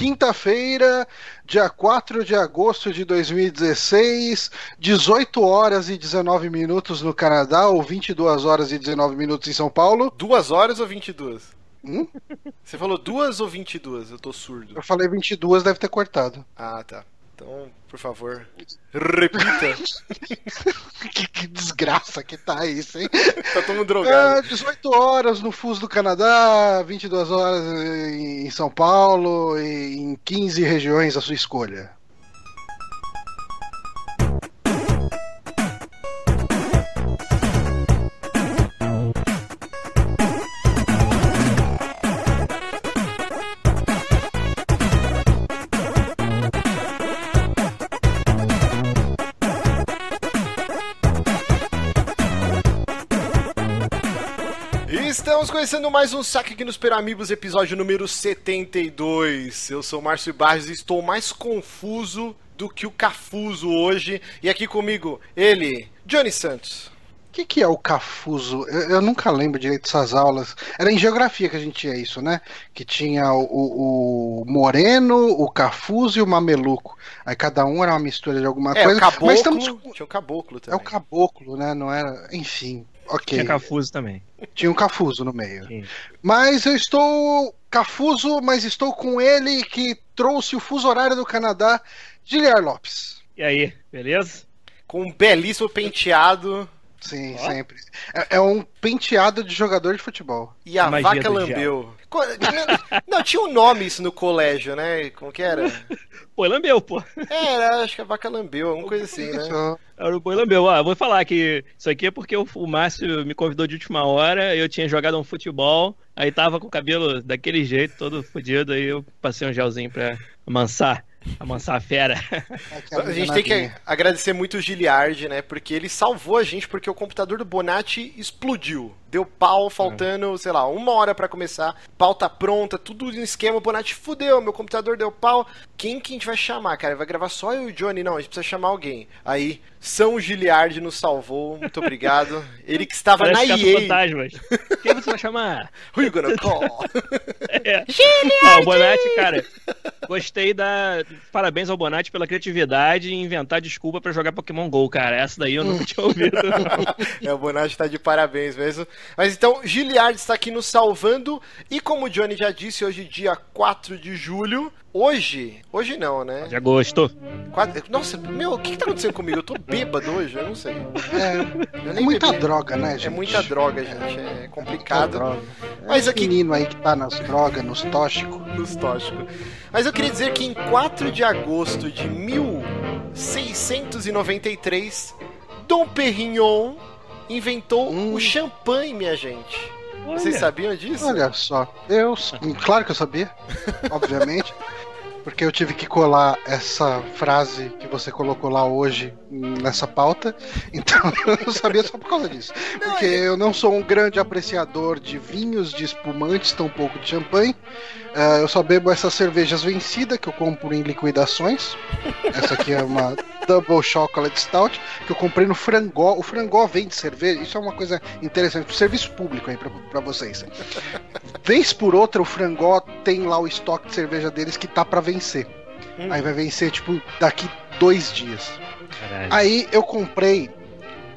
quinta-feira, dia 4 de agosto de 2016, 18 horas e 19 minutos no Canadá, ou 22 horas e 19 minutos em São Paulo. Duas horas ou 22? Hum? Você falou duas ou 22? Eu tô surdo. Eu falei 22, deve ter cortado. Ah, tá. Então, por favor, repita. que, que desgraça que tá isso, hein? tá todo mundo drogado. É, 18 horas no fuso do Canadá, 22 horas em São Paulo, e em 15 regiões a sua escolha. Conhecendo mais um Saque aqui nos Peramigos, episódio número 72. Eu sou Márcio Barros e estou mais confuso do que o Cafuso hoje. E aqui comigo, ele, Johnny Santos. O que, que é o Cafuso? Eu, eu, nunca lembro direito dessas aulas. Era em geografia que a gente tinha isso, né? Que tinha o, o, o Moreno, o Cafuso e o Mameluco. Aí cada um era uma mistura de alguma é, coisa. O caboclo, Mas estamos... Tinha o caboclo também. É o caboclo, né? Não era. Enfim. Ok. Tinha Cafuso também. Tinha um Cafuso no meio. Sim. Mas eu estou Cafuso, mas estou com ele que trouxe o fuso horário do Canadá, Giliar Lopes. E aí, beleza? Com um belíssimo penteado. Sim, oh. sempre. É, é, um penteado de jogador de futebol. E a vaca lambeu. Não, tinha um nome isso no colégio, né? Como que era? Boi lambeu, pô. É, acho que a vaca lambeu, alguma coisa assim, né? Era o boi lambeu. Ah, vou falar que isso aqui é porque o, o Márcio me convidou de última hora, eu tinha jogado um futebol, aí tava com o cabelo daquele jeito, todo fodido, aí eu passei um gelzinho pra amansar. Amansar a fera. a gente tem que agradecer muito o Giliard, né? Porque ele salvou a gente, porque o computador do Bonatti explodiu. Deu pau, faltando, é. sei lá, uma hora para começar. Pauta pronta, tudo em esquema. O Bonatti fudeu, meu computador deu pau. Quem que a gente vai chamar, cara? Vai gravar só eu e o Johnny? Não, a gente precisa chamar alguém. Aí, São Giliard nos salvou. Muito obrigado. Ele que estava Parece na EA. Fantasmas. Quem você vai chamar? Who you gonna call? é. Giliard! o Bonatti, cara, gostei da. Parabéns ao Bonatti pela criatividade em inventar desculpa para jogar Pokémon GO, cara. Essa daí eu nunca tinha ouvido. é, o Bonatti tá de parabéns mesmo. Mas então, Giliard está aqui nos salvando. E como o Johnny já disse, hoje, dia 4 de julho. Hoje, hoje não, né? De agosto. Quatro... Nossa, meu, o que, que tá acontecendo comigo? Eu tô bêbado hoje, eu não sei. É, é muita bebi. droga, né, gente? É muita droga, gente. É complicado. Droga. Mas é aqui... menino aí que tá nas drogas, nos tóxicos. Nos tóxicos. Mas eu queria dizer que em 4 de agosto de 1693, Dom Perignon inventou hum. o champanhe, minha gente. Olha. Vocês sabiam disso? Olha só, eu, claro que eu sabia, obviamente. Porque eu tive que colar essa frase que você colocou lá hoje nessa pauta, então eu sabia só por causa disso. Porque eu não sou um grande apreciador de vinhos, de espumantes, tampouco de champanhe. Uh, eu só bebo essas cervejas vencidas que eu compro em liquidações. Essa aqui é uma Double Chocolate Stout que eu comprei no Frangó. O Frangó vende cerveja. Isso é uma coisa interessante. Serviço público aí pra vocês. Vez por outra, o Frangó tem lá o estoque de cerveja deles que tá para vencer. Hum. Aí vai vencer, tipo, daqui dois dias. Caralho. Aí eu comprei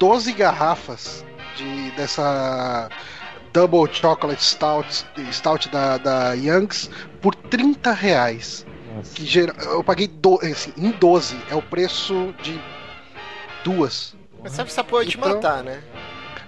12 garrafas de, dessa Double Chocolate Stout, Stout da, da Youngs por 30 reais. Nossa. Que gera, eu paguei do, assim, em 12. É o preço de duas. Mas sabe se pode então, te matar, né?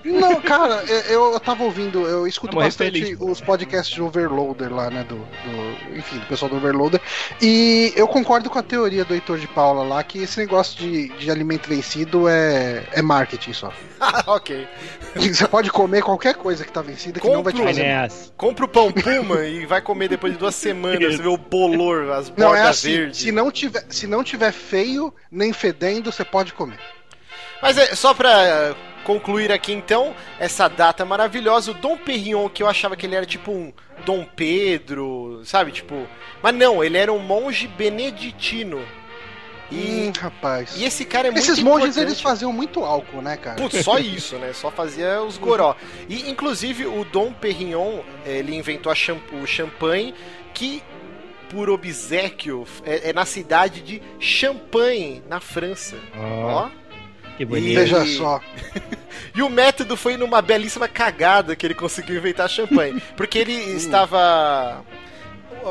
Não, cara, eu, eu tava ouvindo, eu escuto bastante feliz, os podcasts de Overloader lá, né? Do, do, enfim, do pessoal do Overloader. E eu concordo com a teoria do Heitor de Paula lá, que esse negócio de, de alimento vencido é, é marketing só. Ok. Você pode comer qualquer coisa que tá vencida que não vai te fazer. Compra o pão puma e vai comer depois de duas semanas. Você vê o bolor, as bordas não, é assim, verdes. Se não, tiver, se não tiver feio nem fedendo, você pode comer. Mas é só pra concluir aqui então essa data maravilhosa. O Dom Perignon, que eu achava que ele era tipo um Dom Pedro, sabe? Tipo. Mas não, ele era um monge beneditino. E, hum, rapaz. E esse cara é muito Esses monges importante. eles faziam muito álcool, né, cara? Putz, só isso, né? Só fazia os goró. E inclusive o Dom Perignon, ele inventou champ o champanhe que por obsequio é, é na cidade de Champagne, na França. Oh. Ó. Que bonito. E... Veja só. e o método foi numa belíssima cagada que ele conseguiu inventar champanhe. Porque ele Hum. estava.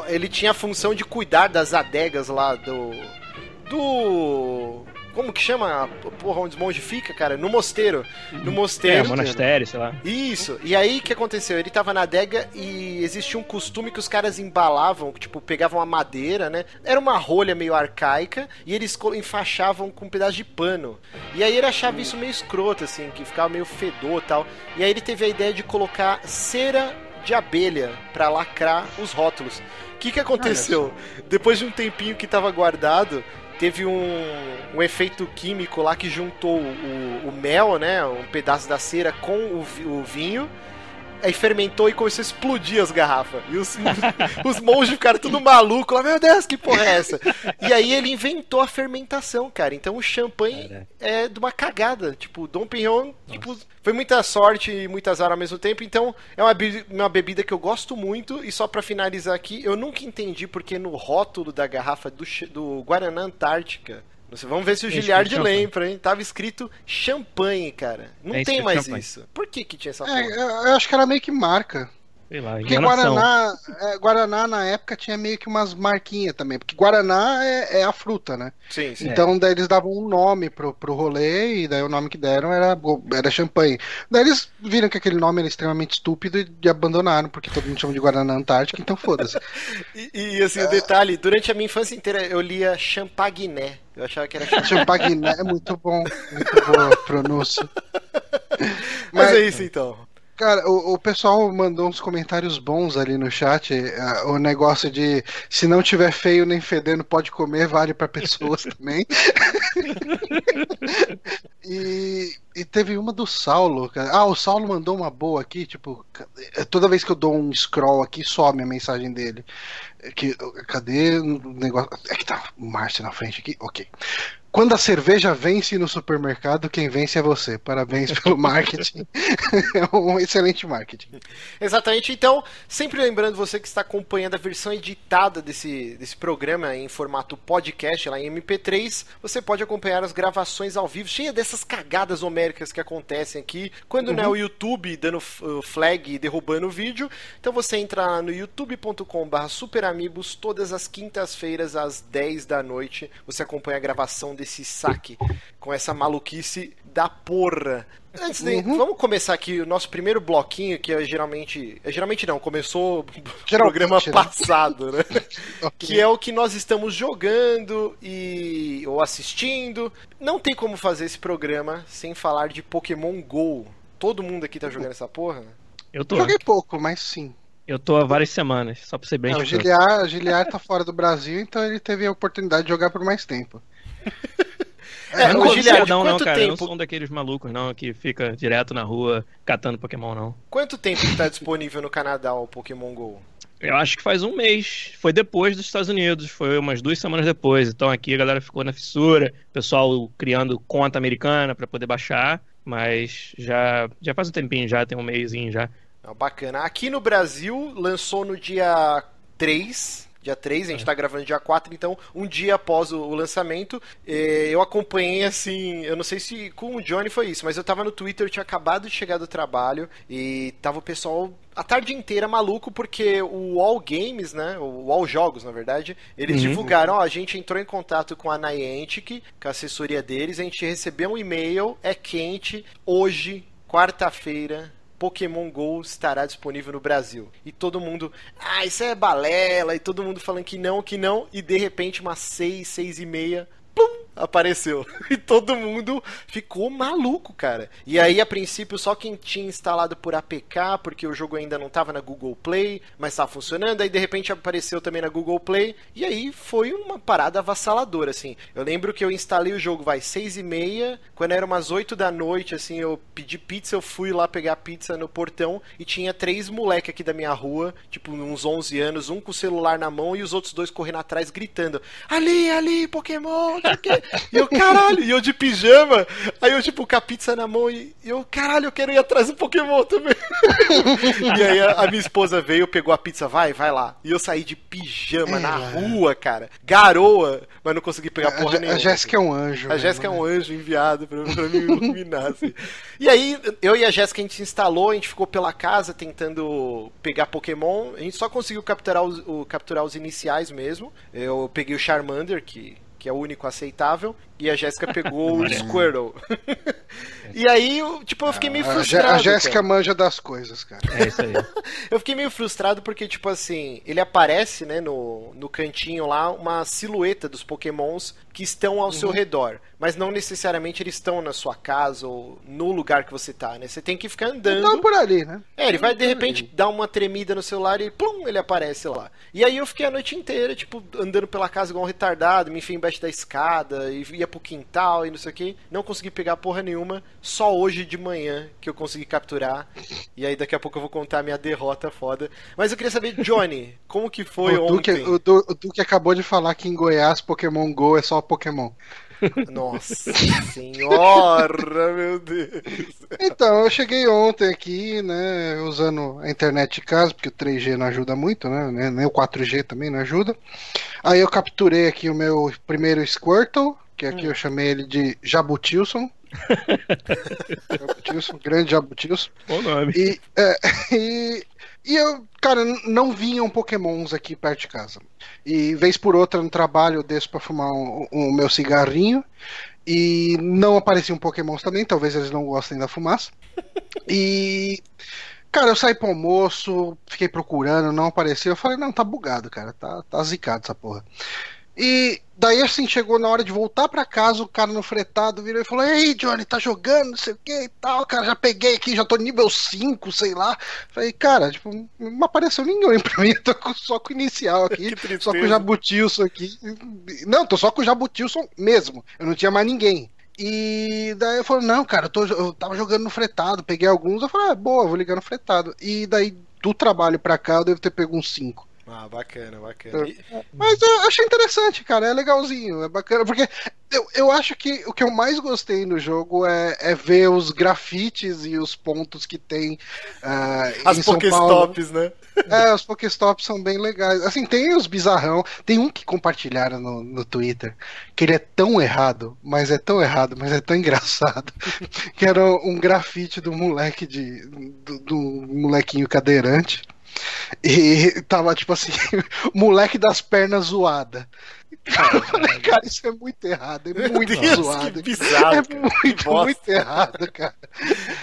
Ele tinha a função de cuidar das adegas lá do. Do. Como que chama? Porra, onde os monges fica, cara? No mosteiro. No É, mosteiro. monastério, sei lá. Isso. E aí o que aconteceu? Ele tava na adega e existia um costume que os caras embalavam, tipo, pegavam a madeira, né? Era uma rolha meio arcaica e eles enfaixavam com um pedaço de pano. E aí ele achava isso meio escroto, assim, que ficava meio fedor e tal. E aí ele teve a ideia de colocar cera de abelha pra lacrar os rótulos. O que que aconteceu? Depois de um tempinho que tava guardado, teve um, um efeito químico lá que juntou o, o mel, né? Um pedaço da cera com o, o vinho. Aí fermentou e começou a explodir as garrafas. E os, os monges ficaram tudo maluco lá, meu Deus, que porra é essa? E aí ele inventou a fermentação, cara. Então o champanhe Caraca. é de uma cagada. Tipo, Dom Pignon, tipo, foi muita sorte e muito azar ao mesmo tempo. Então é uma, be- uma bebida que eu gosto muito. E só pra finalizar aqui, eu nunca entendi porque no rótulo da garrafa do, do Guaraná Antártica. Vamos ver se o Tem Giliard lembra, hein? Tava escrito champanhe, cara. Não Tem tem mais champanhe. isso. Por que que tinha essa É, porra? eu acho que era meio que marca. Sei lá, Porque. Guaraná, é, Guaraná na época tinha meio que umas marquinhas também. Porque Guaraná é, é a fruta, né? Sim, sim. Então daí eles davam um nome pro, pro rolê e daí o nome que deram era, era champanhe. Daí eles viram que aquele nome era extremamente estúpido e, e abandonaram, porque todo mundo chama de Guaraná Antártica, então foda-se. E, e, assim, o detalhe, durante a minha infância inteira eu lia Champagné. Eu achava que era Champagné. Champagne é muito bom, muito boa a pronúncia. Mas é isso então. Cara, o, o pessoal mandou uns comentários bons ali no chat. eh, O negócio de se não tiver feio nem fedendo, pode comer, vale pra pessoas também. e, e teve uma do Saulo. cara. Ah, o Saulo mandou uma boa aqui. Tipo, ca- toda vez que eu dou um scroll aqui, some a mensagem dele. É Que, cadê o negócio? É que tá o Márcio na frente aqui? Ok. Quando a cerveja vence no supermercado, quem vence é você. Parabéns pelo marketing. é um excelente marketing. Exatamente, então, sempre lembrando você que está acompanhando a versão editada desse, desse programa em formato podcast lá em MP3, você pode acompanhar as gravações ao vivo, cheia dessas cagadas homéricas que acontecem aqui, quando não é o YouTube dando uh, flag e derrubando o vídeo. Então você entra lá no youtube.com/barra superamigos todas as quintas-feiras às 10 da noite. Você acompanha a gravação desse saque com essa maluquice da porra. Antes de, Uhum. vamos começar aqui o nosso primeiro bloquinho, que é geralmente. É, geralmente não, começou o Geralmente, programa né? passado, né? Ok. que é o que nós estamos jogando e ou assistindo. Não tem como fazer esse programa sem falar de Pokémon GO. Todo mundo aqui tá jogando essa porra? Eu tô. Joguei pouco, mas sim. Eu tô há várias semanas, só pra ser bem É, o. Giliar, o Giliar tá fora do Brasil, então ele teve a oportunidade de jogar por mais tempo. É, eu não Giliard, viciadão, não, cara. Eu não tempo- sou um daqueles malucos, não, que fica direto na rua catando Pokémon, não. Quanto tempo que tá disponível no Canadá o Pokémon GO? Eu acho que faz um mês. Foi depois dos Estados Unidos, foi umas duas semanas depois. Então aqui a galera ficou na fissura, pessoal criando conta americana pra poder baixar. Mas já, já faz um tempinho já, tem um mêsinho já. Bacana. Aqui no Brasil, lançou no dia 3. Dia 3, a gente tá gravando dia 4, então um dia após o, o lançamento. eh, eu acompanhei assim. Eu não sei se com o Johnny foi isso, mas eu tava no Twitter, eu tinha acabado de chegar do trabalho e tava o pessoal a tarde inteira maluco porque o All Games, né? O All Jogos, na verdade, eles Uhum. divulgaram, ó, a gente entrou em contato com a Niantic, com a assessoria deles, a gente recebeu um e-mail, é quente, hoje, quarta-feira, Pokémon GO estará disponível no Brasil. E todo mundo, ah, isso é balela, e todo mundo falando que não, que não, e de repente umas seis, seis e meia, pum, apareceu. E todo mundo ficou maluco, cara. E aí, a princípio, só quem tinha instalado por APK, porque o jogo ainda não estava na Google Play, mas estava funcionando, aí de repente apareceu também na Google Play, e aí foi uma parada avassaladora, assim. Eu lembro que eu instalei o jogo, vai, seis e meia, quando era umas oito da noite, assim, eu pedi pizza, eu fui lá pegar pizza no portão, e tinha três moleque aqui da minha rua, tipo, uns 11 anos, um com o celular na mão, e os outros dois correndo atrás, gritando, ali, ali, Pokémon, o quê." E eu, caralho, e eu de pijama. Aí eu, tipo, com a pizza na mão e eu, caralho, eu quero ir atrás do Pokémon também. e aí a, a, minha esposa veio, pegou a pizza, vai, vai lá. E eu saí de pijama é, na rua, cara. Garoa, mas não consegui pegar porra a, nenhuma. A Jéssica é um anjo. A Jéssica é um né? anjo enviado pra, pra me iluminar, assim. E aí, eu e a Jéssica, a gente se instalou, a gente ficou pela casa tentando pegar Pokémon. A gente só conseguiu capturar os, o, capturar os iniciais mesmo. Eu peguei o Charmander, que que é o único aceitável, e a Jéssica pegou o Squirtle. e aí, tipo, eu fiquei meio frustrado. A Jéssica manja das coisas, cara. É isso aí. eu fiquei meio frustrado porque, tipo assim, ele aparece, né, no, no cantinho lá, uma silhueta dos pokémons que estão ao uhum. seu redor. Mas não necessariamente eles estão na sua casa ou no lugar que você tá, né? Você tem que ficar andando. Então por ali, né? É, ele vai de repente dar uma tremida no celular e plum, ele aparece lá. E aí eu fiquei a noite inteira, tipo, andando pela casa igual um retardado, me enfim embaixo da escada e ia pro quintal e não sei o que. Não consegui pegar porra nenhuma. Só hoje de manhã que eu consegui capturar. E aí daqui a pouco eu vou contar a minha derrota foda. Mas eu queria saber, Johnny, como que foi o ontem? Duque, o, du, o Duque acabou de falar que em Goiás Pokémon GO é só Pokémon. Nossa senhora, meu Deus. Então, eu cheguei ontem aqui, né, usando a internet de casa, porque o 3G não ajuda muito, né, nem o 4G também não ajuda. Aí eu capturei aqui o meu primeiro Squirtle, que aqui hum. eu chamei ele de Jabutilson. Jabutilson, grande Jabutilson. Bom nome. E, é, e, e eu, cara, não vinham pokémons aqui perto de casa. E vez por outra no trabalho eu desço pra fumar o um, um meu cigarrinho. E não apareciam pokémons também, talvez eles não gostem da fumaça. E. Cara, eu saí pro almoço, fiquei procurando, não apareceu. Eu falei, não, tá bugado, cara. Tá, tá zicado essa porra. E daí, assim, chegou na hora de voltar para casa, o cara no fretado virou e falou: Ei, Johnny, tá jogando, não sei o que e tal. Cara, já peguei aqui, já tô nível 5, sei lá. Falei, cara, tipo, não apareceu ninguém pra mim, eu tô só com o inicial aqui, só com o Jabutilson aqui. Não, tô só com o Jabutilson mesmo. Eu não tinha mais ninguém. E daí eu falei, não, cara, eu, tô, eu tava jogando no fretado, peguei alguns, eu falei, ah, boa, vou ligar no fretado. E daí, do trabalho pra cá, eu devo ter pego uns 5. Ah, bacana, bacana. Mas eu achei interessante, cara. É legalzinho, é bacana. Porque eu, eu acho que o que eu mais gostei no jogo é, é ver os grafites e os pontos que tem. Uh, As Pokéstops, né? É, os Pokéstops são bem legais. Assim, tem os bizarrão. Tem um que compartilharam no, no Twitter, que ele é tão errado, mas é tão errado, mas é tão engraçado. que era um grafite do moleque de. do, do molequinho cadeirante e tava tipo assim, moleque das pernas zoada. Cara, falei, cara, isso é muito errado, é muito Deus, zoado. Bizarro, é muito, muito errado, cara.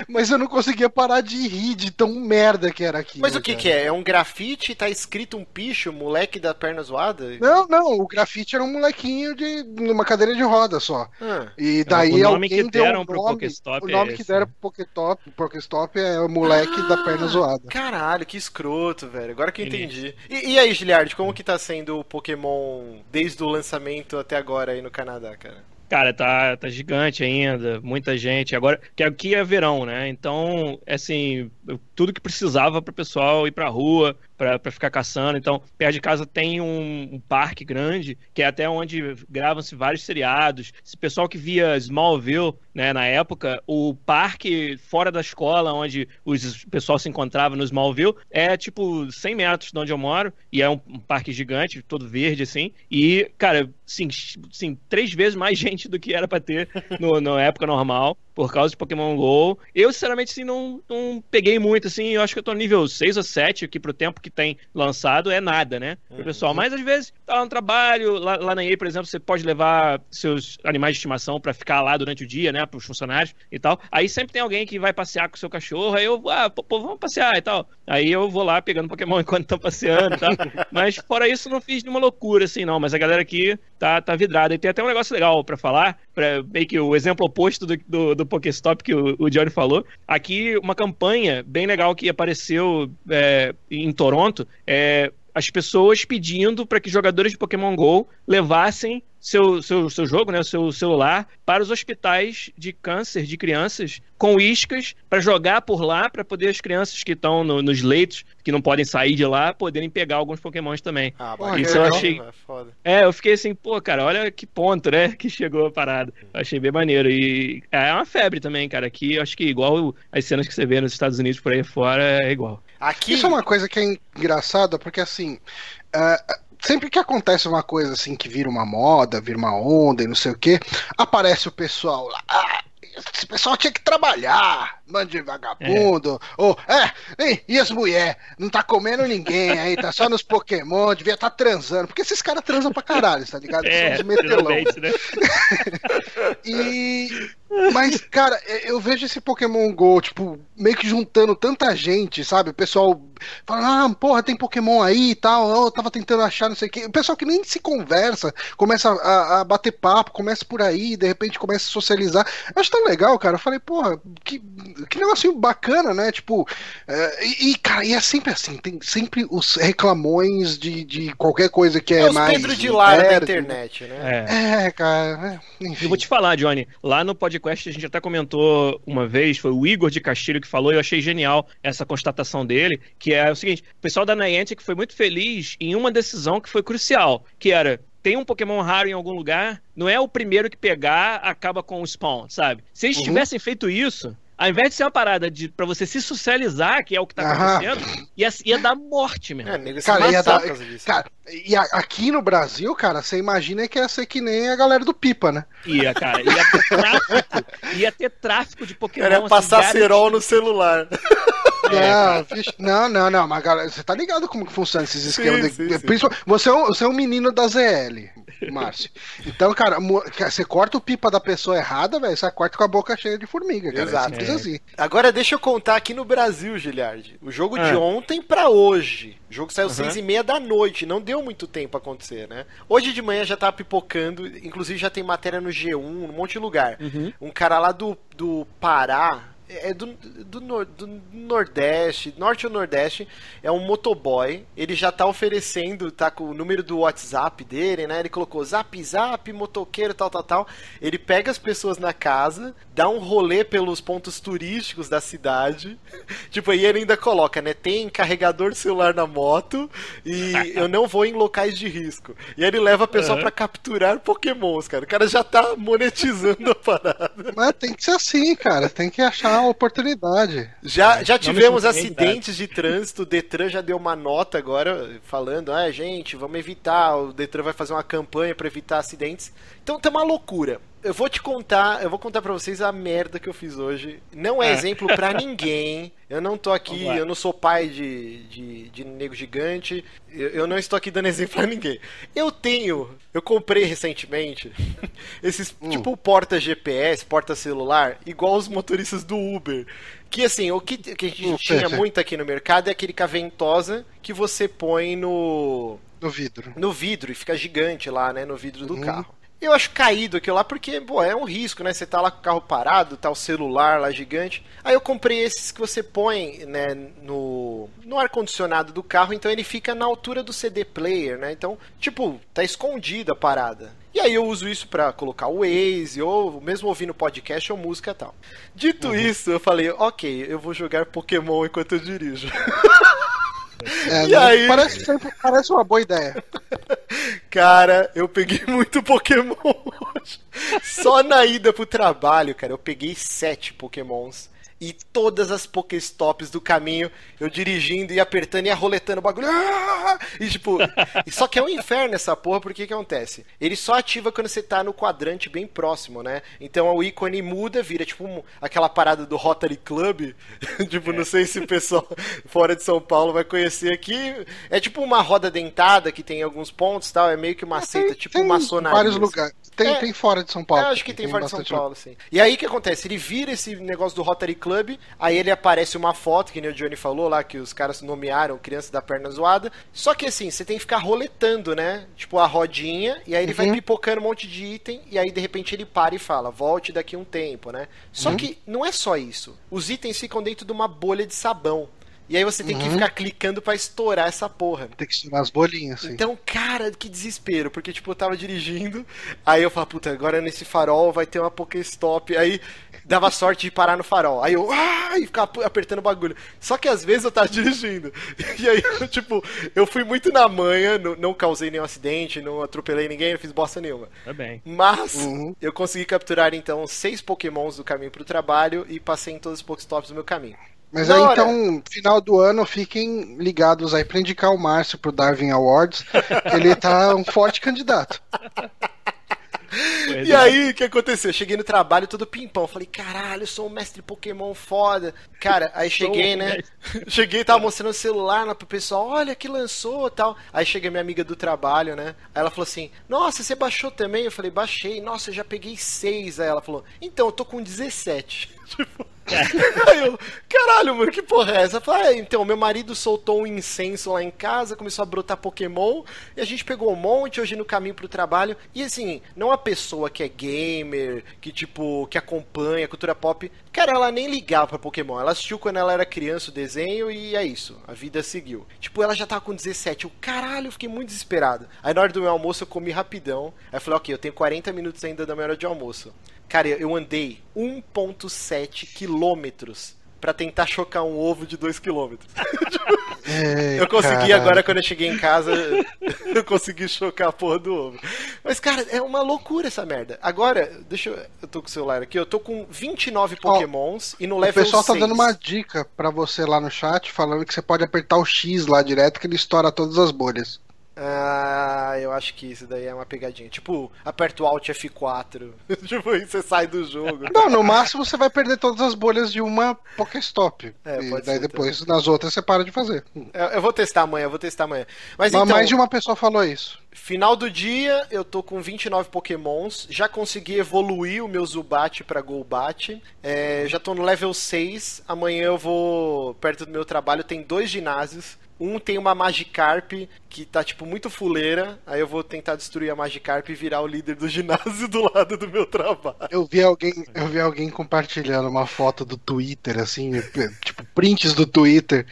Mas eu não conseguia parar de rir de tão merda que era aquilo. Mas o que, que é? É um grafite, tá escrito um picho, moleque da perna zoada? Não, não, o grafite era um molequinho de numa cadeira de roda só. Ah. E daí o nome que deram um pro nome, Pokéstop O nome é que deram pro Pokéstop, Pokéstop é o moleque ah, da perna zoada. Caralho, que escroto, velho. Agora que eu entendi. E, e aí, Giliard, como que tá sendo o Pokémon desde o lançamento até agora aí no Canadá, cara? Cara, tá, tá gigante ainda, muita gente. Agora, que aqui é verão, né? Então, assim, tudo que precisava para o pessoal ir para a rua, para ficar caçando. Então, perto de casa tem um, um parque grande, que é até onde gravam-se vários seriados. Esse pessoal que via Smallville, né, na época, o parque fora da escola, onde os, o pessoal se encontrava no Smallville, é tipo 100 metros de onde eu moro, e é um, um parque gigante, todo verde, assim. E, cara, sim, sim, três vezes mais gente do que era para ter no, na época normal por causa de Pokémon GO. Eu, sinceramente, assim, não, não peguei muito, assim, eu acho que eu tô nível 6 ou 7 aqui pro tempo que tem lançado, é nada, né, pro uhum. pessoal. Mas, às vezes, tá lá no trabalho, lá, lá na EA, por exemplo, você pode levar seus animais de estimação para ficar lá durante o dia, né, pros funcionários e tal. Aí sempre tem alguém que vai passear com o seu cachorro, aí eu, ah, pô, vamos passear e tal. Aí eu vou lá pegando Pokémon enquanto estão passeando e tal. Mas, fora isso, não fiz nenhuma loucura, assim, não. Mas a galera aqui tá, tá vidrada. E tem até um negócio legal para falar, pra, meio que o exemplo oposto do, do, do Pokéstop que o, o Johnny falou. Aqui, uma campanha bem legal que apareceu é, em Toronto é as pessoas pedindo para que jogadores de Pokémon GO levassem seu, seu, seu jogo, né, o seu celular, para os hospitais de câncer de crianças com iscas para jogar por lá, para poder as crianças que estão no, nos leitos, que não podem sair de lá, poderem pegar alguns pokémons também. Ah, Isso eu achei. É, é, eu fiquei assim, pô, cara, olha que ponto, né, que chegou a parada. Eu achei bem maneiro. E é uma febre também, cara. Aqui, acho que igual as cenas que você vê nos Estados Unidos por aí fora, é igual. Aqui... Isso é uma coisa que é engraçada, porque assim. Uh, sempre que acontece uma coisa assim que vira uma moda, vira uma onda e não sei o que, aparece o pessoal lá. Ah, esse pessoal tinha que trabalhar, mano de vagabundo. É. Ou, é, e as mulheres? Não tá comendo ninguém aí, tá só nos Pokémon, devia estar tá transando. Porque esses caras transam pra caralho, tá ligado? É, São metelão. Né? e mas, cara, é, eu vejo esse Pokémon GO, tipo, meio que juntando tanta gente, sabe? O pessoal falando, ah, porra, tem Pokémon aí e tal, eu tava tentando achar, não sei o quê. O pessoal que nem se conversa, começa a, a bater papo, começa por aí, de repente começa a socializar. Eu acho tão legal, cara. Eu falei, porra, que, que negocinho bacana, né? Tipo, é, e, cara, e é sempre assim, tem sempre os reclamões de, de qualquer coisa que é, é mais. Pedro de Lara da internet, né? É, é cara, é, enfim. Eu vou te falar, Johnny, lá no podcast podcast a gente até comentou uma vez, foi o Igor de Castilho que falou, e eu achei genial essa constatação dele, que é o seguinte, o pessoal da Niantic foi muito feliz em uma decisão que foi crucial, que era tem um Pokémon raro em algum lugar, não é o primeiro que pegar, acaba com o spawn, sabe? Se eles uhum. tivessem feito isso, ao invés de ser uma parada de, pra você se socializar, que é o que tá acontecendo, ia, ia dar morte mesmo. É, cara, ia dar, cara, e a, aqui no Brasil, cara, você imagina que ia ser que nem a galera do Pipa, né? Ia, cara. Ia ter tráfico. ia ter tráfico de Pokémon. Era assim, passar cerol no celular. Não, não, não, não, mas galera, você tá ligado como que funciona esses esquemas? Sim, de, sim, sim. Você, é um, você é um menino da ZL, Márcio. Então, cara, você corta o pipa da pessoa errada, velho, você corta com a boca cheia de formiga, cara. É Exato. É assim. Agora deixa eu contar aqui no Brasil, Giliard. O jogo de ah. ontem pra hoje. O jogo saiu uhum. seis e meia da noite, não deu muito tempo acontecer, né? Hoje de manhã já tava pipocando, inclusive já tem matéria no G1, um monte de lugar. Uhum. Um cara lá do, do Pará, é do, do, do, Nordeste, Norte ou Nordeste, é um motoboy. Ele já tá oferecendo, tá com o número do WhatsApp dele, né? Ele colocou zap, zap, motoqueiro, tal, tal, tal. Ele pega as pessoas na casa, dá um rolê pelos pontos turísticos da cidade. tipo, aí ele ainda coloca, né? Tem carregador celular na moto e eu não vou em locais de risco. E aí ele leva a pessoa uhum. para capturar pokémons, cara. O cara já tá monetizando a parada. Mas tem que ser assim, cara. Tem que achar a oportunidade. Já, já tivemos acidentes de trânsito, o Detran já deu uma nota agora falando, ah, gente, vamos evitar, o Detran vai fazer uma campanha para evitar acidentes. Então tá uma loucura. Eu vou te contar, eu vou contar para vocês a merda que eu fiz hoje. Não é, é. exemplo para ninguém. Eu não tô aqui, eu não sou pai de, de, de nego gigante. Eu, eu, não estou aqui dando exemplo pra ninguém. Eu tenho, eu comprei recentemente esses hum. tipo porta GPS, porta celular, igual os motoristas do Uber. Que assim, o que, que a gente hum, tinha muito aqui no mercado é aquele caventosa que você põe no. No vidro. No vidro e fica gigante lá, né? No vidro do uhum. carro. Eu acho caído aquilo lá porque, pô, é um risco, né? Você tá lá com o carro parado, tá o celular lá gigante. Aí eu comprei esses que você põe, né, no, no ar-condicionado do carro, então ele fica na altura do CD player, né? Então, tipo, tá escondida a parada. E aí eu uso isso para colocar o Waze, ou mesmo ouvindo podcast ou música e tal. Dito uhum. isso, eu falei, ok, eu vou jogar Pokémon enquanto eu dirijo. É, e aí... parece, parece uma boa ideia. Cara, eu peguei muito Pokémon hoje. Só na ida pro trabalho, cara, eu peguei sete Pokémons e todas as Pokéstops do caminho, eu dirigindo e apertando e arroletando o bagulho. Ah! E tipo, só que é um inferno essa porra, porque que acontece? Ele só ativa quando você tá no quadrante bem próximo, né? Então o ícone muda, vira tipo um, aquela parada do Rotary Club. tipo, é. não sei se o pessoal fora de São Paulo vai conhecer aqui. É tipo uma roda dentada que tem alguns pontos tal, é meio que uma é, seta, tipo tem maçonaria. vários lugares. Tem, é, tem fora de São Paulo. É, acho que tem, tem fora de São Paulo, sim. E aí o que acontece? Ele vira esse negócio do Rotary Club Club, aí ele aparece uma foto, que nem o Johnny falou lá, que os caras nomearam criança da perna zoada. Só que assim, você tem que ficar roletando, né? Tipo, a rodinha, e aí ele uhum. vai pipocando um monte de item, e aí de repente ele para e fala, volte daqui um tempo, né? Só uhum. que não é só isso. Os itens ficam dentro de uma bolha de sabão. E aí você tem uhum. que ficar clicando para estourar essa porra. Tem que estourar as bolinhas, sim. Então, cara, que desespero, porque tipo, eu tava dirigindo, aí eu falava, puta, agora nesse farol vai ter uma Pokéstop. Aí dava sorte de parar no farol. Aí eu, ah, e ficava apertando o bagulho. Só que às vezes eu tava dirigindo. E aí, tipo, eu fui muito na manha, não, não causei nenhum acidente, não atropelei ninguém, não fiz bosta nenhuma. Tá bem. Mas uhum. eu consegui capturar então seis Pokémons do caminho pro trabalho e passei em todos os Pokéstops do meu caminho. Mas aí hora. então, final do ano, fiquem ligados aí pra indicar o Márcio pro Darwin Awards. ele tá um forte candidato. e é. aí, o que aconteceu? Eu cheguei no trabalho todo pimpão. Falei, caralho, eu sou um mestre Pokémon foda. Cara, aí cheguei, né? cheguei, tava mostrando o celular pro pessoal, olha que lançou tal. Aí chega minha amiga do trabalho, né? Aí ela falou assim: Nossa, você baixou também? Eu falei, baixei. Nossa, eu já peguei seis. Aí ela falou, então, eu tô com 17. Tipo. Aí eu, caralho, mano, que porra é essa? Eu falei, ah, então, meu marido soltou um incenso lá em casa, começou a brotar Pokémon, e a gente pegou um monte hoje no caminho pro trabalho. E assim, não a pessoa que é gamer, que tipo, que acompanha a cultura pop, cara, ela nem ligava pra Pokémon. Ela assistiu quando ela era criança o desenho e é isso. A vida seguiu. Tipo, ela já tava com 17. Eu, caralho, eu fiquei muito desesperado. Aí na hora do meu almoço eu comi rapidão. Aí eu falei, ok, eu tenho 40 minutos ainda da minha hora de almoço. Cara, eu andei 1,7 quilômetros para tentar chocar um ovo de 2 quilômetros. É, eu consegui cara. agora, quando eu cheguei em casa, eu consegui chocar a porra do ovo. Mas, cara, é uma loucura essa merda. Agora, deixa eu. Eu tô com o celular aqui, eu tô com 29 pokémons e no level 6. O pessoal 6. tá dando uma dica para você lá no chat, falando que você pode apertar o X lá direto que ele estoura todas as bolhas. Ah, eu acho que isso daí é uma pegadinha. Tipo, aperta o Alt F4. tipo, aí você sai do jogo. Não, no máximo você vai perder todas as bolhas de uma Pokéstop. É, e daí depois também. nas outras você para de fazer. Eu, eu, vou testar amanhã, eu vou testar amanhã. Mas, Mas então, mais de uma pessoa falou isso. Final do dia, eu tô com 29 Pokémons. Já consegui evoluir o meu Zubat pra Golbat. É, já tô no level 6. Amanhã eu vou, perto do meu trabalho, tem dois ginásios. Um tem uma Magikarp que tá, tipo, muito fuleira. Aí eu vou tentar destruir a Magikarp e virar o líder do ginásio do lado do meu trabalho. Eu vi alguém, eu vi alguém compartilhando uma foto do Twitter, assim, tipo, prints do Twitter.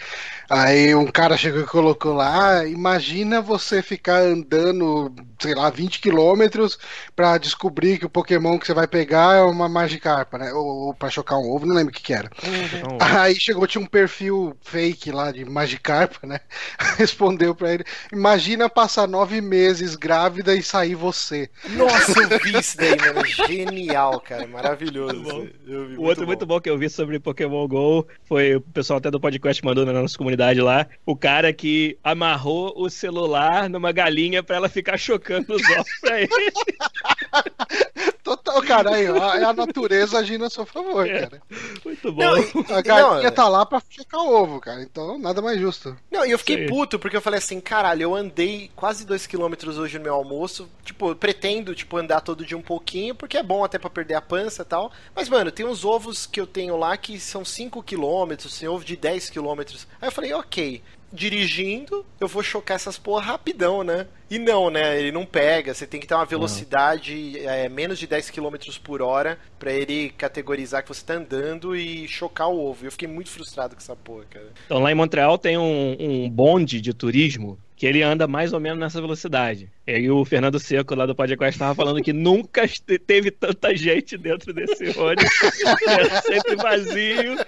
Aí um cara chegou e colocou lá: ah, imagina você ficar andando, sei lá, 20 quilômetros pra descobrir que o Pokémon que você vai pegar é uma Magikarp, né? Ou, ou pra chocar um ovo, não lembro o que, que era. Uhum. Aí chegou, tinha um perfil fake lá de Magikarp, né? Respondeu pra ele: Imagina passar nove meses grávida e sair você. Nossa, eu vi isso daí, mano. Genial, cara. Maravilhoso. Vi, o outro bom. muito bom que eu vi sobre Pokémon GO foi o pessoal até do podcast mandando na nossa comunidade lá. O cara que amarrou o celular numa galinha pra ela ficar chocando os ovos pra ele. Total, cara, aí, ó, é a natureza agindo a seu favor, é, cara. Muito bom. Não, a galinha não, tá lá pra chocar o ovo, cara. Então, nada mais justo. Não, e eu fiquei puto porque eu falei assim, caralho, eu andei quase 2km hoje no meu almoço. Tipo, pretendo, tipo, andar todo dia um pouquinho, porque é bom até para perder a pança e tal. Mas, mano, tem uns ovos que eu tenho lá que são 5km, tem ovo de 10km. Aí eu falei, ok dirigindo, eu vou chocar essas porra rapidão, né? E não, né? Ele não pega. Você tem que ter uma velocidade é, menos de 10 km por hora para ele categorizar que você tá andando e chocar o ovo. Eu fiquei muito frustrado com essa porra, cara. Então lá em Montreal tem um, um bonde de turismo que ele anda mais ou menos nessa velocidade. E aí o Fernando Seco lá do podcast estava falando que nunca teve tanta gente dentro desse ônibus. era sempre vazio.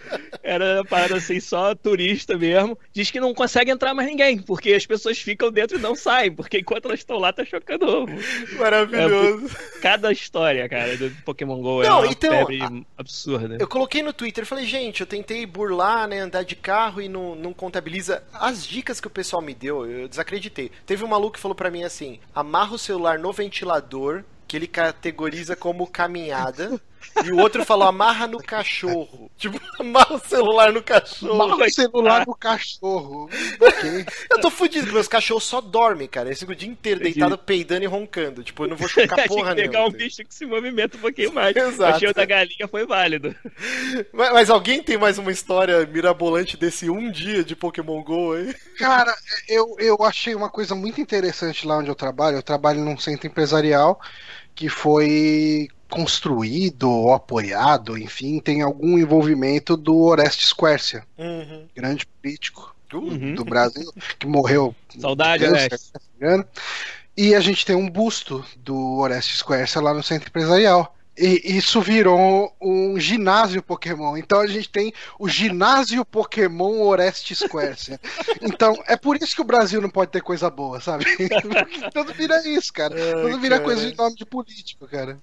Era parada assim, só turista mesmo. Diz que não consegue entrar mais ninguém, porque as pessoas ficam dentro e não saem, porque enquanto elas estão lá, tá chocando ovo. Maravilhoso. É, cada história, cara, do Pokémon GO não, é uma então, febre absurda. Eu coloquei no Twitter, falei, gente, eu tentei burlar, né, andar de carro e não, não contabiliza. As dicas que o pessoal me deu, eu desacreditei. Teve um maluco que falou para mim assim: amarra o celular no ventilador, que ele categoriza como caminhada. E o outro falou, amarra no cachorro. Tipo, amarra o celular no cachorro. Amarra o celular no cachorro. ok. Eu tô fudido, porque meus cachorros só dormem, cara. Eles ficam o dia inteiro deitado, peidando e roncando. Tipo, eu não vou chocar porra nenhuma. pegar um bicho que se movimenta um pouquinho mais. Exato. O show da galinha foi válido. Mas, mas, alguém tem mais uma história mirabolante desse um dia de Pokémon GO aí? Cara, eu, eu achei uma coisa muito interessante lá onde eu trabalho. Eu trabalho num centro empresarial que foi construído ou apoiado, enfim, tem algum envolvimento do Orestes Quercia, uhum. grande político uhum. do Brasil, que morreu. Saudade, Orestes. E a gente tem um busto do Orestes Quercia lá no centro empresarial. E isso virou um ginásio Pokémon. Então a gente tem o ginásio Pokémon Orestes Quercia. Então é por isso que o Brasil não pode ter coisa boa, sabe? Tudo vira isso, cara. Tudo vira cara. coisa de nome de político, cara.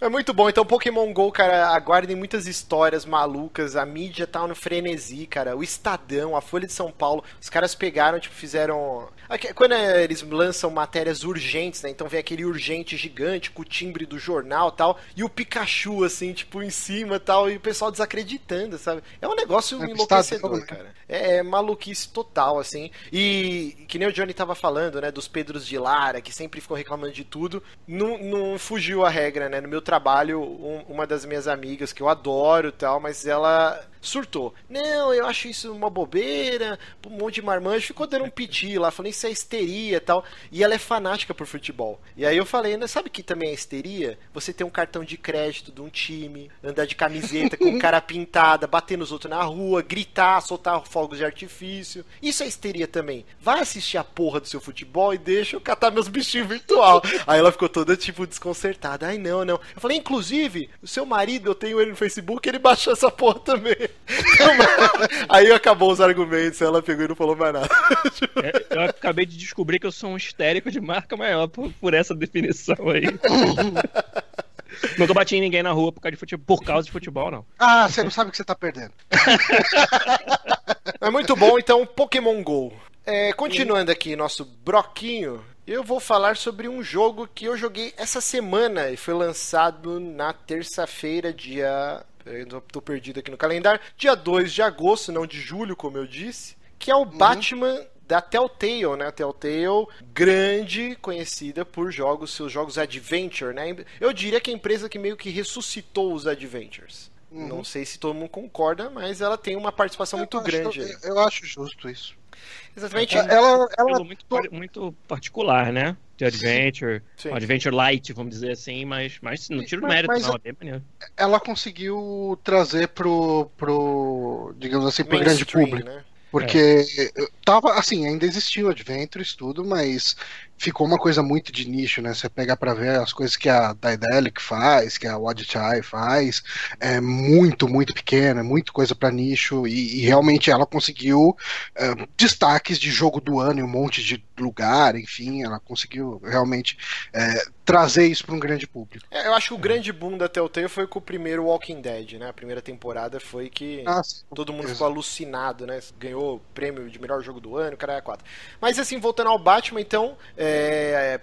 É muito bom. Então Pokémon GO, cara, aguardem muitas histórias malucas. A mídia tá no frenesi, cara. O Estadão, a Folha de São Paulo, os caras pegaram, tipo, fizeram quando é, eles lançam matérias urgentes, né? Então vem aquele urgente gigante com o timbre do jornal tal, e o Pikachu, assim, tipo, em cima tal, e o pessoal desacreditando, sabe? É um negócio é enlouquecedor, cara. É, é, maluquice total, assim. E que nem o Johnny tava falando, né? Dos Pedros de Lara, que sempre ficam reclamando de tudo. Não, não fugiu a regra, né? No meu trabalho, um, uma das minhas amigas, que eu adoro tal, mas ela surtou. Não, eu acho isso uma bobeira, um monte de marmanjo. Ficou dando um piti lá, falando isso é histeria e tal. E ela é fanática por futebol. E aí eu falei, né, sabe que também é histeria? Você ter um cartão de crédito de um time, andar de camiseta com cara pintada, bater nos outros na rua, gritar, soltar fogos de artifício. Isso é histeria também. Vai assistir a porra do seu futebol e deixa eu catar meus bichinhos virtual. aí ela ficou toda, tipo, desconcertada. Ai, não, não. Eu falei, inclusive, o seu marido, eu tenho ele no Facebook, ele baixou essa porra também. Aí acabou os argumentos, ela pegou e não falou mais nada. É, eu acabei de descobrir que eu sou um histérico de marca maior por, por essa definição aí. Nunca bati em ninguém na rua por causa de futebol, por causa de futebol não. Ah, você não sabe o que você tá perdendo. É muito bom, então, Pokémon GO. É, continuando aqui nosso broquinho, eu vou falar sobre um jogo que eu joguei essa semana e foi lançado na terça-feira, dia eu tô perdido aqui no calendário, dia 2 de agosto, não de julho, como eu disse, que é o uhum. Batman da Telltale, né? Telltale, grande, conhecida por jogos, seus jogos adventure, né? Eu diria que é a empresa que meio que ressuscitou os adventures. Uhum. Não sei se todo mundo concorda, mas ela tem uma participação eu muito acho, grande. Eu, eu, acho justo isso. Exatamente. É, ela, ela, ela muito, muito particular, né? De adventure, Sim. adventure light, vamos dizer assim, mas, mas não tira o mérito, mas, não, é bem maneiro. Ela conseguiu trazer pro, pro digamos assim, pro grande público. Né? Porque é. tava, assim, ainda existia o Adventures, tudo, mas ficou uma coisa muito de nicho, né? Você pegar para ver as coisas que a Daedalic faz, que a Wadchai faz, é muito, muito pequena, muito coisa para nicho, e, e, realmente ela conseguiu é, destaques de jogo do ano em um monte de lugar, enfim, ela conseguiu realmente é, trazer isso para um grande público. É, eu acho que o grande boom da Telltale foi com o primeiro Walking Dead, né? A primeira temporada foi que ah, todo mundo ficou alucinado, né? Ganhou o prêmio de melhor jogo do ano, cara é quatro. Mas assim, voltando ao Batman, então, é,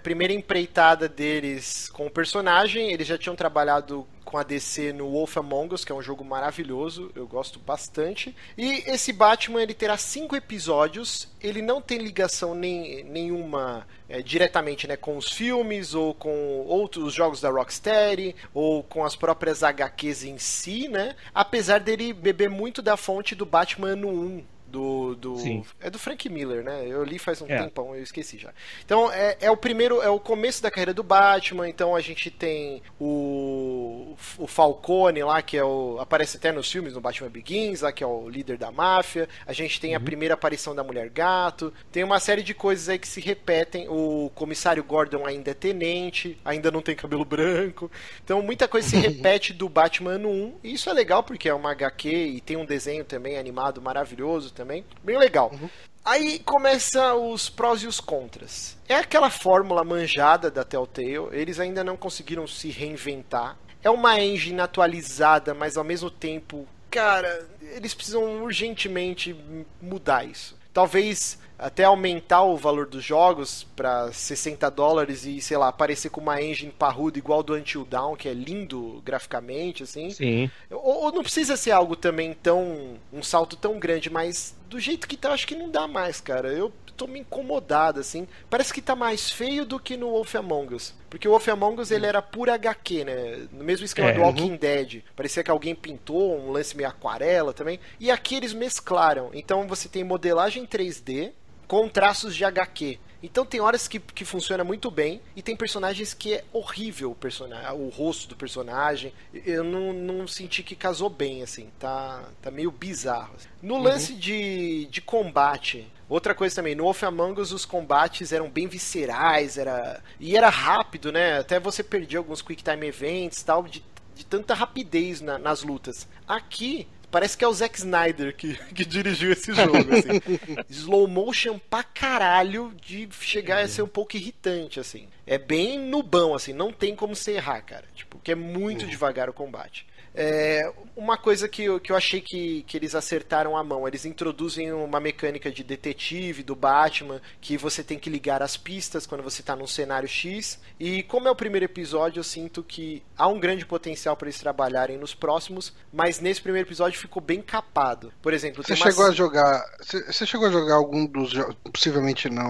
primeira empreitada deles com o personagem, eles já tinham trabalhado com a DC no Wolf Among Us, que é um jogo maravilhoso, eu gosto bastante. E esse Batman ele terá cinco episódios, ele não tem ligação nem, nenhuma é, diretamente né, com os filmes ou com outros jogos da Rocksteady ou com as próprias HQs em si, né? Apesar dele beber muito da fonte do Batman no 1, do, do é do Frank Miller, né? Eu li faz um é. tempão, eu esqueci já. Então é, é o primeiro, é o começo da carreira do Batman. Então a gente tem o, o Falcone lá que é o aparece até nos filmes no Batman Begins, lá que é o líder da máfia. A gente tem uhum. a primeira aparição da Mulher Gato. Tem uma série de coisas aí que se repetem. O comissário Gordon ainda é tenente, ainda não tem cabelo branco. Então muita coisa se repete do Batman no 1. E isso é legal porque é uma HQ e tem um desenho também animado maravilhoso também. Bem legal. Uhum. Aí começa os prós e os contras. É aquela fórmula manjada da Telltale, eles ainda não conseguiram se reinventar. É uma engine atualizada, mas ao mesmo tempo, cara, eles precisam urgentemente mudar isso. Talvez até aumentar o valor dos jogos para 60 dólares e, sei lá, aparecer com uma engine parruda igual do Until Dawn, que é lindo graficamente, assim. Sim. Ou, ou, não precisa ser algo também tão. um salto tão grande, mas do jeito que tá, acho que não dá mais, cara. Eu tô me incomodado, assim. Parece que tá mais feio do que no Wolf Among Us. Porque o Wolf Among Us, ele era pura HQ, né? No mesmo esquema é, do Walking uhum. Dead. Parecia que alguém pintou um lance meio aquarela também. E aqui eles mesclaram. Então você tem modelagem 3D com traços de HQ. Então tem horas que, que funciona muito bem e tem personagens que é horrível o, personagem, o rosto do personagem. Eu não, não senti que casou bem, assim. Tá, tá meio bizarro. Assim. No uhum. lance de, de combate, Outra coisa também, no Wolf Among Us os combates eram bem viscerais, era e era rápido, né? Até você perdia alguns quick time events, tal, de, de tanta rapidez na, nas lutas. Aqui Parece que é o Zack Snyder que, que dirigiu esse jogo, assim. Slow motion pra caralho de chegar a ser um pouco irritante, assim. É bem nubão, assim, não tem como você errar, cara. Tipo, que é muito uhum. devagar o combate. É, uma coisa que eu, que eu achei que, que eles acertaram a mão, eles introduzem uma mecânica de detetive do Batman, que você tem que ligar as pistas quando você está num cenário X. E como é o primeiro episódio, eu sinto que há um grande potencial para eles trabalharem nos próximos, mas nesse primeiro episódio ficou bem capado. Por exemplo, você chegou a jogar, você chegou a jogar algum dos possivelmente não,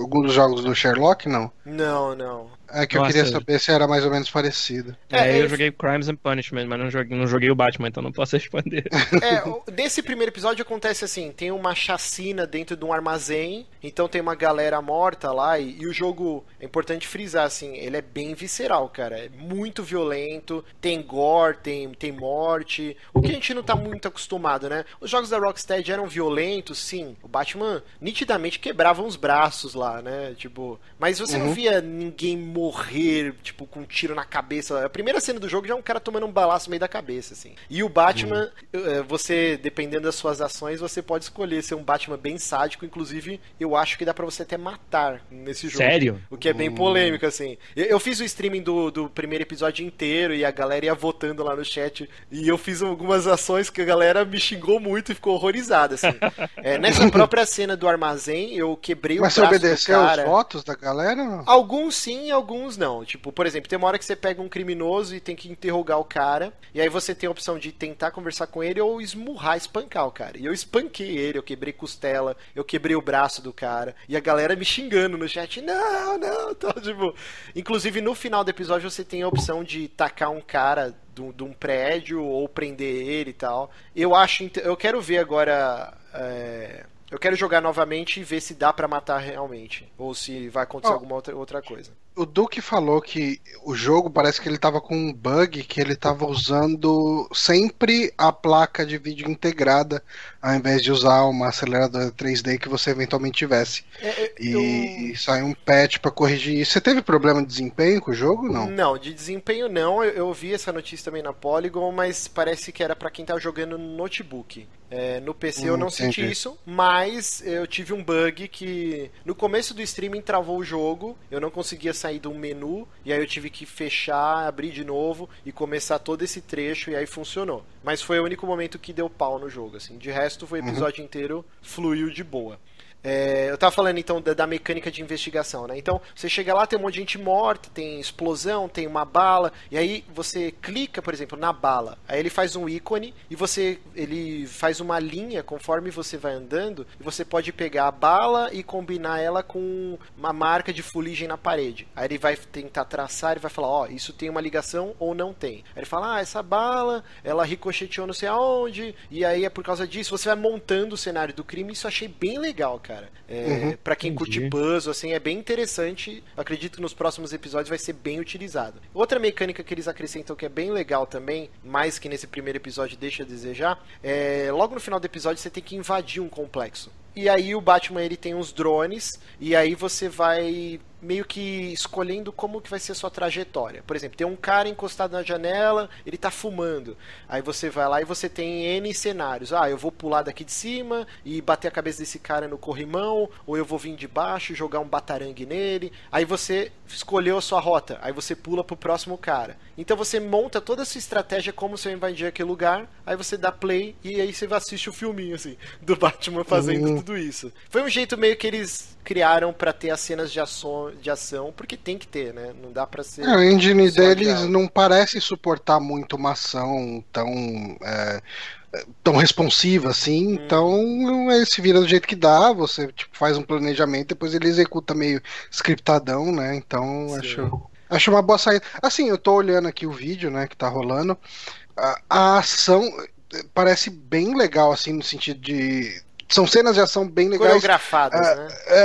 algum dos jogos do Sherlock, não? Não, não. É que Nossa, eu queria saber se era mais ou menos parecido. É, é eu joguei Crimes and Punishment, mas não joguei, não joguei o Batman, então não posso responder. É, nesse primeiro episódio acontece assim: tem uma chacina dentro de um armazém, então tem uma galera morta lá, e, e, o jogo, é importante frisar, assim, ele é bem visceral, cara. É muito violento, tem gore, tem, tem morte, o que a gente não tá muito acostumado, né? Os jogos da Rocksteady eram violentos, sim. O Batman nitidamente quebrava uns braços lá, né? Tipo, mas você uhum. não via ninguém morrer, tipo, com um tiro na cabeça. A primeira cena do jogo já é um cara tomando um balaço no meio da cabeça, assim. E o Batman, uhum. você, dependendo das suas ações, você pode escolher ser um Batman bem sádico. Inclusive, eu acho que dá pra você até matar nesse jogo. Sério? O que é bem polêmico, assim. Eu, fiz o streaming do, do primeiro episódio inteiro e a galera ia votando lá no chat. E eu fiz algumas ações que a galera me xingou muito e ficou horrorizada, assim. é, nessa própria cena do armazém, eu quebrei Mas o braço Mas você obedeceu aos votos da galera? Alguns sim, alguns alguns não. Tipo, por exemplo, tem uma hora que você pega um criminoso e tem que interrogar o cara, e aí você tem a opção de tentar conversar com ele ou esmurrar, espancar o cara. E eu espanquei ele, eu quebrei costela, eu quebrei o braço do cara, e a galera me xingando no chat, não, não, então, tipo... Inclusive, no final do episódio, você tem a opção de tacar um cara de um prédio ou prender ele e tal. Eu acho. Eu quero ver agora. É, eu quero jogar novamente e ver se dá para matar realmente. Ou se vai acontecer oh, alguma outra, outra coisa o Duke falou que o jogo parece que ele tava com um bug que ele tava usando sempre a placa de vídeo integrada, ao invés de usar uma aceleradora 3D que você eventualmente tivesse. É, é e eu... saiu um patch para corrigir isso. Você teve problema de desempenho com o jogo? Não. Não, de desempenho não. Eu, eu vi essa notícia também na Polygon, mas parece que era para quem tava jogando no notebook. É, no PC hum, eu não entendi. senti isso, mas eu tive um bug que no começo do streaming travou o jogo, eu não conseguia sair de um menu, e aí eu tive que fechar, abrir de novo e começar todo esse trecho, e aí funcionou. Mas foi o único momento que deu pau no jogo, assim. De resto, o episódio uhum. inteiro fluiu de boa. É, eu tava falando então da, da, mecânica de investigação, né? Então você chega lá, tem um monte de gente morta, tem explosão, tem uma bala, e aí você clica, por exemplo, na bala. Aí ele faz um ícone e você ele faz uma linha conforme você vai andando, e você pode pegar a bala e combinar ela com uma marca de fuligem na parede. Aí ele vai tentar traçar e vai falar, ó, oh, isso tem uma ligação ou não tem. Aí ele fala, ah, essa bala, ela ricocheteou não sei aonde, e aí é por causa disso. Você vai montando o cenário do crime, isso eu achei bem legal, cara. É, uhum, para quem entendi. curte puzzle, assim, é bem interessante. Acredito que nos próximos episódios vai ser bem utilizado. Outra mecânica que eles acrescentam que é bem legal também, mais que nesse primeiro episódio deixa a desejar, é logo no final do episódio você tem que invadir um complexo. E aí o Batman ele tem uns drones e aí você vai meio que escolhendo como que vai ser a sua trajetória. Por exemplo, tem um cara encostado na janela, ele tá fumando. Aí você vai lá e você tem N cenários. Ah, eu vou pular daqui de cima e bater a cabeça desse cara no corrimão, ou eu vou vir de baixo e jogar um batarangue nele. Aí você escolheu a sua rota, aí você pula pro próximo cara. Então você monta toda a sua estratégia como você vai invadir aquele lugar, aí você dá play e aí você assiste o filminho assim do Batman fazendo uhum. Tudo isso. Foi um jeito meio que eles criaram para ter as cenas de ação, de ação, porque tem que ter, né? Não dá para ser. É, o engine deles não parece suportar muito uma ação tão. É, tão responsiva assim, hum. então ele se vira do jeito que dá, você tipo, faz um planejamento, depois ele executa meio scriptadão, né? Então Sim. acho acho uma boa saída. Assim, eu tô olhando aqui o vídeo, né, que tá rolando. A, a ação parece bem legal assim no sentido de são cenas de ação bem legais. Coreografadas, é, né? É,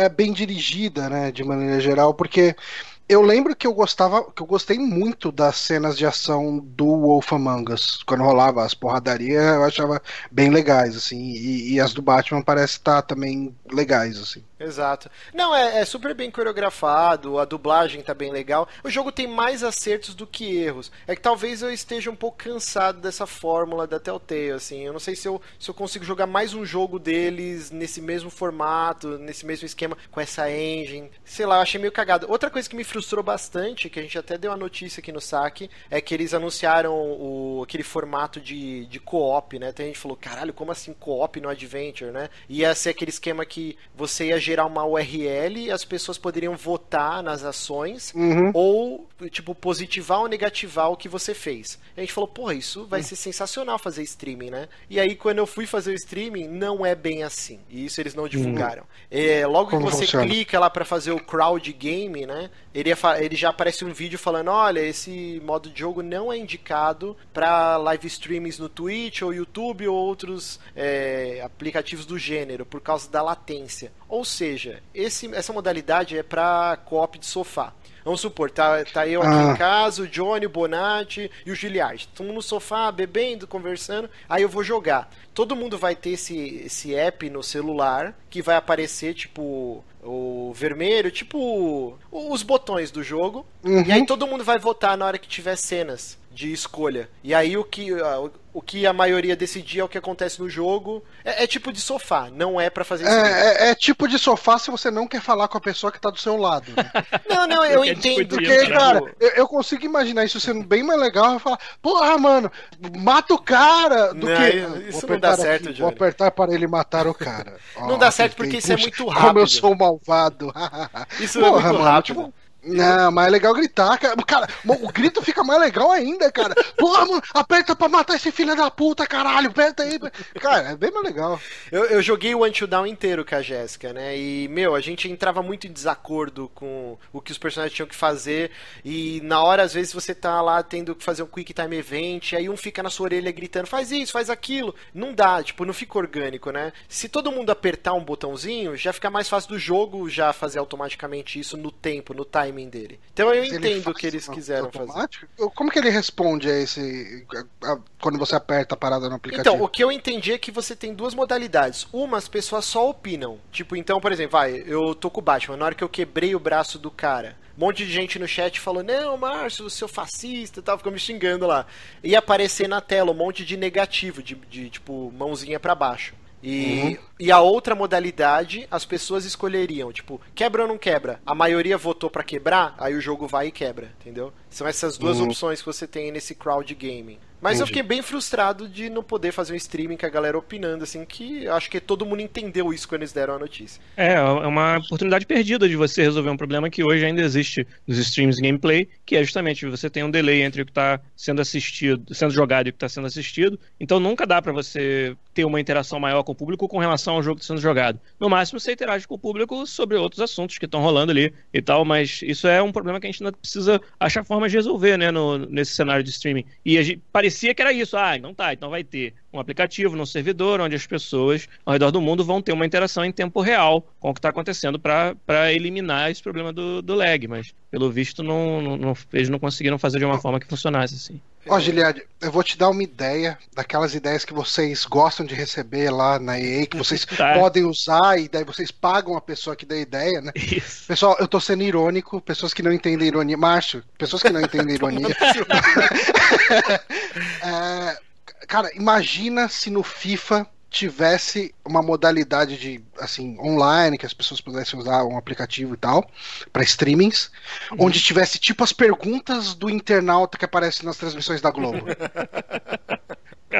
é, é, bem dirigida, né, de maneira geral, porque eu lembro que eu gostava, que eu gostei muito das cenas de ação do Wolf Among Us. Quando rolava as porradarias, eu achava bem legais, assim. E, e as do Batman parece estar tá também legais, assim. Exato. Não, é, é, super bem coreografado, a dublagem tá bem legal. O jogo tem mais acertos do que erros. É que talvez eu esteja um pouco cansado dessa fórmula da Telltale, assim. Eu não sei se eu, se eu consigo jogar mais um jogo deles nesse mesmo formato, nesse mesmo esquema, com essa engine. Sei lá, achei meio cagado. Outra coisa que me frustrou bastante, que a gente até deu a notícia aqui no saque, é que eles anunciaram o, aquele formato de, de co-op, né? Tem gente falou, caralho, como assim co-op no Adventure, né? Ia ser aquele esquema que você ia gerar uma URL, as pessoas poderiam votar nas ações uhum. ou, tipo, positivar ou negativar o que você fez. E a gente falou, porra, isso vai uhum. ser sensacional fazer streaming, né? E aí, quando eu fui fazer o streaming, não é bem assim. E isso eles não divulgaram. Uhum. É, logo Como que você funciona? clica lá para fazer o crowd game, né? Ele, ele já aparece um vídeo falando, olha, esse modo de jogo não é indicado para live streamings no Twitch ou YouTube ou outros é, aplicativos do gênero, por causa da latência. Ou seja, esse, essa modalidade é para co-op de sofá. Vamos supor, tá, tá eu aqui ah. em casa, o Johnny, o Bonatti e o Giliard. Estamos no sofá, bebendo, conversando. Aí eu vou jogar. Todo mundo vai ter esse, esse app no celular que vai aparecer, tipo, o vermelho, tipo os botões do jogo. Uhum. E aí todo mundo vai votar na hora que tiver cenas de escolha. E aí o que o que a maioria decidir é o que acontece no jogo. É, é tipo de sofá, não é para fazer isso. É, é, é, tipo de sofá se você não quer falar com a pessoa que tá do seu lado. Né? não, não, eu entendo. Porque, cara, eu, eu, consigo imaginar isso sendo bem mais legal. Falar, porra, mano, mata o cara. Do não, que. Isso não dá certo, aqui, Vou apertar para ele matar o cara. não oh, dá certo porque isso é muito rápido. Como eu sou malvado. isso porra, é muito mano, rápido. Tipo, não, mas é legal gritar, cara. Cara, o grito fica mais legal ainda, cara. Porra, mano, aperta pra matar esse filho da puta, caralho. Aperta aí. Cara, é bem mais legal. Eu, eu joguei o Until Down inteiro com a Jéssica, né? E, meu, a gente entrava muito em desacordo com o que os personagens tinham que fazer. E na hora, às vezes, você tá lá tendo que fazer um Quick Time Event. Aí um fica na sua orelha gritando, faz isso, faz aquilo. Não dá, tipo, não fica orgânico, né? Se todo mundo apertar um botãozinho, já fica mais fácil do jogo já fazer automaticamente isso no tempo, no time timing dele. Então eu entendo o que eles quiseram automático? fazer. Como que ele responde a esse. A, a, quando você aperta a parada no aplicativo? Então, o que eu entendi é que você tem duas modalidades. Uma, as pessoas só opinam. Tipo, então, por exemplo, vai, eu tô com o Batman, na hora que eu quebrei o braço do cara. Um monte de gente no chat falou: Não, Márcio, seu fascista e tal, ficou me xingando lá. E aparecer na tela um monte de negativo, de, de tipo, mãozinha para baixo. E, uhum. e a outra modalidade, as pessoas escolheriam, tipo, quebra ou não quebra? A maioria votou para quebrar, aí o jogo vai e quebra, entendeu? São essas duas uhum. opções que você tem nesse crowd gaming. Mas Entendi. eu fiquei bem frustrado de não poder fazer um streaming com a galera opinando, assim, que acho que todo mundo entendeu isso quando eles deram a notícia. É, é uma oportunidade perdida de você resolver um problema que hoje ainda existe nos streams gameplay, que é justamente você tem um delay entre o que está sendo assistido, sendo jogado e o que está sendo assistido. Então nunca dá para você ter uma interação maior com o público com relação ao jogo que está sendo jogado. No máximo você interage com o público sobre outros assuntos que estão rolando ali e tal, mas isso é um problema que a gente ainda precisa achar formas de resolver, né, no, nesse cenário de streaming. E gente, parecia que era isso. Ah, não tá, então vai ter um aplicativo num servidor onde as pessoas ao redor do mundo vão ter uma interação em tempo real com o que está acontecendo para eliminar esse problema do, do lag. Mas, pelo visto, não, não, eles não conseguiram fazer de uma forma que funcionasse assim. Ó, Giliad, eu vou te dar uma ideia daquelas ideias que vocês gostam de receber lá na EA, que vocês tá. podem usar e daí vocês pagam a pessoa que dá a ideia, né? Isso. Pessoal, eu tô sendo irônico, pessoas que não entendem ironia. Márcio, pessoas que não entendem ironia. é, cara, imagina se no FIFA tivesse uma modalidade de assim online que as pessoas pudessem usar um aplicativo e tal para streamings, uhum. onde tivesse tipo as perguntas do internauta que aparece nas transmissões da Globo.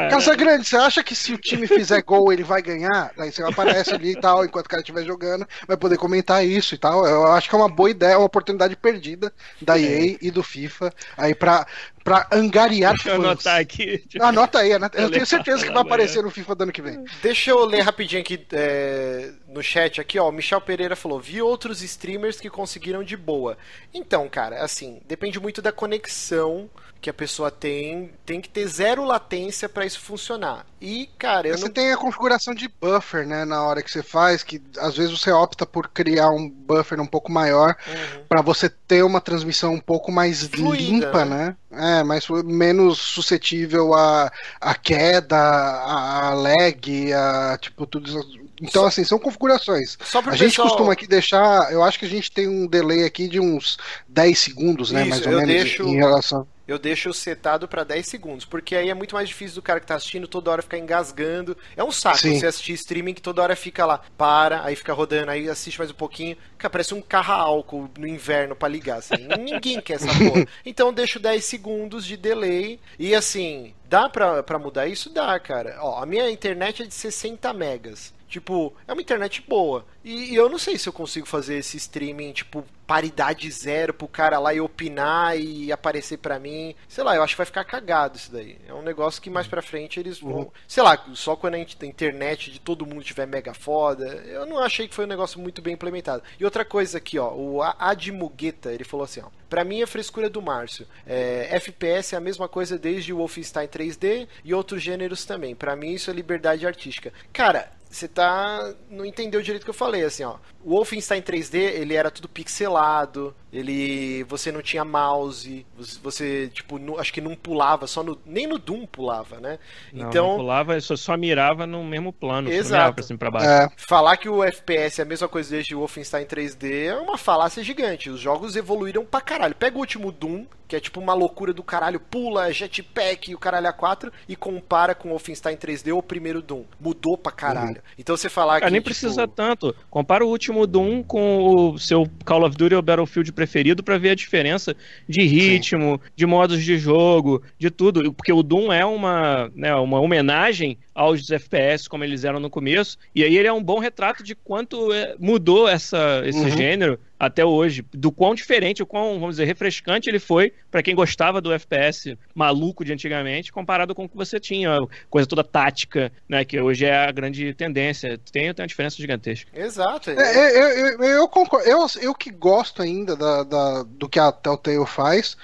Casa Grande, você acha que se o time fizer gol ele vai ganhar? Aí você aparece ali e tal, enquanto o cara estiver jogando, vai poder comentar isso e tal. Eu acho que é uma boa ideia, uma oportunidade perdida da EA e do FIFA aí pra, pra angariar Deixa eu anotar aqui. Anota aí, anota. eu tenho certeza que vai aparecer no FIFA do ano que vem. Deixa eu ler rapidinho aqui é, no chat aqui, ó, o Michel Pereira falou: vi outros streamers que conseguiram de boa. Então, cara, assim, depende muito da conexão que a pessoa tem, tem que ter zero latência para isso funcionar. E, cara, eu você não... tem a configuração de buffer, né, na hora que você faz, que às vezes você opta por criar um buffer um pouco maior uhum. para você ter uma transmissão um pouco mais Fluida, limpa, né? né? É, mais menos suscetível a, a queda, a, a lag, a tipo tudo isso. Então, Só... assim, são configurações. a pessoal... gente costuma aqui deixar. Eu acho que a gente tem um delay aqui de uns 10 segundos, né? Isso, mais ou menos, deixo... em relação eu deixo setado para 10 segundos, porque aí é muito mais difícil do cara que tá assistindo toda hora ficar engasgando. É um saco Sim. você assistir streaming que toda hora fica lá, para, aí fica rodando, aí assiste mais um pouquinho. Cara, parece um carro álcool no inverno para ligar, assim. Ninguém quer essa porra. Então eu deixo 10 segundos de delay e assim, dá pra, pra mudar isso? Dá, cara. Ó, a minha internet é de 60 megas. Tipo, é uma internet boa. E, e, eu não sei se eu consigo fazer esse streaming, tipo, paridade zero pro cara lá e opinar e aparecer para mim. Sei lá, eu acho que vai ficar cagado isso daí. É um negócio que mais pra frente eles vão. Uhum. Sei lá, só quando a, gente, a internet de todo mundo tiver mega foda. Eu não achei que foi um negócio muito bem implementado. E outra coisa aqui, ó, o Admugueta, ele falou assim, ó. Pra mim, a frescura do Márcio. É, FPS é a mesma coisa desde o Wolfenstein 3D e outros gêneros também. Para mim, isso é liberdade artística. Cara, você tá. não entendeu direito o que eu falei, assim, ó. O Wolfenstein 3D, ele era tudo pixelado, ele você não tinha mouse, você tipo, não, acho que não pulava, só no nem no Doom pulava, né? Não, então não pulava, só, só mirava no mesmo plano, Exato. pra cima pra baixo. É. Falar que o FPS é a mesma coisa desde o Wolfenstein 3D é uma falácia gigante. Os jogos evoluíram pra caralho. Pega o último Doom, que é tipo uma loucura do caralho, pula, jetpack e o caralho A4 e compara com o Wolfenstein 3D ou o primeiro Doom. Mudou pra caralho. Uhum. Então você falar Cara, que nem tipo... precisa tanto. Compara o último Doom com o seu Call of Duty ou Battlefield preferido para ver a diferença de ritmo, Sim. de modos de jogo, de tudo. Porque o Doom é uma, né, uma homenagem aos FPS como eles eram no começo. E aí ele é um bom retrato de quanto é, mudou essa, esse uhum. gênero até hoje, do quão diferente, o quão, vamos dizer, refrescante ele foi para quem gostava do FPS maluco de antigamente, comparado com o que você tinha, coisa toda tática, né, que hoje é a grande tendência. Tem, tem uma diferença gigantesca. Exato. É, eu, eu, eu, concordo, eu, eu que gosto ainda da, da, do que a Telltale faz,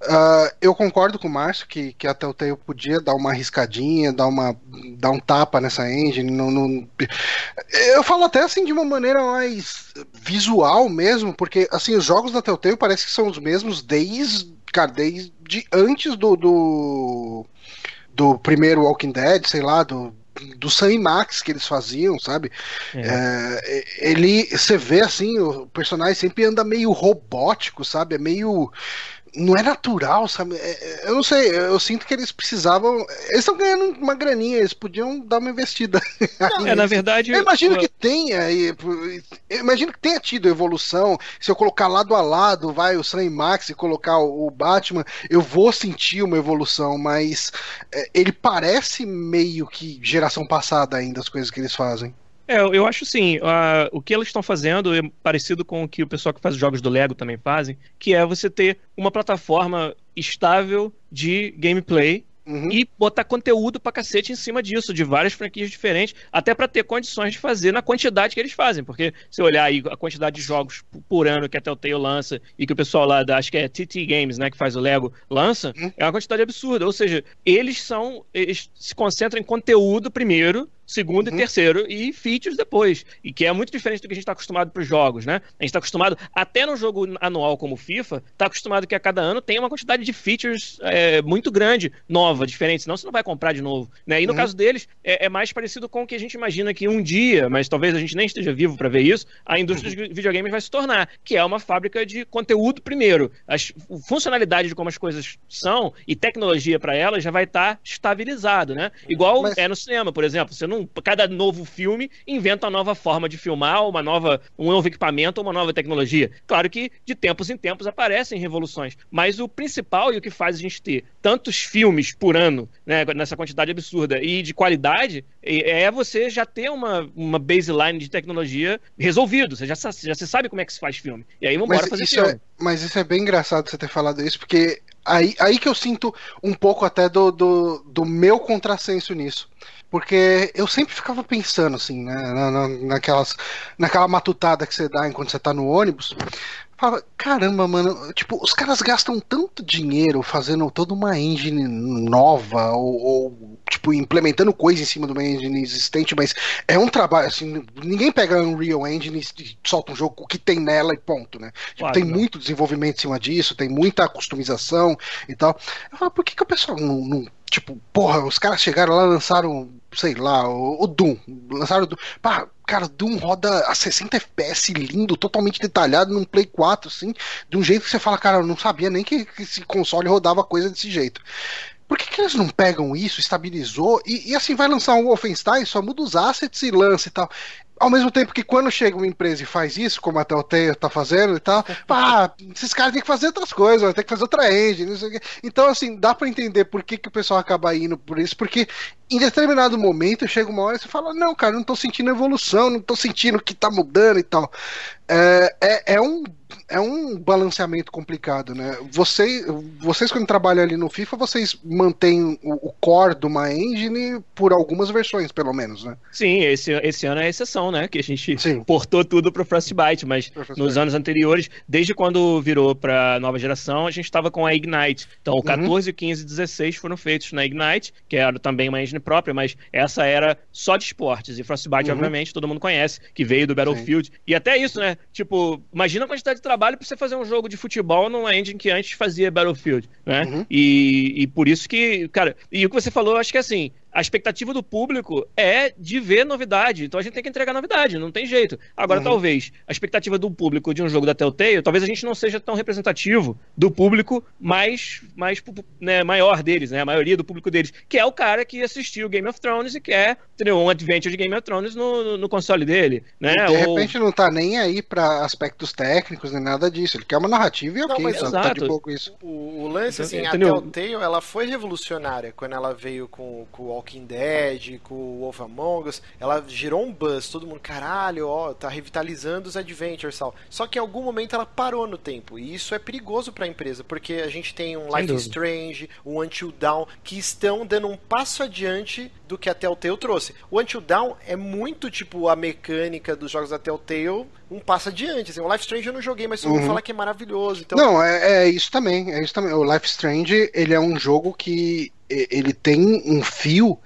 Uh, eu concordo com o Márcio que, que a Telltale podia dar uma arriscadinha, dar, uma, dar um tapa nessa engine. Não, não... Eu falo até assim de uma maneira mais visual mesmo, porque assim, os jogos da Telltale parece que são os mesmos desde, cara, desde antes do, do, do primeiro Walking Dead, sei lá, do, do Sam Max que eles faziam, sabe? É. É, ele, você vê assim, o personagem sempre anda meio robótico, sabe? É meio não é natural, sabe? É, é, eu não sei, eu sinto que eles precisavam. Eles estão ganhando uma graninha, eles podiam dar uma investida. Não, é, na verdade. Eu imagino eu... que tenha, imagino que tenha tido evolução. Se eu colocar lado a lado, vai o Sam Max e colocar o Batman, eu vou sentir uma evolução, mas é, ele parece meio que geração passada ainda, as coisas que eles fazem. É, eu acho sim. Uh, o que eles estão fazendo é parecido com o que o pessoal que faz jogos do Lego também fazem, que é você ter uma plataforma estável de gameplay Uhum. e botar conteúdo pra cacete em cima disso, de várias franquias diferentes, até para ter condições de fazer na quantidade que eles fazem. Porque se olhar aí a quantidade de jogos por ano que a Telltale lança e que o pessoal lá da, acho que é TT Games, né, que faz o Lego, lança, uhum. é uma quantidade absurda. Ou seja, eles são. Eles se concentram em conteúdo primeiro segundo uhum. e terceiro, e features depois. E que é muito diferente do que a gente está acostumado para os jogos, né? A gente está acostumado, até no jogo anual como FIFA, está acostumado que a cada ano tem uma quantidade de features é, muito grande, nova, diferente, senão você não vai comprar de novo. Né? E no uhum. caso deles, é, é, mais parecido com o que a gente imagina que um dia, mas talvez a gente nem esteja vivo para ver isso, a indústria uhum. dos videogames vai se tornar, que é uma fábrica de conteúdo primeiro. A funcionalidade de como as coisas são e tecnologia para elas já vai estar tá estabilizado, né? Igual mas... é no cinema, por exemplo. Você não cada novo filme inventa uma nova forma de filmar, uma nova, um novo equipamento, uma nova tecnologia. Claro que de tempos em tempos aparecem revoluções, mas o principal e o que faz a gente ter tantos filmes por ano, né, nessa quantidade absurda e de qualidade, é você já ter uma, uma baseline de tecnologia resolvido. Você já, já você sabe como é que se faz filme. E aí vamos embora fazer isso filme. É, mas isso é bem engraçado você ter falado isso, porque aí, aí que eu sinto um pouco até do, do, do meu contrassenso nisso. Porque eu sempre ficava pensando, assim, né, na, naquelas, naquela matutada que você dá enquanto você tá no ônibus. Fala, caramba, mano, tipo, os caras gastam tanto dinheiro fazendo toda uma engine nova ou, ou, tipo, implementando coisa em cima de uma engine existente, mas é um trabalho, assim, ninguém pega um Unreal Engine e solta um jogo que tem nela e ponto, né? Tipo, claro, tem não. muito desenvolvimento em cima disso, tem muita customização e tal. Eu falo, por que, que o pessoal não, não Tipo, porra, os caras chegaram lá lançaram, sei lá, o, o Doom. Lançaram o Doom. Pá, cara, Doom roda a 60 FPS, lindo, totalmente detalhado num Play 4, assim, de um jeito que você fala, cara, eu não sabia nem que, que esse console rodava coisa desse jeito. Por que, que eles não pegam isso, estabilizou e, e, assim vai lançar um Wolfenstein, só muda os assets e lança e tal? Ao mesmo tempo que quando chega uma empresa e faz isso, como a Telltale tá fazendo e tal, pá, esses caras têm que fazer outras coisas, tem que fazer outra engine, não sei o quê. Então, assim, dá para entender por que, que o pessoal acaba indo por isso, porque em determinado momento chega uma hora e você fala, não, cara, não tô sentindo evolução, não tô sentindo que tá mudando e tal. É, é, é um é um balanceamento complicado, né? Você, vocês, quando trabalham ali no FIFA, vocês mantêm o, o, core de uma engine por algumas versões, pelo menos, né? Sim, esse, esse ano é a exceção, né? Que a gente Sim. portou tudo para Frostbite, mas nos anos anteriores, desde quando virou para nova geração, a gente estava com a Ignite. Então, o 14, uhum. 15 e 16 foram feitos na Ignite, que era também uma engine própria, mas essa era só de esportes. E Frostbite, uhum. obviamente, todo mundo conhece, que veio do Battlefield. Sim. E até isso, né? Tipo, imagina a quantidade de trabalho para você fazer um jogo de futebol numa engine que antes fazia Battlefield, né? Uhum. E, e por isso que, cara, e o que você falou, acho que é assim, a expectativa do público é de ver novidade. Então a gente tem que entregar novidade, não tem jeito. Agora, uhum. talvez, a expectativa do público de um jogo da Telltale, talvez a gente não seja tão representativo do público mais, mais né, maior deles, né? A maioria do público deles, que é o cara que assistiu Game of Thrones e quer ter um adventure de Game of Thrones no, no, no console dele, né? E de Ou... repente não tá nem aí para aspectos técnicos nem nada disso. Ele quer uma narrativa e ok, não, mas, tá de pouco isso. O, o lance, assim, Entendeu? a Telltale, ela foi revolucionária quando ela veio com, com o Walking Dead, com o Wolf Among Us, ela gerou um buzz, todo mundo, caralho, ó, tá revitalizando os adventures tal. Só que em algum momento ela parou no tempo, e isso é perigoso para a empresa, porque a gente tem um Life is Strange, um Until Dawn, que estão dando um passo adiante do que a Telltale trouxe. O Until Dawn é muito tipo a mecânica dos jogos da Telltale, um passo adiante. Assim, o Life Strange eu não joguei, mas todo mundo uhum. fala que é maravilhoso. Então... Não, é, é, isso também, é isso também. O Life Strange, ele é um jogo que ele tem um fio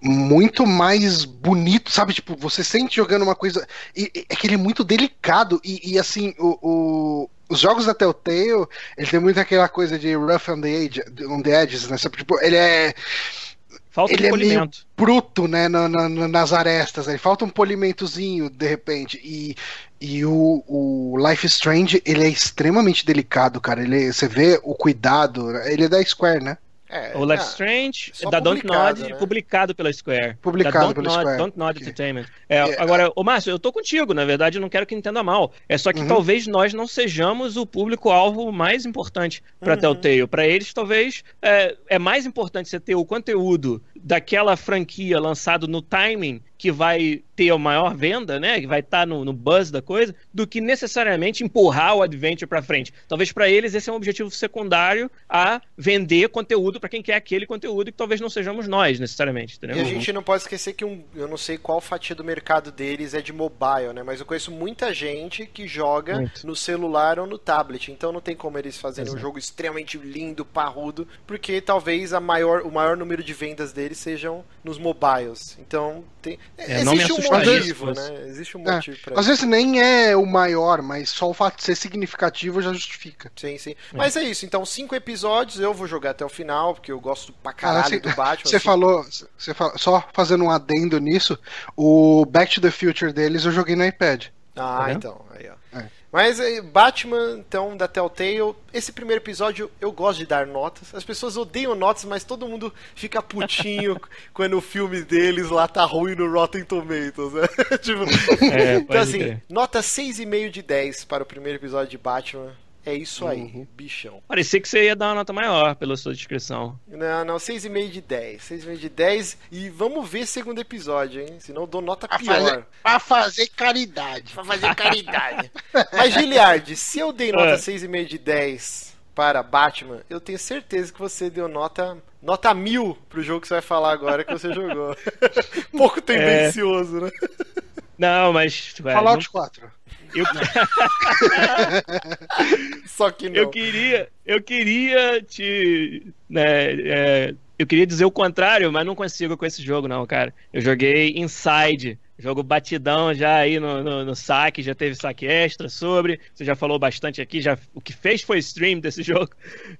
muito mais bonito, sabe? Tipo, você sente jogando uma coisa. E, é que ele é muito delicado. E, e assim, o, o, os jogos da Telltale, ele tem muito aquela coisa de rough on the, edge, on the edges, né? Tipo, ele é. Falta ele um polimento. É meio bruto, né, na, na, nas arestas. Aí falta um polimentozinho, de repente. E, e o, o Life Strange, ele é extremamente delicado, cara. Ele, você vê o cuidado. Ele é da Square, né? É, o Life Strange, da Dontnod, né? publicado pela Square. Publicado pela Square. Dontnod okay. Entertainment. É, é, agora, o Márcio, eu tô contigo, na verdade, eu não quero que entenda mal. É só que uhum. talvez nós não sejamos o público-alvo mais importante para uhum. Telltale. Para eles, talvez, é, é mais importante você ter o conteúdo daquela franquia lançado no timing que vai ter a maior venda, né, que vai estar tá no, no, buzz da coisa, do que necessariamente empurrar o adventure para frente. Talvez para eles esse é um objetivo secundário a vender conteúdo para quem quer aquele conteúdo que talvez não sejamos nós necessariamente. Entendeu? E a gente não pode esquecer que um, eu não sei qual fatia do mercado deles é de mobile, né, mas eu conheço muita gente que joga Muito. no celular ou no tablet, então não tem como eles fazerem Exato. um jogo extremamente lindo, parrudo, porque talvez a maior, o maior número de vendas deles sejam nos mobiles. Então tem, é, existe um motivo, né? Existe um motivo é, Às vezes nem é o maior, mas só o fato de ser significativo já justifica. Sim, sim. É. Mas é isso, então cinco episódios, eu vou jogar até o final, porque eu gosto pra caralho ah, do Batman. Você assim. falou, você falou, só fazendo um adendo nisso, o Back to the Future deles eu joguei no iPad. Ah, tá então, aí ó. Mas eh, Batman, então, da Telltale, esse primeiro episódio eu gosto de dar notas. As pessoas odeiam notas, mas todo mundo fica putinho quando o filme deles lá tá ruim no Rotten Tomatoes, né? tipo, é, então, assim, ter. nota 6,5 de 10 para o primeiro episódio de Batman. É isso aí, uhum. bichão. Parecia que você ia dar uma nota maior pela sua descrição. Não, não, 6,5 de 10. 6,5 de 10. E vamos ver segundo episódio, hein? Senão eu dou nota pra pior. Fazer, pra fazer caridade. Pra fazer caridade. Mas, Giliard, se eu dei nota é. 6,5 de 10 para Batman, eu tenho certeza que você deu nota nota mil pro jogo que você vai falar agora que você jogou. Pouco tendencioso, é... né? Não, mas. Fallout não... 4. Eu... Só que não. Eu queria, eu queria te. Né, é, eu queria dizer o contrário, mas não consigo com esse jogo, não, cara. Eu joguei Inside. Jogo batidão já aí no, no, no, saque, já teve saque extra sobre. Você já falou bastante aqui, já o que fez foi stream desse jogo,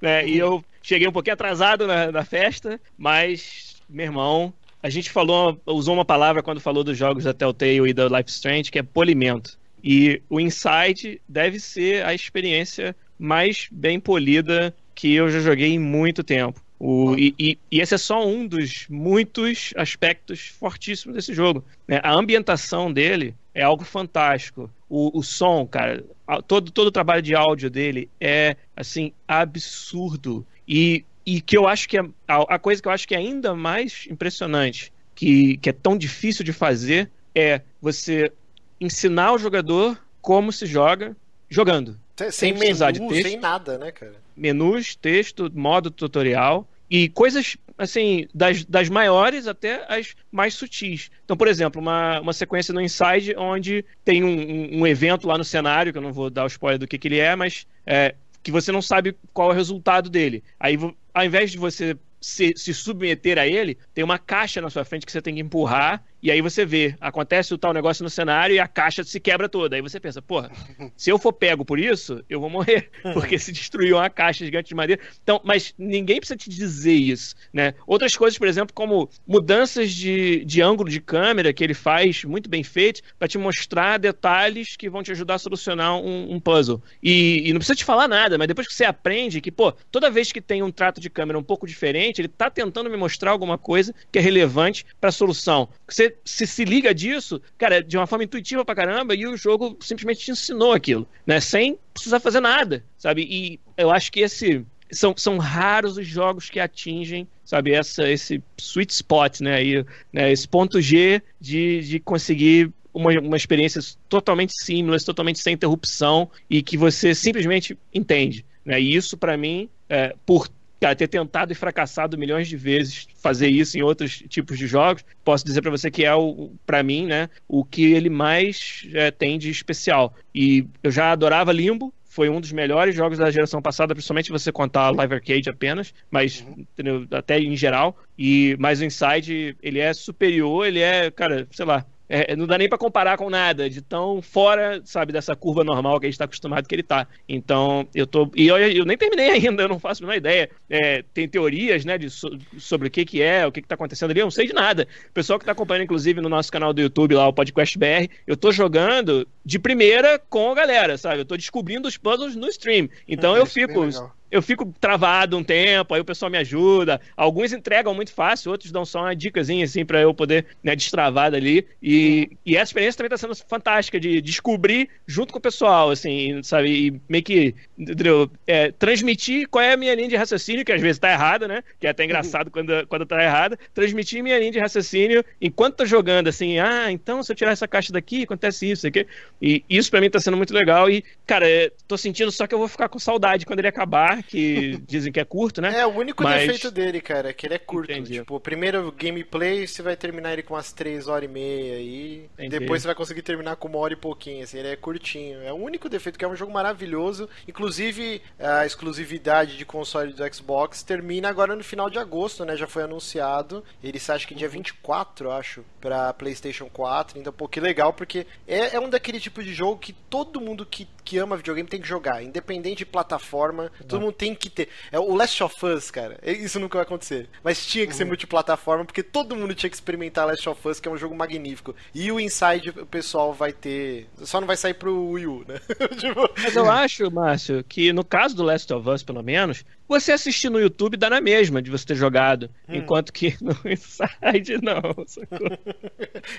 né? E eu cheguei um pouquinho atrasado na, na festa, mas, meu irmão, a gente falou, usou uma palavra quando falou dos jogos da Telltale e da Life Strange, que é polimento. E o Inside deve ser a experiência mais bem polida que eu já joguei em muito tempo. O, e, e, e, esse é só um dos muitos aspectos fortíssimos desse jogo. Né? A ambientação dele é algo fantástico. O, o som, cara, todo, todo o trabalho de áudio dele é assim absurdo. E, e que eu acho que é, a, a coisa que eu acho que é ainda mais impressionante, que, que é tão difícil de fazer, é você ensinar o jogador como se joga jogando. Sem, sem menu, de texto. Sem nada, né, cara? Menus, texto, modo tutorial e coisas assim das, das maiores até as mais sutis. Então, por exemplo, uma, uma sequência no Inside onde tem um, um, evento lá no cenário, que eu não vou dar o spoiler do que, que ele é, mas é, que você não sabe qual é o resultado dele. Aí, ao invés de você se, se submeter a ele, tem uma caixa na sua frente que você tem que empurrar e aí você vê, acontece o tal negócio no cenário e a caixa se quebra toda. Aí você pensa, porra, se eu for pego por isso, eu vou morrer, porque se destruiu uma caixa gigante de madeira. Então, mas ninguém precisa te dizer isso, né? Outras coisas, por exemplo, como mudanças de, de ângulo de câmera que ele faz muito bem feito para te mostrar detalhes que vão te ajudar a solucionar um, um puzzle. E, e, não precisa te falar nada, mas depois que você aprende que, pô, toda vez que tem um trato de câmera um pouco diferente, ele tá tentando me mostrar alguma coisa que é relevante para a solução. Você se, se liga disso, cara, de uma forma intuitiva pra caramba, e o jogo simplesmente te ensinou aquilo, né? Sem precisar fazer nada, sabe? E eu acho que esse. São, são raros os jogos que atingem, sabe, essa, esse sweet spot, né, aí, né, esse ponto G de, de conseguir uma, uma experiência totalmente simples, totalmente sem interrupção e que você simplesmente entende. Né? E isso, para mim, é, por cara, ter tentado e fracassado milhões de vezes fazer isso em outros tipos de jogos, posso dizer para você que é o, para mim, né, o que ele mais é, tem de especial. E eu já adorava Limbo, foi um dos melhores jogos da geração passada, principalmente você contar Live Arcade apenas, mas uhum. até em geral. E mas o Inside ele é superior, ele é, cara, sei lá, é, não dá nem para comparar com nada, de tão fora, sabe, dessa curva normal que a gente está acostumado que ele tá. Então, eu tô. E eu, eu nem terminei ainda, eu não faço a menor ideia. É, tem teorias, né, de, sobre o que, que é, o que, que tá acontecendo ali, eu não sei de nada. O pessoal que tá acompanhando, inclusive, no nosso canal do YouTube, lá, o Podcast BR, eu tô jogando de primeira com a galera, sabe? Eu tô descobrindo os puzzles no stream. Então é, eu fico eu fico travado um tempo, aí o pessoal me ajuda. Alguns entregam muito fácil, outros dão só uma dicasinha assim para eu poder né, destravar dali. E, e essa experiência também tá sendo fantástica de descobrir junto com o pessoal, assim, sabe? E meio que entendeu? É, transmitir qual é a minha linha de raciocínio, que às vezes tá errada, né? Que é até engraçado uhum. quando, quando tá errada. Transmitir minha linha de raciocínio enquanto tô jogando, assim, ah, então se eu tirar essa caixa daqui, acontece isso aqui. E isso para mim tá sendo muito legal. E, cara, é, tô sentindo só que eu vou ficar com saudade quando ele acabar que dizem que é curto, né? É, o único Mas... defeito dele, cara, é que ele é curto. Entendi. Tipo, o primeiro gameplay você vai terminar ele com umas 3 horas e meia aí. E depois você vai conseguir terminar com uma hora e pouquinho, assim, ele é curtinho. É o único defeito, que é um jogo maravilhoso. Inclusive, a exclusividade de console do Xbox termina agora no final de agosto, né? Já foi anunciado. Ele se acha que dia 24, eu acho, pra PlayStation 4. Então, pô, que legal, porque é, é um daquele tipo de jogo que todo mundo que, que ama videogame tem que jogar, independente de plataforma. Todo mundo tem que ter. É o Last of Us, cara. Isso nunca vai acontecer. Mas tinha que uhum. ser multiplataforma, porque todo mundo tinha que experimentar Last of Us, que é um jogo magnífico. E o Inside, o pessoal vai ter. Só não vai sair pro Wii U, né? tipo... Mas eu acho, Márcio, que no caso do Last of Us, pelo menos, você assistir no YouTube dá na mesma de você ter jogado. Hum. Enquanto que no Inside, não.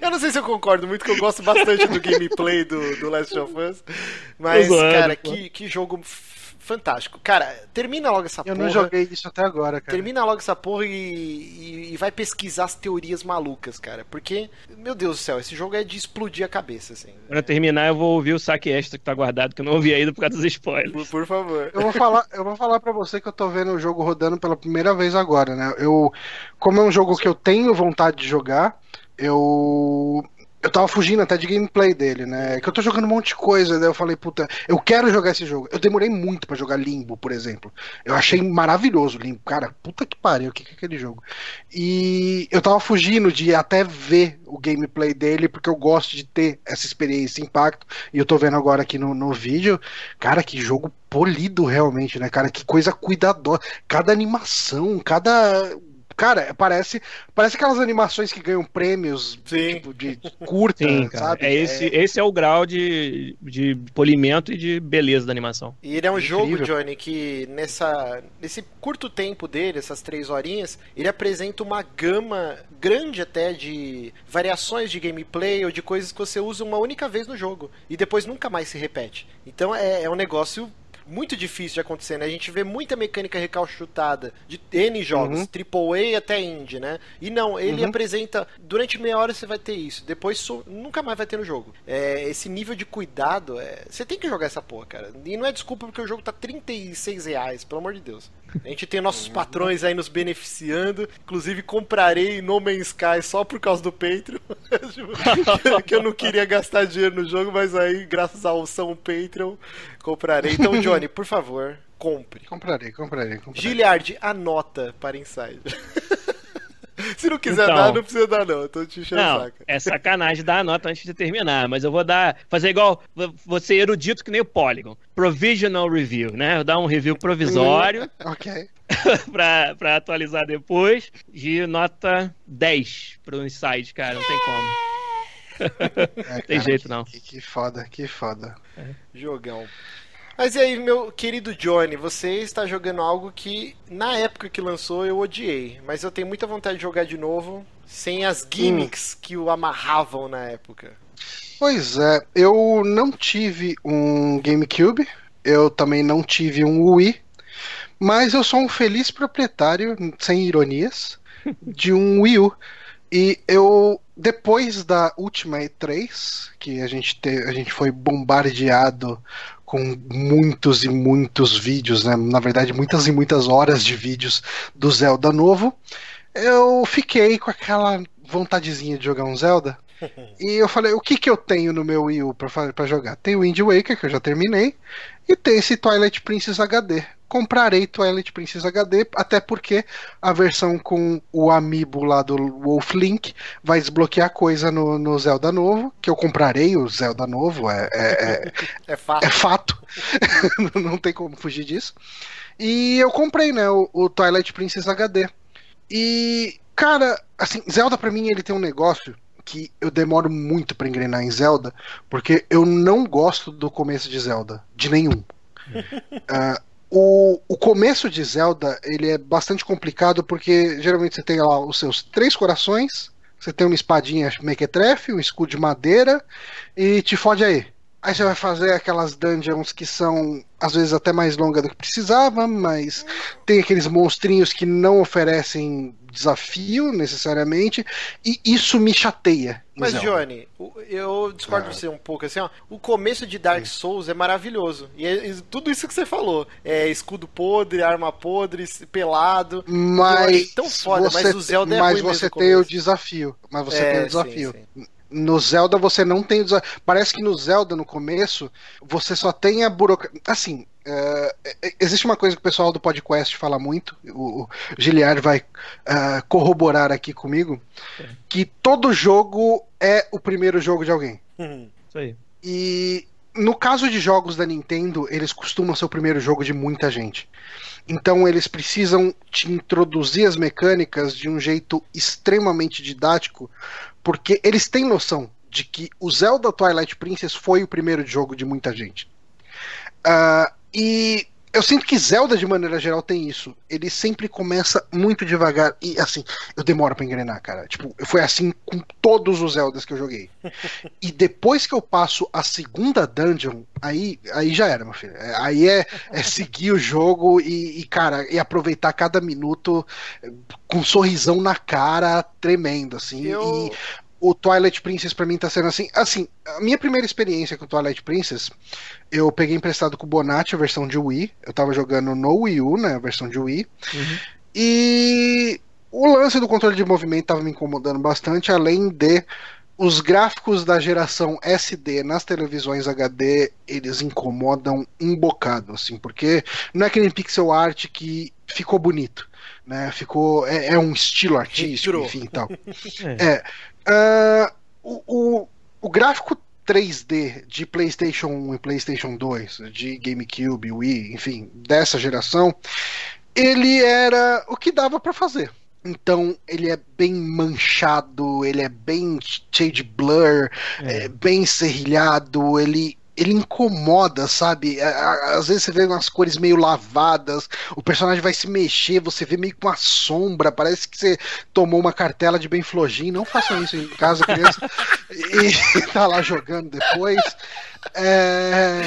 eu não sei se eu concordo muito, que eu gosto bastante do gameplay do, do Last of Us. Mas, zoando, cara, que, que jogo fantástico. Cara, termina logo essa eu porra. Eu não joguei isso até agora, cara. Termina logo essa porra e, e, e, vai pesquisar as teorias malucas, cara. Porque, meu Deus do céu, esse jogo é de explodir a cabeça, assim. Pra terminar, eu vou ouvir o saque extra que tá guardado, que eu não ouvi ainda por causa dos spoilers. Por, por favor. Eu vou falar, eu vou falar pra você que eu tô vendo o jogo rodando pela primeira vez agora, né? Eu, como é um jogo que eu tenho vontade de jogar, eu eu tava fugindo até de gameplay dele, né? Que eu tô jogando um monte de coisa, daí eu falei, puta, eu quero jogar esse jogo. Eu demorei muito para jogar Limbo, por exemplo. Eu achei maravilhoso Limbo. Cara, puta que pariu, o que, que é aquele jogo? E eu tava fugindo de até ver o gameplay dele, porque eu gosto de ter essa experiência, impacto. E eu tô vendo agora aqui no, no vídeo. Cara, que jogo polido realmente, né, cara? Que coisa cuidadosa. Cada animação, cada Cara, parece, parece aquelas animações que ganham prêmios tipo, de curta, Sim, sabe? É esse, é... esse é o grau de, de polimento e de beleza da animação. E ele é um Incrível. jogo, Johnny, que nessa, nesse curto tempo dele, essas três horinhas, ele apresenta uma gama grande até de variações de gameplay ou de coisas que você usa uma única vez no jogo e depois nunca mais se repete. Então é, é um negócio muito difícil de acontecer, né? A gente vê muita mecânica recalchutada de N jogos, uhum. AAA até indie, né? E não, ele uhum. apresenta, durante meia hora você vai ter isso, depois so, nunca mais vai ter no jogo. É, esse nível de cuidado, é, você tem que jogar essa porra, cara. E não é desculpa porque o jogo tá 36 reais, pelo amor de Deus. A gente tem nossos patrões aí nos beneficiando. Inclusive, comprarei No Man's Sky só por causa do Patreon. que eu não queria gastar dinheiro no jogo, mas aí, graças à opção Patreon, comprarei. Então, Johnny, por favor, compre. Comprarei, comprarei. comprarei. Giliard, anota para Inside. Se não quiser então, dar, não precisa dar, não. Eu tô te enchendo não, saca. É sacanagem dar a nota antes de terminar, mas eu vou dar. Fazer igual você erudito que nem o Polygon. Provisional review, né? Eu dar um review provisório. ok. pra, pra atualizar depois. De nota 10 pro Inside, cara. Não tem como. É, tem jeito, não. Que, que foda, que foda. É. Jogão. Mas e aí, meu querido Johnny, você está jogando algo que na época que lançou eu odiei, mas eu tenho muita vontade de jogar de novo sem as gimmicks hum. que o amarravam na época. Pois é, eu não tive um GameCube, eu também não tive um Wii, mas eu sou um feliz proprietário, sem ironias, de um Wii U. E eu, depois da última E3, que a gente, te, a gente foi bombardeado com muitos e muitos vídeos, né? Na verdade, muitas e muitas horas de vídeos do Zelda novo. Eu fiquei com aquela vontadezinha de jogar um Zelda. e eu falei, o que que eu tenho no meu Wii U pra, pra jogar? Tem o Wind Waker, que eu já terminei, e tem esse Twilight Princess HD comprarei Twilight Princess HD, até porque a versão com o amiibo lá do Wolf Link vai desbloquear coisa no, no Zelda novo, que eu comprarei o Zelda novo, é, é, é, é fato. É fato. Não tem como fugir disso. E eu comprei, né, o, o Twilight Princess HD. E, cara, assim, Zelda para mim ele tem um negócio que eu demoro muito para engrenar em Zelda, porque eu não gosto do começo de Zelda, de nenhum. uh, O, o começo de Zelda ele é bastante complicado porque geralmente você tem lá os seus três corações, você tem uma espadinha mequetrefe, um escudo de madeira e te fode aí. Aí você vai fazer aquelas dungeons que são às vezes até mais longas do que precisava, mas tem aqueles monstrinhos que não oferecem desafio necessariamente, e isso me chateia. Mas, Johnny, eu discordo ah. de você um pouco. Assim, ó, o começo de Dark Souls é maravilhoso. E é, tudo isso que você falou: é escudo podre, arma podre, pelado. Mas. Tão foda, você, mas o Zelda é Mas você tem o desafio. Mas você é, tem o desafio. Sim, sim. No Zelda você não tem. Parece que no Zelda, no começo, você só tem a burocracia. Assim, uh, existe uma coisa que o pessoal do podcast fala muito, o, o Giliard vai uh, corroborar aqui comigo, é. que todo jogo é o primeiro jogo de alguém. Uhum. Isso aí. E no caso de jogos da Nintendo, eles costumam ser o primeiro jogo de muita gente. Então eles precisam te introduzir as mecânicas de um jeito extremamente didático porque eles têm noção de que o Zelda Twilight Princess foi o primeiro jogo de muita gente. Uh, e eu sinto que Zelda, de maneira geral, tem isso. Ele sempre começa muito devagar. E assim, eu demoro para engrenar, cara. Tipo, foi assim com todos os Zeldas que eu joguei. E depois que eu passo a segunda dungeon, aí, aí já era, meu filho. Aí é, é seguir o jogo e, e, cara, e aproveitar cada minuto com um sorrisão na cara tremendo, assim. Eu... E o Twilight Princess para mim tá sendo assim. Assim, a minha primeira experiência com o Twilight Princess, eu peguei emprestado com o Bonatti a versão de Wii. Eu tava jogando no Wii U, né? A versão de Wii. Uhum. E o lance do controle de movimento tava me incomodando bastante, além de os gráficos da geração SD nas televisões HD, eles incomodam um bocado, assim, porque não é que nem pixel art que ficou bonito, né? Ficou é, é um estilo artístico, Retrou. enfim, tal. é. Uh, o, o, o gráfico 3D de PlayStation 1 e PlayStation 2, de GameCube, Wii, enfim, dessa geração, ele era o que dava para fazer. Então ele é bem manchado, ele é bem cheio de blur, é. É, bem serrilhado, ele ele incomoda, sabe? Às vezes você vê umas cores meio lavadas, o personagem vai se mexer, você vê meio com uma sombra, parece que você tomou uma cartela de bem flojinho. Não façam isso em casa, criança, e tá lá jogando depois. É...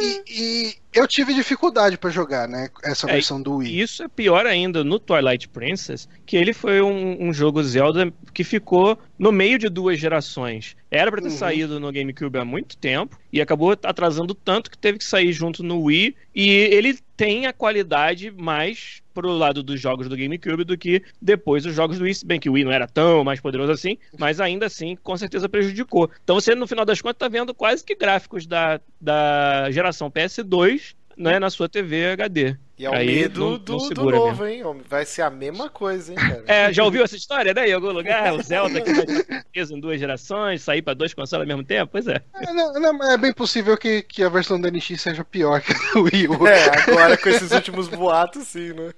E, e, eu tive dificuldade para jogar, né? Essa é, versão do Wii. Isso é pior ainda no Twilight Princess, que ele foi um, um jogo Zelda que ficou no meio de duas gerações. Era para ter uhum. saído no GameCube há muito tempo e acabou atrasando tanto que teve que sair junto no Wii. E ele tem a qualidade mais pro lado dos jogos do GameCube do que depois os jogos do Wii. Bem que o Wii não era tão mais poderoso assim, mas ainda assim, com certeza prejudicou. Então você, no final das contas, tá vendo quase que gráficos da, da geração PS2 né, na sua TV HD. E é o Aí medo não, do, não do novo, mesmo. hein? Vai ser a mesma coisa, hein, cara? É, já ouviu essa história, né? Em algum lugar? O Zelda que vai estar preso em duas gerações, sair para dois consoles ao mesmo tempo? Pois é. É, não, não, é bem possível que, que a versão da NX seja pior que o Wii U. É, agora com esses últimos boatos, sim, né?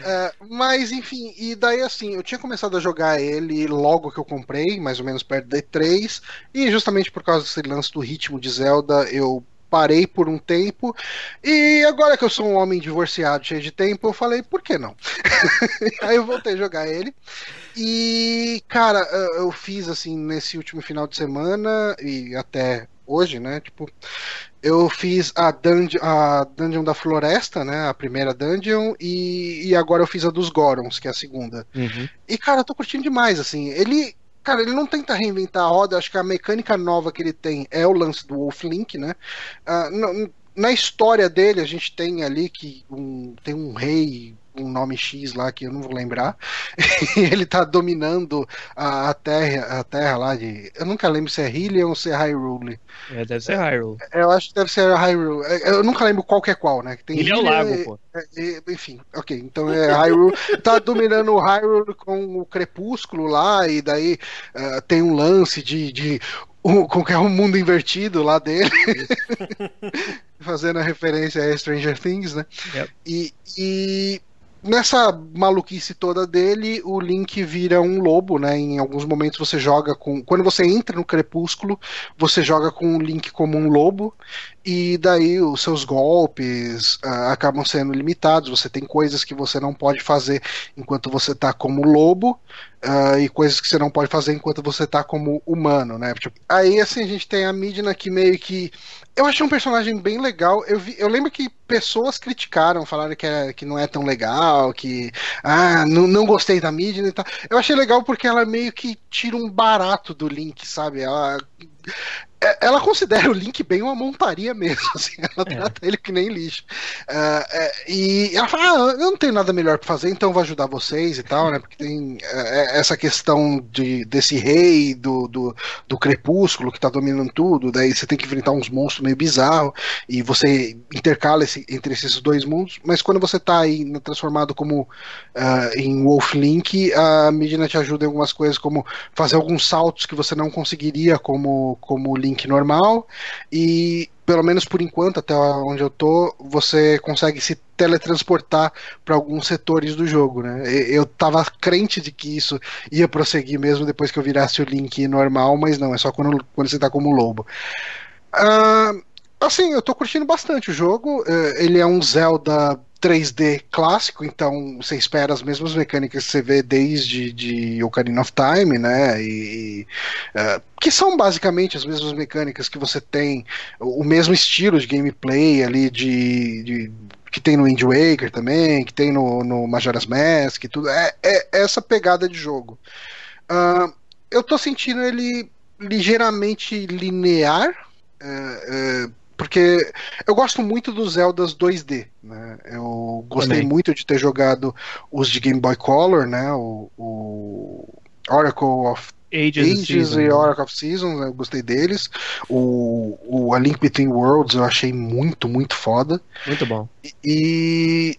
É, mas, enfim, e daí assim, eu tinha começado a jogar ele logo que eu comprei, mais ou menos perto da E3, e justamente por causa desse lance do ritmo de Zelda, eu parei por um tempo. E agora que eu sou um homem divorciado, cheio de tempo, eu falei, por que não? Aí eu voltei a jogar ele. E, cara, eu fiz assim nesse último final de semana e até hoje, né? Tipo, eu fiz a dungeon, a dungeon da floresta, né? A primeira dungeon, e, e agora eu fiz a dos Gorons, que é a segunda. Uhum. E, cara, eu tô curtindo demais, assim. Ele cara, ele não tenta reinventar a roda, acho que a mecânica nova que ele tem é o lance do Wolf Link, né? Uh, na história dele, a gente tem ali que um, tem um rei um nome X lá que eu não vou lembrar. ele tá dominando a, a, terra, a terra lá de. Eu nunca lembro se é Hylian ou se é Hyrule. É, deve ser Hyrule. É, eu acho que deve ser Hyrule. É, eu nunca lembro qual que é qual, né? Tem Ele é o lago, pô. É, enfim, ok. Então é Hyrule. tá dominando o Hyrule com o Crepúsculo lá, e daí uh, tem um lance de, de que é um mundo invertido lá dele. Fazendo a referência a Stranger Things, né? Yep. E, e nessa maluquice toda dele, o Link vira um lobo, né? Em alguns momentos você joga com. Quando você entra no crepúsculo, você joga com o Link como um lobo, e daí os seus golpes uh, acabam sendo limitados. Você tem coisas que você não pode fazer enquanto você tá como lobo, uh, e coisas que você não pode fazer enquanto você tá como humano, né? Tipo, aí assim a gente tem a Midna que meio que eu achei um personagem bem legal. Eu, vi, eu lembro que pessoas criticaram, falaram que, que não é tão legal, que ah, não, não gostei da mídia e tal. Eu achei legal porque ela meio que tira um barato do Link, sabe? Ela ela considera o Link bem uma montaria mesmo, assim, ela é. trata ele que nem lixo. Uh, é, e ela fala: ah, eu não tenho nada melhor para fazer, então vou ajudar vocês e tal, né? Porque tem uh, essa questão de, desse rei do, do, do, crepúsculo que tá dominando tudo, daí você tem que enfrentar uns monstros meio bizarros, e você intercala esse, entre esses dois mundos, mas quando você tá aí transformado como uh, em Wolf Link, a Midna te ajuda em algumas coisas, como fazer alguns saltos que você não conseguiria como, como Link link normal e pelo menos por enquanto, até onde eu tô, você consegue se teletransportar para alguns setores do jogo, né? Eu tava crente de que isso ia prosseguir mesmo depois que eu virasse o link normal, mas não, é só quando, quando você tá como lobo. Uh, assim, eu tô curtindo bastante o jogo. É, ele é um Zelda 3D clássico, então você espera as mesmas mecânicas que você vê desde de Ocarina of Time, né? E, uh, que são basicamente as mesmas mecânicas que você tem, o mesmo estilo de gameplay ali de, de que tem no Wind Waker também, que tem no, no Majora's Mask, tudo. É, é essa pegada de jogo. Uh, eu tô sentindo ele ligeiramente linear. Uh, porque eu gosto muito dos Zeldas 2D, né? Eu gostei Também. muito de ter jogado os de Game Boy Color, né? O, o Oracle of Ages, Ages e Oracle of Seasons, eu gostei deles. O, o A Link Between Worlds eu achei muito, muito foda. Muito bom. E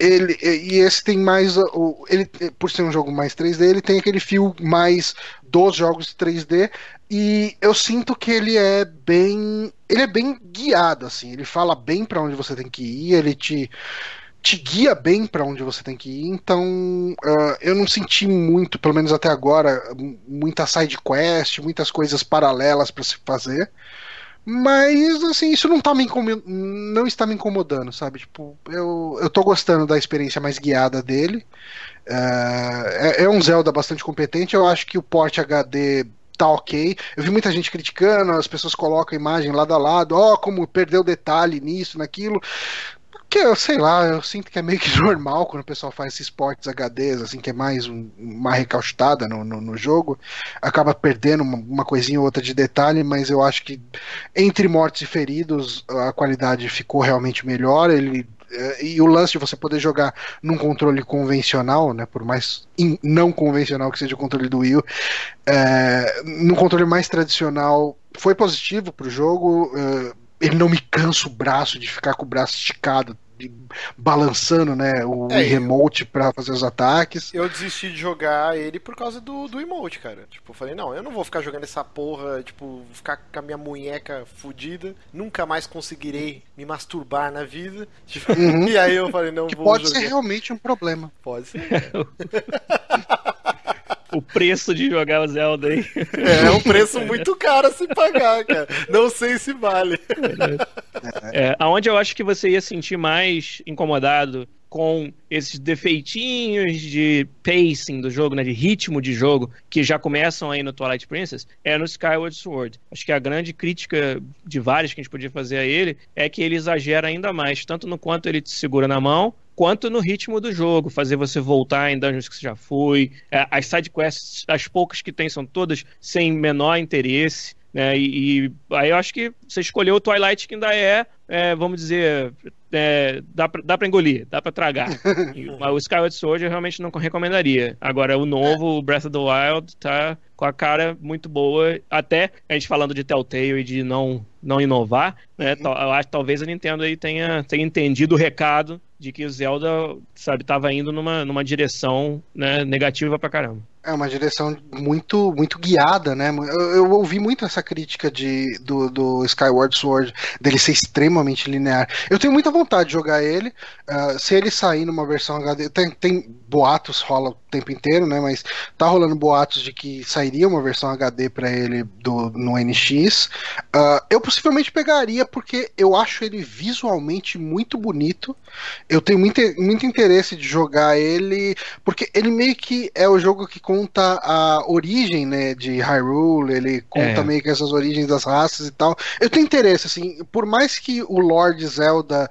ele e esse tem mais o ele por ser um jogo mais 3D ele tem aquele fio mais dos jogos 3D e eu sinto que ele é bem ele é bem guiado assim ele fala bem para onde você tem que ir ele te te guia bem para onde você tem que ir então uh, eu não senti muito pelo menos até agora muita side quest muitas coisas paralelas para se fazer mas, assim, isso não, tá me não está me incomodando, sabe? Tipo, eu, eu tô gostando da experiência mais guiada dele. É, é, é um Zelda bastante competente. Eu acho que o port HD tá ok. Eu vi muita gente criticando, as pessoas colocam a imagem lado a lado, ó, oh, como perdeu detalhe nisso, naquilo que eu sei lá, eu sinto que é meio que normal quando o pessoal faz esses ports HDs, assim, que é mais um, uma recauchutada no, no, no, jogo, acaba perdendo uma, uma, coisinha ou outra de detalhe, mas eu acho que entre mortos e feridos a qualidade ficou realmente melhor. Ele e o lance de você poder jogar num controle convencional, né, por mais in, não convencional que seja o controle do Wii, é, num controle mais tradicional foi positivo para o jogo. É, ele não me cansa o braço de ficar com o braço esticado, balançando, né, o é, remote para fazer os ataques. Eu desisti de jogar ele por causa do, do emote, cara. Tipo, eu falei, não, eu não vou ficar jogando essa porra, tipo, ficar com a minha munheca fudida, nunca mais conseguirei me masturbar na vida. Tipo, uhum. E aí eu falei, não que vou pode jogar. ser realmente um problema. Pode ser. o preço de jogar o Zelda aí. É, é um preço muito caro a se pagar, cara. Não sei se vale. É, aonde eu acho que você ia sentir mais incomodado com esses defeitinhos de pacing do jogo, né, de ritmo de jogo, que já começam aí no Twilight Princess, é no Skyward Sword. Acho que a grande crítica de várias que a gente podia fazer a ele é que ele exagera ainda mais, tanto no quanto ele te segura na mão, quanto no ritmo do jogo, fazer você voltar em dungeons que você já foi. É, as side quests, as poucas que tem, são todas sem menor interesse. Né? E, e aí eu acho que você escolheu o Twilight que ainda é, é vamos dizer, é, dá, pra, dá pra engolir, dá pra tragar. o Skyward Sword eu realmente não recomendaria. Agora, o novo, o Breath of the Wild, tá com a cara muito boa. Até a gente falando de Telltale e de não, não inovar, né? Uhum. Eu acho que talvez a Nintendo aí tenha, tenha entendido o recado de que o Zelda, sabe, tava indo numa, numa direção né, negativa pra caramba. É uma direção muito muito guiada, né? Eu, eu, ouvi muito essa crítica de, do, do Skyward Sword, dele ser extremamente linear. Eu tenho muita vontade de jogar ele. Uh, se ele sair numa versão HD, tem, tem boatos, rola o tempo inteiro, né? Mas tá rolando boatos de que sairia uma versão HD para ele do, no NX. Uh, ah, eu possivelmente pegaria porque eu acho ele visualmente muito bonito. Eu tenho muito, muito interesse de jogar ele, porque ele meio que é o jogo que conta a origem, né, de Hyrule, ele conta é. meio que essas origens das raças e tal. Eu tenho interesse, assim, por mais que o Lord Zelda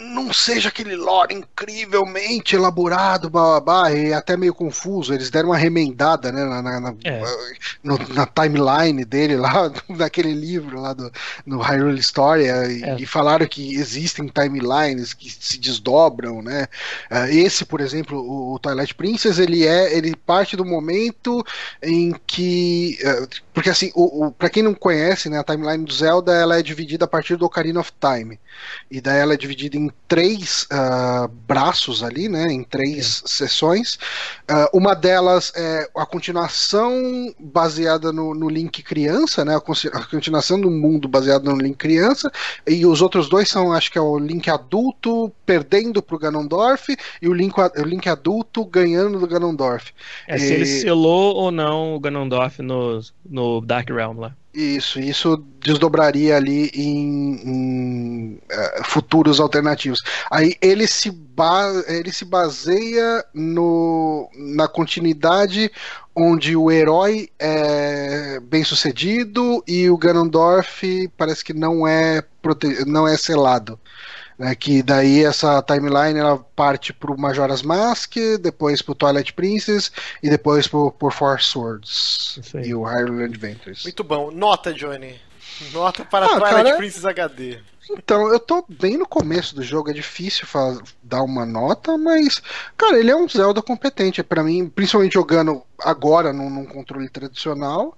não seja aquele lore incrivelmente elaborado, babá, e até meio confuso. Eles deram uma remendada né, na, na, é. no, na timeline dele lá, naquele livro lá do no Hyrule Story, é. e, falaram que existem timelines que se desdobram, né? Uh, esse, por exemplo, o, o, Twilight Princess, ele é, ele parte do momento em que, uh, porque assim, o, o para quem não conhece, né, a timeline do Zelda, ela é dividida a partir do Ocarina of Time, e daí ela é dividida em três uh, braços ali, né, em três é. sessões. Uh, uma delas é a continuação baseada no, no Link criança, né, a, a, continuação do mundo baseado no Link criança, e os outros dois são, acho que é o Link adulto perdendo pro Ganondorf e o Link, o Link adulto ganhando do Ganondorf. É, e... se ele selou ou não o Ganondorf no, no Dark Realm lá. Isso, isso desdobraria ali em, em uh, futuros alternativos. Aí ele se, ele se baseia no, na continuidade onde o herói é bem sucedido e o Ganondorf parece que não é, não é selado. Né, que daí essa timeline ela parte pro Majora's Mask, depois pro Twilight Princess e depois pro, pro Four Swords e o Hyrule Adventures. Muito bom. Nota, Johnny. Nota para ah, Twilight cara, Princess HD. Então, eu tô bem no começo do jogo, é difícil dar uma nota, mas, cara, ele é um Zelda competente. para mim, principalmente jogando agora num, num controle tradicional,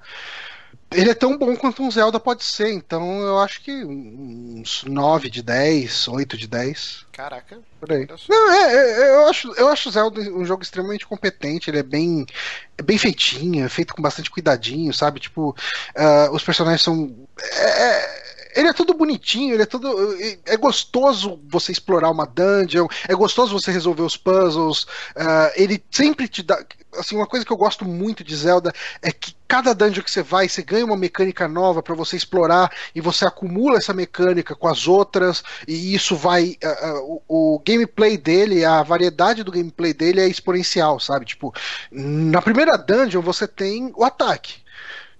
ele é tão bom quanto um Zelda pode ser, então eu acho que uns 9 de 10, 8 de 10. Caraca. Por aí. Não, é, é, eu acho, eu acho o Zelda um jogo extremamente competente, ele é bem, é bem feitinho, é feito com bastante cuidadinho, sabe? Tipo, uh, os personagens são. É, é ele é tudo bonitinho, ele é tudo. É gostoso você explorar uma dungeon, é gostoso você resolver os puzzles. Uh, ele sempre te dá. Assim, uma coisa que eu gosto muito de Zelda é que cada dungeon que você vai, você ganha uma mecânica nova para você explorar e você acumula essa mecânica com as outras e isso vai. Uh, uh, o, o, gameplay dele, a variedade do gameplay dele é exponencial, sabe? Tipo, na primeira dungeon você tem o ataque.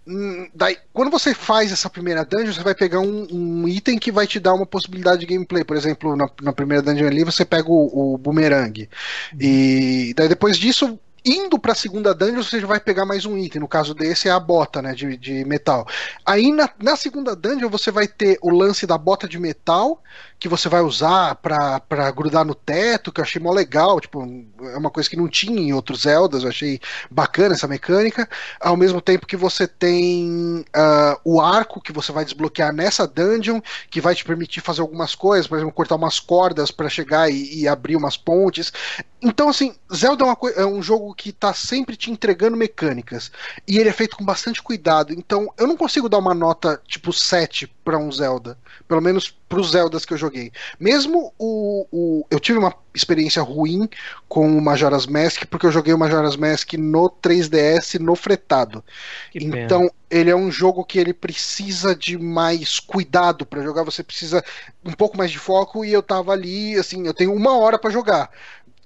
Hum, daí, quando você faz essa primeira dungeon, você vai pegar um, um, item que vai te dar uma possibilidade de gameplay. Por exemplo, na, na primeira dungeon ali, você pega o, o boomerang. Uhum. E daí depois disso, indo para a segunda dungeon, você já vai pegar mais um item. No caso desse é a bota, né, de, de metal. Aí na, na segunda dungeon você vai ter o lance da bota de metal que você vai usar para grudar no teto, que eu achei mó legal, tipo, é uma coisa que não tinha em outros Zeldas, eu achei bacana essa mecânica. Ao mesmo tempo que você tem uh, o arco que você vai desbloquear nessa dungeon, que vai te permitir fazer algumas coisas, por exemplo, cortar umas cordas para chegar e, e, abrir umas pontes. Então, assim, Zelda é, é um jogo que tá sempre te entregando mecânicas, e ele é feito com bastante cuidado, então eu não consigo dar uma nota tipo 7 para um Zelda. Pelo menos para os Zeldas que eu joguei. Mesmo o, o, Eu tive uma experiência ruim com o Majora's Mask, porque eu joguei o Majora's Mask no 3DS no fretado. Que então, pena. ele é um jogo que ele precisa de mais cuidado para jogar, você precisa um pouco mais de foco, e eu tava ali, assim, eu tenho uma hora para jogar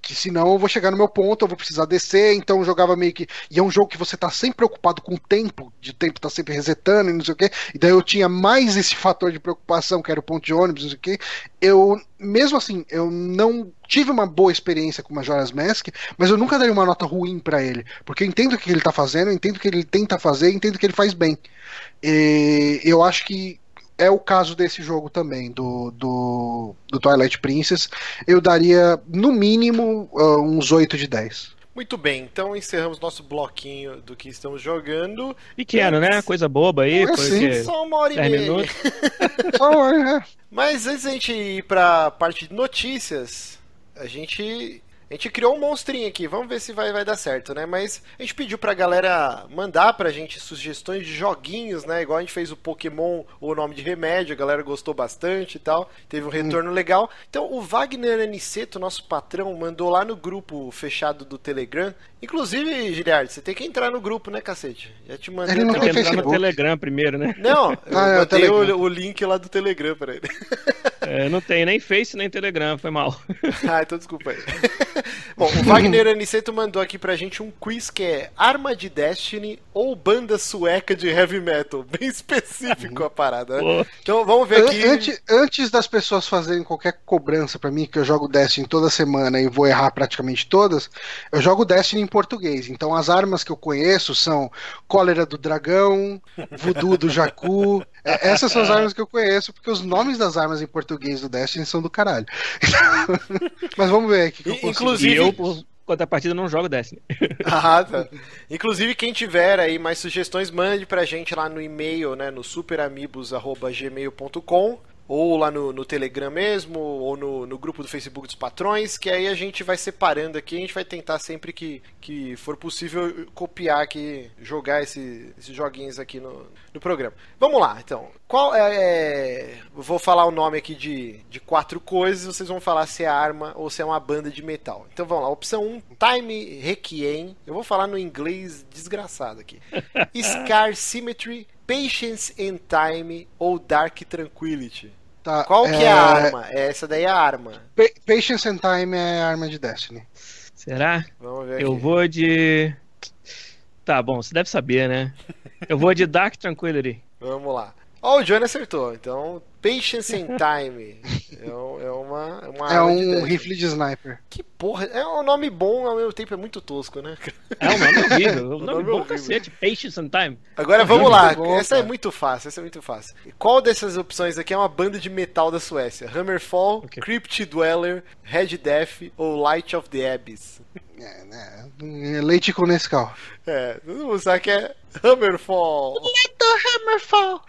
que senão eu vou chegar no meu ponto, eu vou precisar descer, então eu jogava meio que. E é um jogo que você tá sempre preocupado com o tempo, de tempo tá sempre resetando e não sei o quê. E daí eu tinha mais esse fator de preocupação, que era o ponto de ônibus, não sei o quê. Eu, mesmo assim, eu não tive uma boa experiência com Majora's Mask, mas eu nunca daria uma nota ruim para ele, porque eu entendo o que ele tá fazendo, eu entendo o que ele tenta fazer, eu entendo o que ele faz bem. E eu acho que é o caso desse jogo também, do, do, do Twilight Princess. Eu daria, no mínimo, uh, uns 8 de 10. Muito bem, então encerramos nosso bloquinho do que estamos jogando. Pequeno, né? Coisa boba aí. É sim, só uma hora e meia. só uma hora, né? Mas antes da gente ir pra parte de notícias, a gente a gente criou um monstrinho aqui, vamos ver se vai, vai dar certo, né? Mas a gente pediu pra galera mandar pra gente sugestões de joguinhos, né? Igual a gente fez o Pokémon O Nome de Remédio, a galera gostou bastante e tal, teve um retorno hum. legal. Então o Wagner Aniceto, nosso patrão, mandou lá no grupo fechado do Telegram. Inclusive, Giliard, você tem que entrar no grupo, né, cacete? Já te mandei. Ele não tem entrar no Telegram primeiro, né? Não, eu ah, é, o, o, link lá do Telegram pra ele. É, não tem nem Face nem Telegram, foi mal. ah, então desculpa aí. Bom, o Wagner Aniceto mandou aqui pra gente um quiz que é Arma de Destiny ou banda sueca de heavy metal. Bem específico a parada. Né? Então vamos ver aqui. Antes, antes das pessoas fazerem qualquer cobrança para mim, que eu jogo Destiny toda semana e vou errar praticamente todas, eu jogo Destiny em português. Então as armas que eu conheço são Cólera do Dragão, Voodoo do Jacu. É, essas são as armas que eu conheço, porque os nomes das armas em português do Destiny são do caralho. Mas vamos ver aqui. Que eu Inclusive, eu, por contrapartida, não jogo Destiny. ah, tá. Inclusive, quem tiver aí mais sugestões, mande pra gente lá no e-mail, né, no superamigos.gmail.com ou lá no, no Telegram mesmo, ou no, no, grupo do Facebook dos patrões, que aí a gente vai separando aqui, a gente vai tentar sempre que, que for possível copiar aqui, jogar esse, esses joguinhos aqui no, no programa. Vamos lá, então. Qual é, é, Vou falar o nome aqui de, de quatro coisas, vocês vão falar se é arma ou se é uma banda de metal. Então vamos lá, opção 1, Time Requiem. Eu vou falar no inglês desgraçado aqui. Scar Symmetry, Patience and Time ou Dark Tranquility? Tá, Qual que é... é a arma? Essa daí é a arma. Pa Patience and Time é a arma de Destiny. Será? Vamos ver. Eu aqui. vou de. Tá bom, você deve saber, né? Eu vou de Dark Tranquility. Vamos lá. Ó, oh, o Johnny acertou. Então, Patience and Time. É, é uma, é uma É um rifle de sniper. Que porra. É um nome bom, ao mesmo tempo é muito tosco, né? É um nome horrível. Um nome, bom cacete. Patience and Time. Agora vamos lá. Bom, essa é cara. é muito fácil. Essa é muito fácil. Qual dessas opções aqui é uma banda de metal da Suécia? Hammerfall, okay. Crypt Dweller, Red Death ou Light of the Abyss? É, né? Leite com Nescau. É, todo mundo sabe que é Hammerfall. Leito Hammerfall.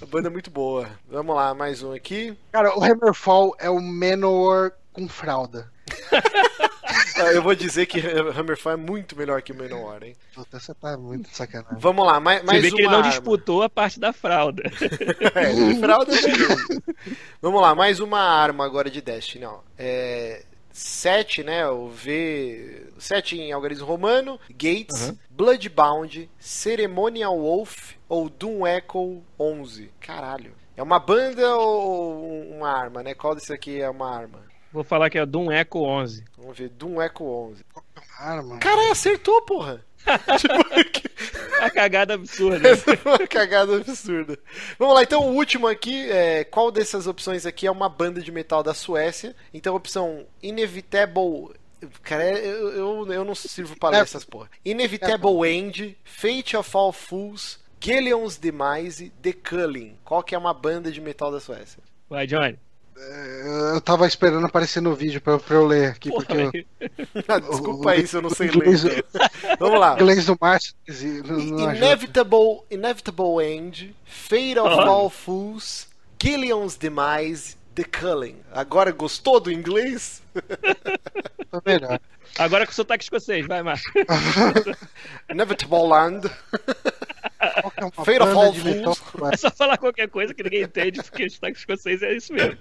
A banda é muito boa. Vamos lá, mais um aqui. Cara, o Hammerfall é o Manowar com fralda. Ah, eu vou dizer que Hammerfall é muito melhor que o Manowar, hein? Puta, você tá muito sacanagem. Vamos lá, mais, mais Você vê que ele não arma. disputou a parte da fralda. é, fralda é Vamos lá, mais uma arma agora de Destiny, ó. É, 7, né? O V. 7 em algarismo romano, Gates, uhum. Bloodbound, Ceremonial Wolf ou Doom Echo 11. Caralho. É uma banda ou uma arma, né? Qual desse aqui é uma arma? Vou falar que é Doom Echo 11. Vamos ver, Doom Echo 11. Qual é uma arma? Caralho, acertou, porra! tipo, a cagada absurda. Essa foi uma cagada absurda. Vamos lá, então o último aqui, é, qual dessas opções aqui é uma banda de metal da Suécia? Então, opção Inevitable Cara, eu, eu, eu não sirvo para ler é. essas porra. Inevitable End, Fate of All Fools, Gillian's Demise, The Culling. Qual que é uma banda de metal da Suécia? Vai, Johnny. Eu tava esperando aparecer no vídeo pra, pra eu ler aqui, Porra, porque. Eu... Ah, desculpa aí se eu não sei inglês, ler. Vamos lá. Inglês do Márcio. Inevitable, Inevitable End, Fate of oh. All Fools, Gillian's Demise, The Culling. Agora gostou do inglês? Tô melhor. Agora com o sotaque escocês, vai, Marcos. Inevitable Land. É Fate of All Fools. É só falar qualquer coisa que ninguém entende, porque o sotaque escocês é isso mesmo.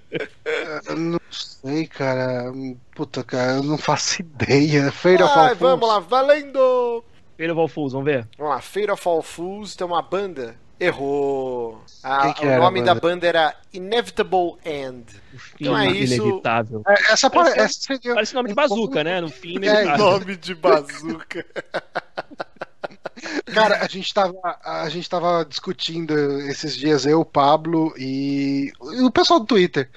Eu não sei, cara. Puta, cara, eu não faço ideia. Fate of All Fools. Vamos lá, valendo! Fate of All Fools, vamos ver. Vamos lá, Fate of All Fools tem uma banda Errou. A, o nome da banda era Inevitable End. Então é isso. Inevitável. É, essa parece, essa seria... parece nome de bazuca, né? No fim, inevitável. É, nome de bazuca. Cara, a gente, tava, a gente tava discutindo esses dias, eu, Pablo e, e o pessoal do Twitter,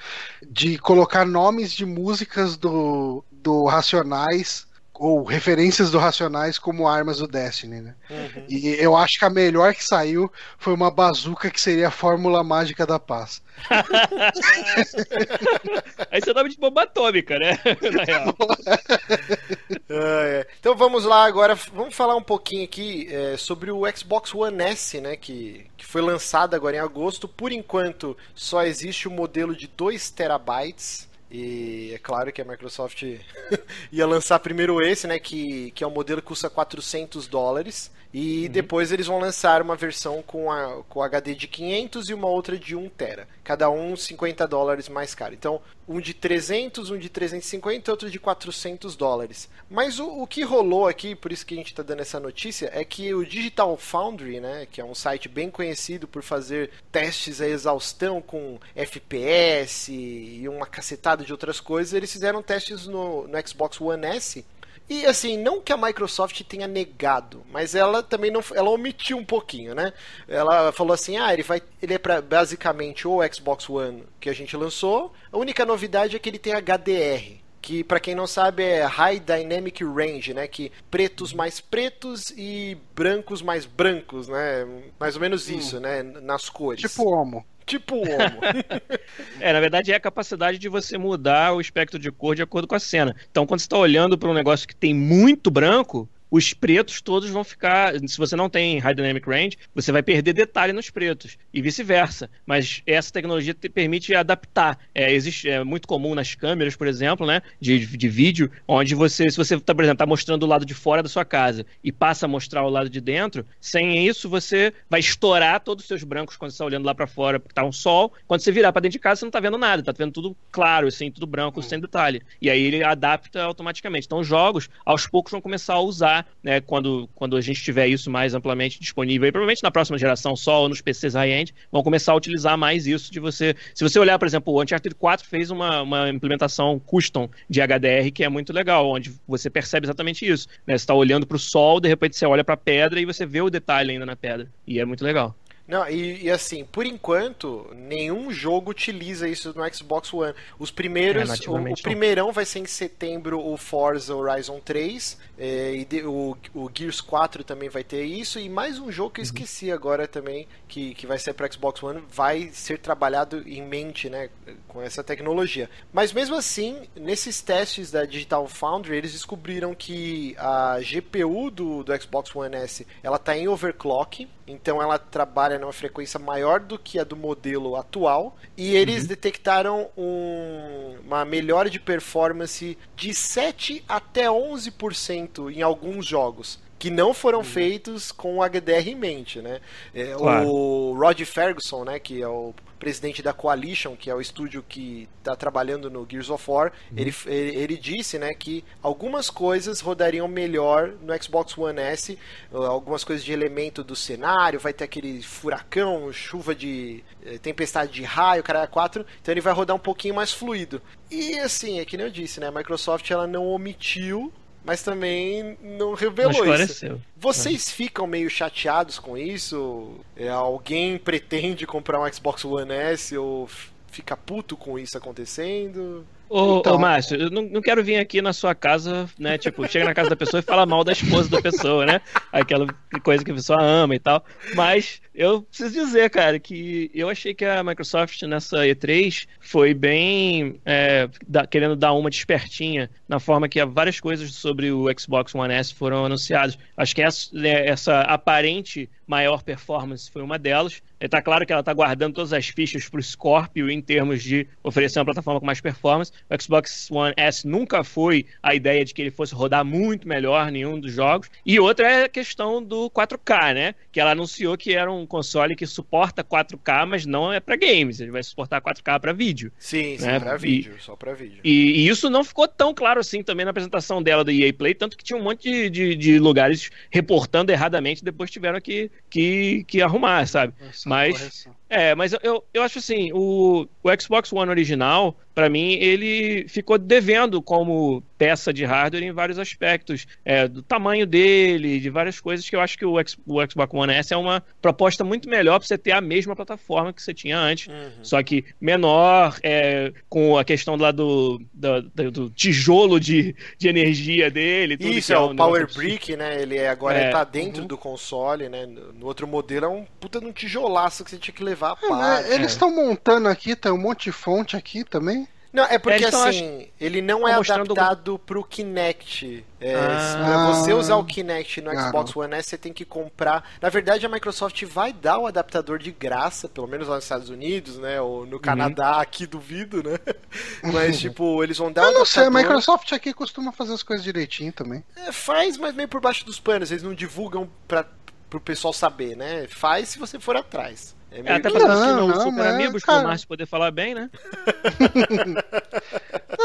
de colocar nomes de músicas do, do Racionais ou referências do Racionais como armas do Destiny, né? Uhum. E eu acho que a melhor que saiu foi uma bazuca que seria a Fórmula Mágica da Paz. Aí você é nome de bomba atômica, né? Na real. é. Então vamos lá agora, vamos falar um pouquinho aqui é, sobre o Xbox One S, né? Que, que foi lançado agora em agosto. Por enquanto, só existe o modelo de 2 terabytes. E é claro que a Microsoft ia lançar primeiro esse, né, que, que é um modelo que custa 400 dólares. E uhum. depois eles vão lançar uma versão com, a, com HD de 500 e uma outra de 1 tera. Cada um 50 dólares mais caro. Então, um de 300, um de 350 e outro de 400 dólares. Mas o, o que rolou aqui, por isso que a gente está dando essa notícia, é que o Digital Foundry, né, que é um site bem conhecido por fazer testes a exaustão com FPS e uma cacetada de outras coisas, eles fizeram testes no, no Xbox One S e assim, não que a Microsoft tenha negado, mas ela também não, ela omitiu um pouquinho, né? Ela falou assim: "Ah, ele vai, ele é para basicamente o Xbox One que a gente lançou. A única novidade é que ele tem HDR, que para quem não sabe é High Dynamic Range, né, que pretos mais pretos e brancos mais brancos, né? Mais ou menos hum. isso, hum. né, nas cores. Tipo homo. Tipo homo. é, na verdade é a capacidade de você mudar o espectro de cor de acordo com a cena. Então, quando você está olhando para um negócio que tem muito branco, os pretos todos vão ficar. Se você não tem High Dynamic Range, você vai perder detalhe nos pretos e vice-versa. Mas essa tecnologia te permite adaptar. É, existe, é muito comum nas câmeras, por exemplo, né, de, de vídeo, onde você, se você, tá, por exemplo, está mostrando o lado de fora da sua casa e passa a mostrar o lado de dentro, sem isso você vai estourar todos os seus brancos quando você está olhando lá para fora, porque está um sol. Quando você virar para dentro de casa, você não está vendo nada, está vendo tudo claro, assim, tudo branco, sem detalhe. E aí ele adapta automaticamente. Então, os jogos, aos poucos, vão começar a usar né, quando, quando a gente tiver isso mais amplamente disponível, e provavelmente na próxima geração só ou nos PCs high-end, vão começar a utilizar mais isso de você. Se você olhar, por exemplo, o Uncharted 4 fez uma, uma implementação custom de HDR que é muito legal, onde você percebe exatamente isso. Né? Você está olhando para o sol, de repente você olha para a pedra e você vê o detalhe ainda na pedra. E é muito legal. Não, e, e, assim, por enquanto, nenhum jogo utiliza isso no Xbox One. Os primeiros. É, o, o, primeirão vai ser em setembro o Forza Horizon 3. É, e de, o, o Gears 4 também vai ter isso. E mais um jogo que eu uhum. esqueci agora também, que, que vai ser para Xbox One, vai ser trabalhado em mente, né? Com essa tecnologia. Mas mesmo assim, nesses testes da Digital Foundry, eles descobriram que a GPU do, do Xbox One S ela tá em overclock. Então ela trabalha numa frequência maior do que a do modelo atual. E eles uhum. detectaram um, uma melhora de performance de 7 até 11% em alguns jogos que não foram uhum. feitos com o HDR em mente, né? É, claro. O Rod Ferguson, né, que é o presidente da Coalition, que é o estúdio que está trabalhando no Gears of War, uhum. ele, ele, ele, disse né, que algumas coisas rodariam melhor no Xbox One S, algumas coisas de elemento do cenário, vai ter aquele furacão, chuva de eh, tempestade de raio, cara 4, então ele vai rodar um pouquinho mais fluido. E assim, é que nem eu disse, né, a Microsoft ela não omitiu mas também não revelou não isso. Vocês ficam meio chateados com isso? É, alguém pretende comprar um Xbox One S ou fica puto com isso acontecendo? Ô, então... ô Márcio, eu não, não quero vir aqui na sua casa, né? Tipo, chega na casa da pessoa e fala mal da esposa da pessoa, né? Aquela coisa que a pessoa ama e tal. Mas eu preciso dizer, cara, que eu achei que a Microsoft nessa E3 foi bem é, da, querendo dar uma despertinha na forma que várias coisas sobre o Xbox One S foram anunciadas. Acho que essa, né, essa aparente maior performance foi uma delas. Está claro que ela está guardando todas as fichas para o Scorpio em termos de oferecer uma plataforma com mais performance. O Xbox One S nunca foi a ideia de que ele fosse rodar muito melhor nenhum dos jogos. E outra é a questão do 4K, né? Que ela anunciou que era um console que suporta 4K, mas não é para games. Ele vai suportar 4K para vídeo. Sim, né? sim, para vídeo, só para vídeo. E, e, isso não ficou tão claro assim também na apresentação dela do EA Play, tanto que tinha um monte de, de, de lugares reportando erradamente, depois tiveram que, que, que arrumar, sabe? Mas. Correção. É, mas eu, eu acho assim, o, o Xbox One original, para mim, ele ficou devendo como peça de hardware em vários aspectos. É, do tamanho dele, de várias coisas que eu acho que o, X, o Xbox One S é uma proposta muito melhor para você ter a mesma plataforma que você tinha antes, uhum. só que menor, é, com a questão lá do, do, do, tijolo de, de energia dele. Isso, é, é o Power Brick, né? Ele agora é, tá dentro uhum. do console, né? No outro modelo é um puta de um tijolaço que você tinha que levar levar a é, parte. Eles estão montando aqui, tem um monte de fonte aqui também. Não, é porque assim, ele não é adaptado pro Kinect. É, ah, pra você usar o Kinect no Xbox One S, você tem que comprar. Na verdade, a Microsoft vai dar o adaptador de graça, pelo menos lá nos Estados Unidos, né? Ou no uhum. Canadá, aqui duvido, né? Mas, tipo, eles vão dar Eu não adaptador... sei, a Microsoft aqui costuma fazer as coisas direitinho também. É, faz, mas meio por baixo dos panos. Eles não divulgam pra, pro pessoal saber, né? Faz se você for atrás. É, é até pra não, não, Super Amigos, cara... pro Márcio poder falar bem, né?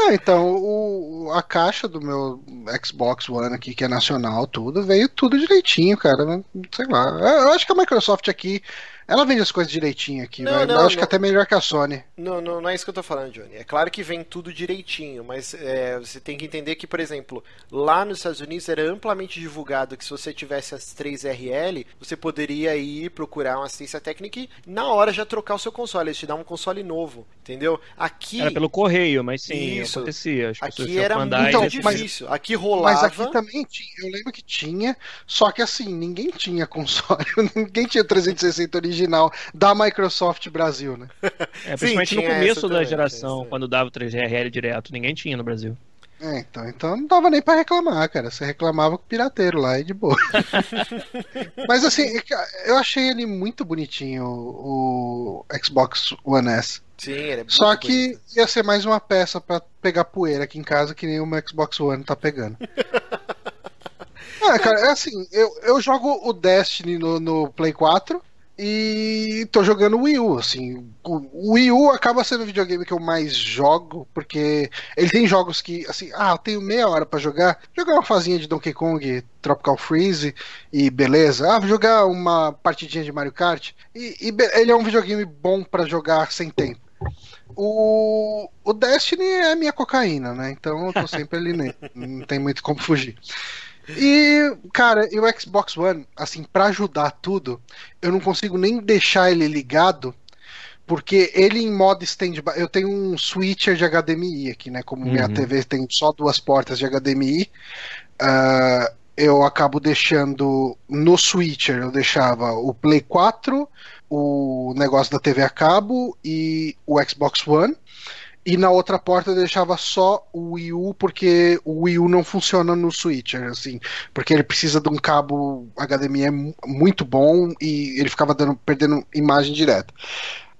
é, então, o, a caixa do meu Xbox One aqui, que é nacional, tudo, veio tudo direitinho, cara. Sei lá. Eu acho que a Microsoft aqui ela vende as coisas direitinho aqui, não, não, Eu acho não, que até melhor que a Sony. Não, não, não é isso que eu tô falando, Johnny. É claro que vem tudo direitinho, mas é, você tem que entender que, por exemplo, lá nos Estados Unidos era amplamente divulgado que se você tivesse as 3 RL, você poderia ir procurar uma assistência técnica e na hora já trocar o seu console. Eles te dão um console novo, entendeu? Aqui. Era pelo correio, mas sim, isso. acontecia. As aqui era muito então, difícil. Mas, aqui rolava. Mas aqui também tinha. Eu lembro que tinha, só que assim, ninguém tinha console, ninguém tinha 360 original original da Microsoft Brasil, né? É, principalmente Sim, no começo da geração, quando dava o 3GRL direto, ninguém tinha no Brasil. É, então, então não dava nem para reclamar, cara. Você reclamava com o pirateiro lá e de boa. Mas assim, eu achei ele muito bonitinho, o Xbox One S. Sim, ele é Só que bonito. ia ser mais uma peça para pegar poeira aqui em casa que nem o Xbox One tá pegando. ah, cara, é assim, eu, eu jogo o Destiny no, no Play 4 E tô jogando Wii U, assim. O Wii U acaba sendo o videogame que eu mais jogo, porque ele tem jogos que, assim, ah, eu tenho meia hora para jogar. Jogar uma fazinha de Donkey Kong, Tropical Freeze e beleza. Ah, vou jogar uma partidinha de Mario Kart. E, e ele é um videogame bom para jogar sem tempo. O, o Destiny é minha cocaína, né? Então eu tô sempre ali nele. Não tem muito como fugir. E, cara, e o Xbox One, assim, para ajudar tudo, eu não consigo nem deixar ele ligado, porque ele em modo stand-by. Eu tenho um switcher de HDMI aqui, né? Como uhum. minha TV tem só duas portas de HDMI, uh, ah, eu acabo deixando no switcher, eu deixava o Play 4, o negócio da TV a cabo e o Xbox One. E na outra porta deixava só o Wii U, porque o Wii U não funciona no Switcher, assim, porque ele precisa de um cabo HDMI muito bom e ele ficava dando, perdendo imagem direta.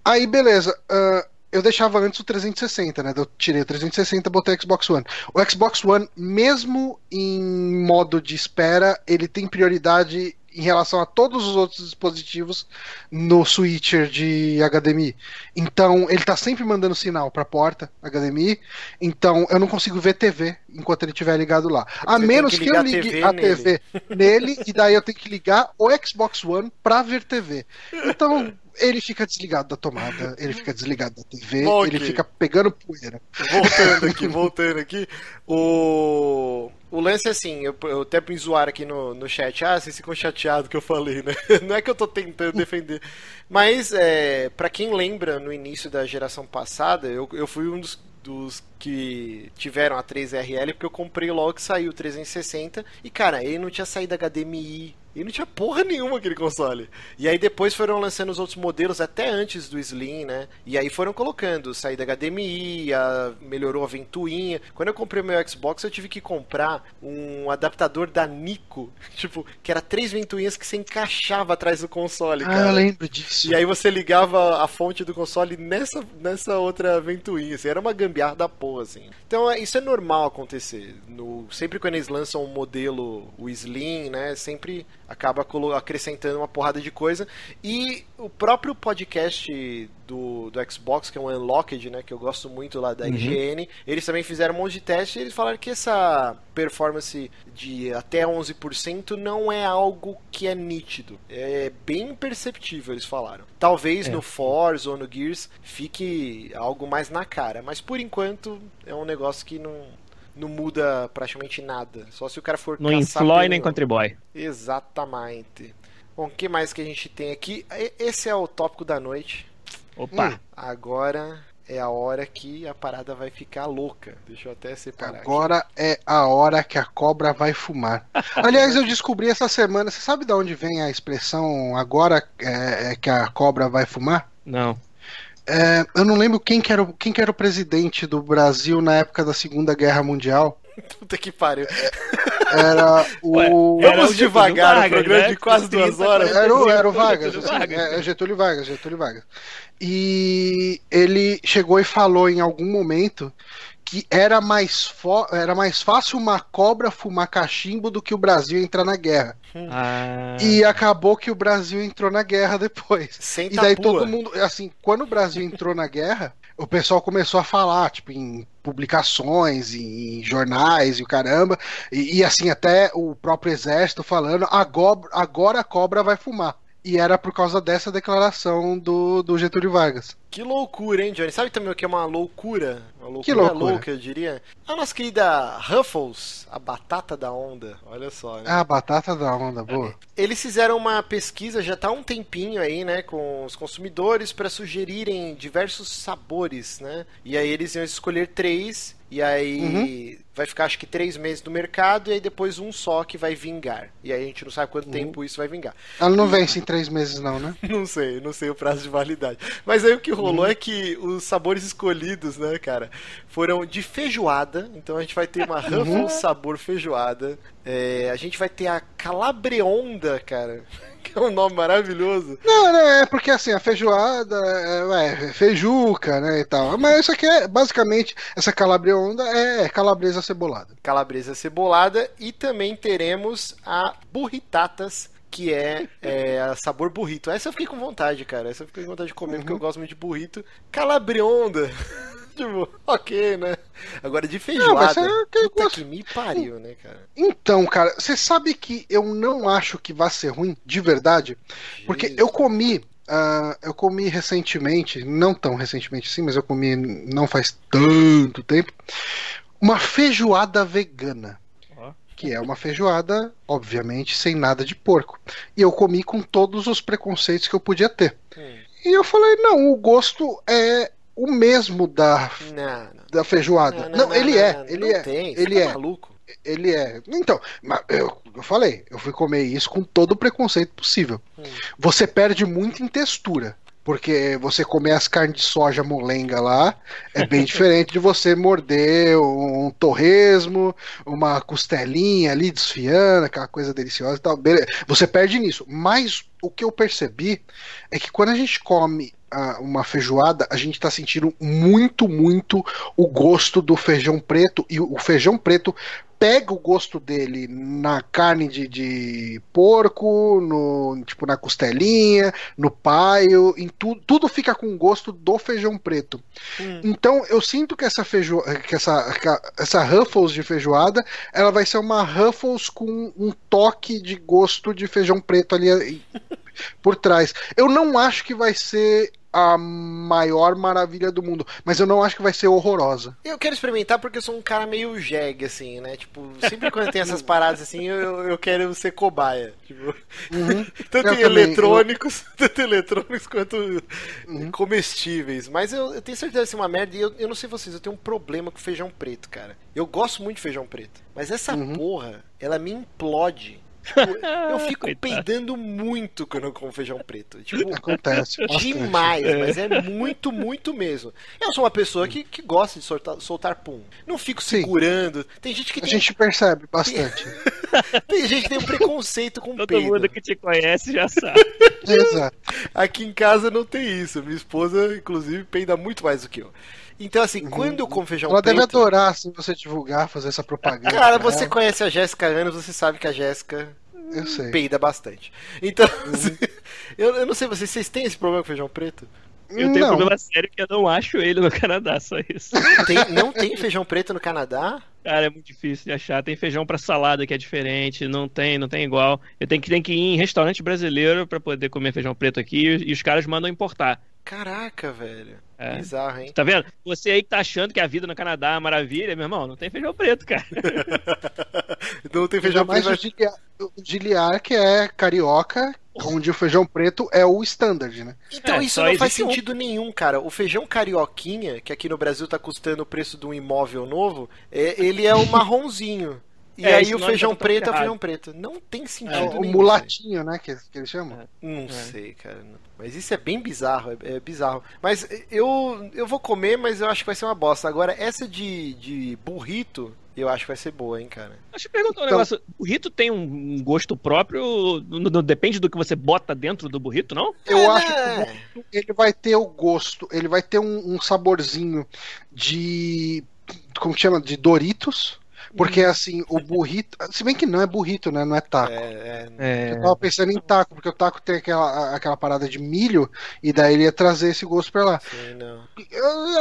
Aí, beleza. Uh, eu deixava antes o 360, né? Eu tirei o 360 e botei o Xbox One. O Xbox One, mesmo em modo de espera, ele tem prioridade em relação a todos os outros dispositivos no switcher de HDMI. Então, ele está sempre mandando sinal para a porta HDMI. Então, eu não consigo ver TV enquanto ele estiver ligado lá. A Você menos que, que, eu ligue TV a TV nele. nele e daí eu tenho que ligar o Xbox One para ver TV. Então, ele fica desligado da tomada, ele fica desligado da TV, Bom, ele fica pegando poeira. Voltando aqui, voltando aqui. O, o lance é assim, eu, eu até me zoar aqui no, no chat, ah, vocês ficam chateados que eu falei, né? Não é que eu tô tentando defender. Mas, é, para quem lembra, no início da geração passada, eu, eu fui um dos dos que tiveram a 3RL, porque eu comprei logo que saiu o 360. E cara, ele não tinha saído HDMI. E não tinha porra nenhuma aquele console. E aí depois foram lançando os outros modelos até antes do Slim, né? E aí foram colocando saída HDMI, a... melhorou a ventoinha. Quando eu comprei meu Xbox, eu tive que comprar um adaptador da Nico, tipo, que era três ventoinhas que se encaixava atrás do console, cara. Ah, eu lembro disso. E aí você ligava a fonte do console nessa, nessa outra ventoinha, assim. Era uma gambiarra da porra, assim. Então é, isso é normal acontecer. No... Sempre quando eles lançam um modelo, o Slim, né? Sempre acaba acrescentando uma porrada de coisa. E o próprio podcast do, do Xbox, que é um Unlocked, né, que eu gosto muito lá da IGN, uhum. eles também fizeram um monte de teste e eles falaram que essa performance de até 11% não é algo que é nítido. É bem perceptível, eles falaram. Talvez é. no Forza ou no Gears fique algo mais na cara, mas por enquanto é um negócio que não, não muda praticamente nada. Só se o cara for Não influi nem contribui. Exatamente. Bom, o que mais que a gente tem aqui? Esse é o tópico da noite. Opa! Hum, agora é a hora que a parada vai ficar louca. Deixa eu até separar. Agora aqui. é a hora que a cobra vai fumar. Aliás, eu descobri essa semana. Você sabe de onde vem a expressão agora é, é que a cobra vai fumar? Não. É, eu não lembro quem que, era, quem que era o presidente do Brasil na época da Segunda Guerra Mundial. Puta que pariu. Era o. Ué, era Vamos o devagar, Vargas, o programa né? de quase duas horas. Era o, era o Vargas, Getúlio, assim, Vargas. É, Getúlio Vargas, Getúlio Vargas. E ele chegou e falou em algum momento que era mais, era mais fácil uma cobra fumar cachimbo do que o Brasil entrar na guerra. Ah. E acabou que o Brasil entrou na guerra depois. Sem e daí todo mundo, assim, quando o Brasil entrou na guerra, o pessoal começou a falar, tipo, em publicações, em jornais e o caramba, e, e assim, até o próprio exército falando, agora, agora a cobra vai fumar. E era por causa dessa declaração do, do Getúlio Vargas. Que loucura, hein, Johnny? Sabe também o que é uma loucura? Loucura, que loucura. louca, eu diria. A nossa querida Ruffles, a batata da onda. Olha só, né? Ah, a batata da onda, boa. Eles fizeram uma pesquisa já tá há um tempinho aí, né, com os consumidores para sugerirem diversos sabores, né? E aí eles iam escolher três e aí uhum. vai ficar acho que três meses no mercado e aí depois um só que vai vingar. E aí a gente não sabe quanto uhum. tempo isso vai vingar. Ela não vence em três meses não, né? não sei, não sei o prazo de validade. Mas aí o que rolou uhum. é que os sabores escolhidos, né, cara, foram de feijoada. Então a gente vai ter uma uhum. Ruffles sabor feijoada. É, a gente vai ter a calabreonda, cara que é um nome maravilhoso. Não, não, é porque assim, a feijoada é, é feijuca, né, e tal. Mas isso aqui é, basicamente, essa calabreonda é calabresa cebolada. Calabresa cebolada e também teremos a burritatas que é, é sabor burrito. Essa eu fiquei com vontade, cara. Essa eu fiquei com vontade de comer, uhum. porque eu gosto muito de burrito. Calabrionda. tipo, ok, né? Agora de feijoada. Não, é que, puta que me pariu, né, cara? Então, cara, você sabe que eu não acho que vai ser ruim, de verdade. Jesus. Porque eu comi Uh, eu comi recentemente, não tão recentemente assim, mas eu comi não faz tanto tempo, uma feijoada vegana. Que é uma feijoada, obviamente, sem nada de porco. E eu comi com todos os preconceitos que eu podia ter. Hum. E eu falei, não, o gosto é o mesmo da, não, não. da feijoada. Não, não ele é, ele é. Tem, ele tá é. maluco. Ele é. Então, eu, eu falei, eu fui comer isso com todo o preconceito possível. Hum. Você perde muito em textura. Porque você comer as carnes de soja molenga lá é bem diferente de você morder um torresmo, uma costelinha ali desfiando, aquela coisa deliciosa e tal. Você perde nisso. Mas o que eu percebi é que quando a gente come uma feijoada, a gente está sentindo muito, muito o gosto do feijão preto. E o feijão preto pega o gosto dele na carne de, de porco, no tipo na costelinha, no paio, em tu, tudo fica com gosto do feijão preto. Hum. Então eu sinto que essa feijo, que essa essa Ruffles de feijoada, ela vai ser uma Ruffles com um toque de gosto de feijão preto ali por trás. Eu não acho que vai ser a maior maravilha do mundo. Mas eu não acho que vai ser horrorosa. Eu quero experimentar porque eu sou um cara meio jegue, assim, né? Tipo, sempre quando tem essas paradas assim, eu, eu quero ser cobaia. Tipo, uhum. tanto eu em também, eletrônicos, eu... tanto eletrônicos quanto uhum. comestíveis. Mas eu, eu, tenho certeza que ser uma merda. E eu, eu não sei vocês, eu tenho um problema com feijão preto, cara. Eu gosto muito de feijão preto. Mas essa uhum. porra, ela me implode eu fico Coitado. peidando muito quando eu como feijão preto. Tipo, Acontece. Demais, é. mas é muito, muito mesmo. Eu sou uma pessoa que, que gosta de soltar, soltar pum. Não fico segurando. Tem gente que tem... A gente percebe bastante. tem gente que tem um preconceito com Todo peido. Todo mundo que te conhece já sabe. Exato. Aqui em casa não tem isso. Minha esposa, inclusive, peida muito mais do que eu. Então, assim, uhum. quando eu como feijão Ela preto... Ela deve adorar, se assim, você divulgar, fazer essa propaganda. Cara, você conhece a Jéssica anos, você sabe que a Jéssica peida bastante. Então, uhum. assim, eu, eu não sei vocês, vocês têm esse problema com feijão preto? Eu tenho não. um problema sério que eu não acho ele no Canadá, só isso. Tem, não tem feijão preto no Canadá? Cara, é muito difícil de achar. Tem feijão para salada que é diferente, não tem, não tem igual. Eu tenho que, tenho que ir em restaurante brasileiro para poder comer feijão preto aqui e os caras mandam importar. Caraca, velho. É. Bizarro, hein? Tá vendo? Você aí que tá achando que a vida no Canadá é uma maravilha, meu irmão, não tem feijão preto, cara. não tem feijão preto. Mais o Giliar, que é carioca, onde o feijão preto é o standard, né? Então é, isso não faz sentido um. nenhum, cara. O feijão carioquinha, que aqui no Brasil tá custando o preço de um imóvel novo, é, ele é o marronzinho. E é, aí o feijão preto é o feijão preto. Não tem sentido é, O mulatinho, né, que, que eles chamam. É. Não é. sei, cara. Mas isso é bem bizarro, é, é, bizarro. Mas eu, eu vou comer, mas eu acho que vai ser uma bosta. Agora, essa de, de burrito, eu acho que vai ser boa, hein, cara. Deixa eu perguntar um então... negócio. O burrito tem um gosto próprio? Não, depende do que você bota dentro do burrito, não? Eu é, acho né? que ele vai ter o gosto, ele vai ter um, um saborzinho de. Como chama? De Doritos. Porque, assim, o burrito. Se bem que não é burrito, né? Não é taco. É, é... Eu tava pensando em taco, porque o taco tem aquela, aquela parada de milho, e daí ele ia trazer esse gosto pra lá. Sim, não.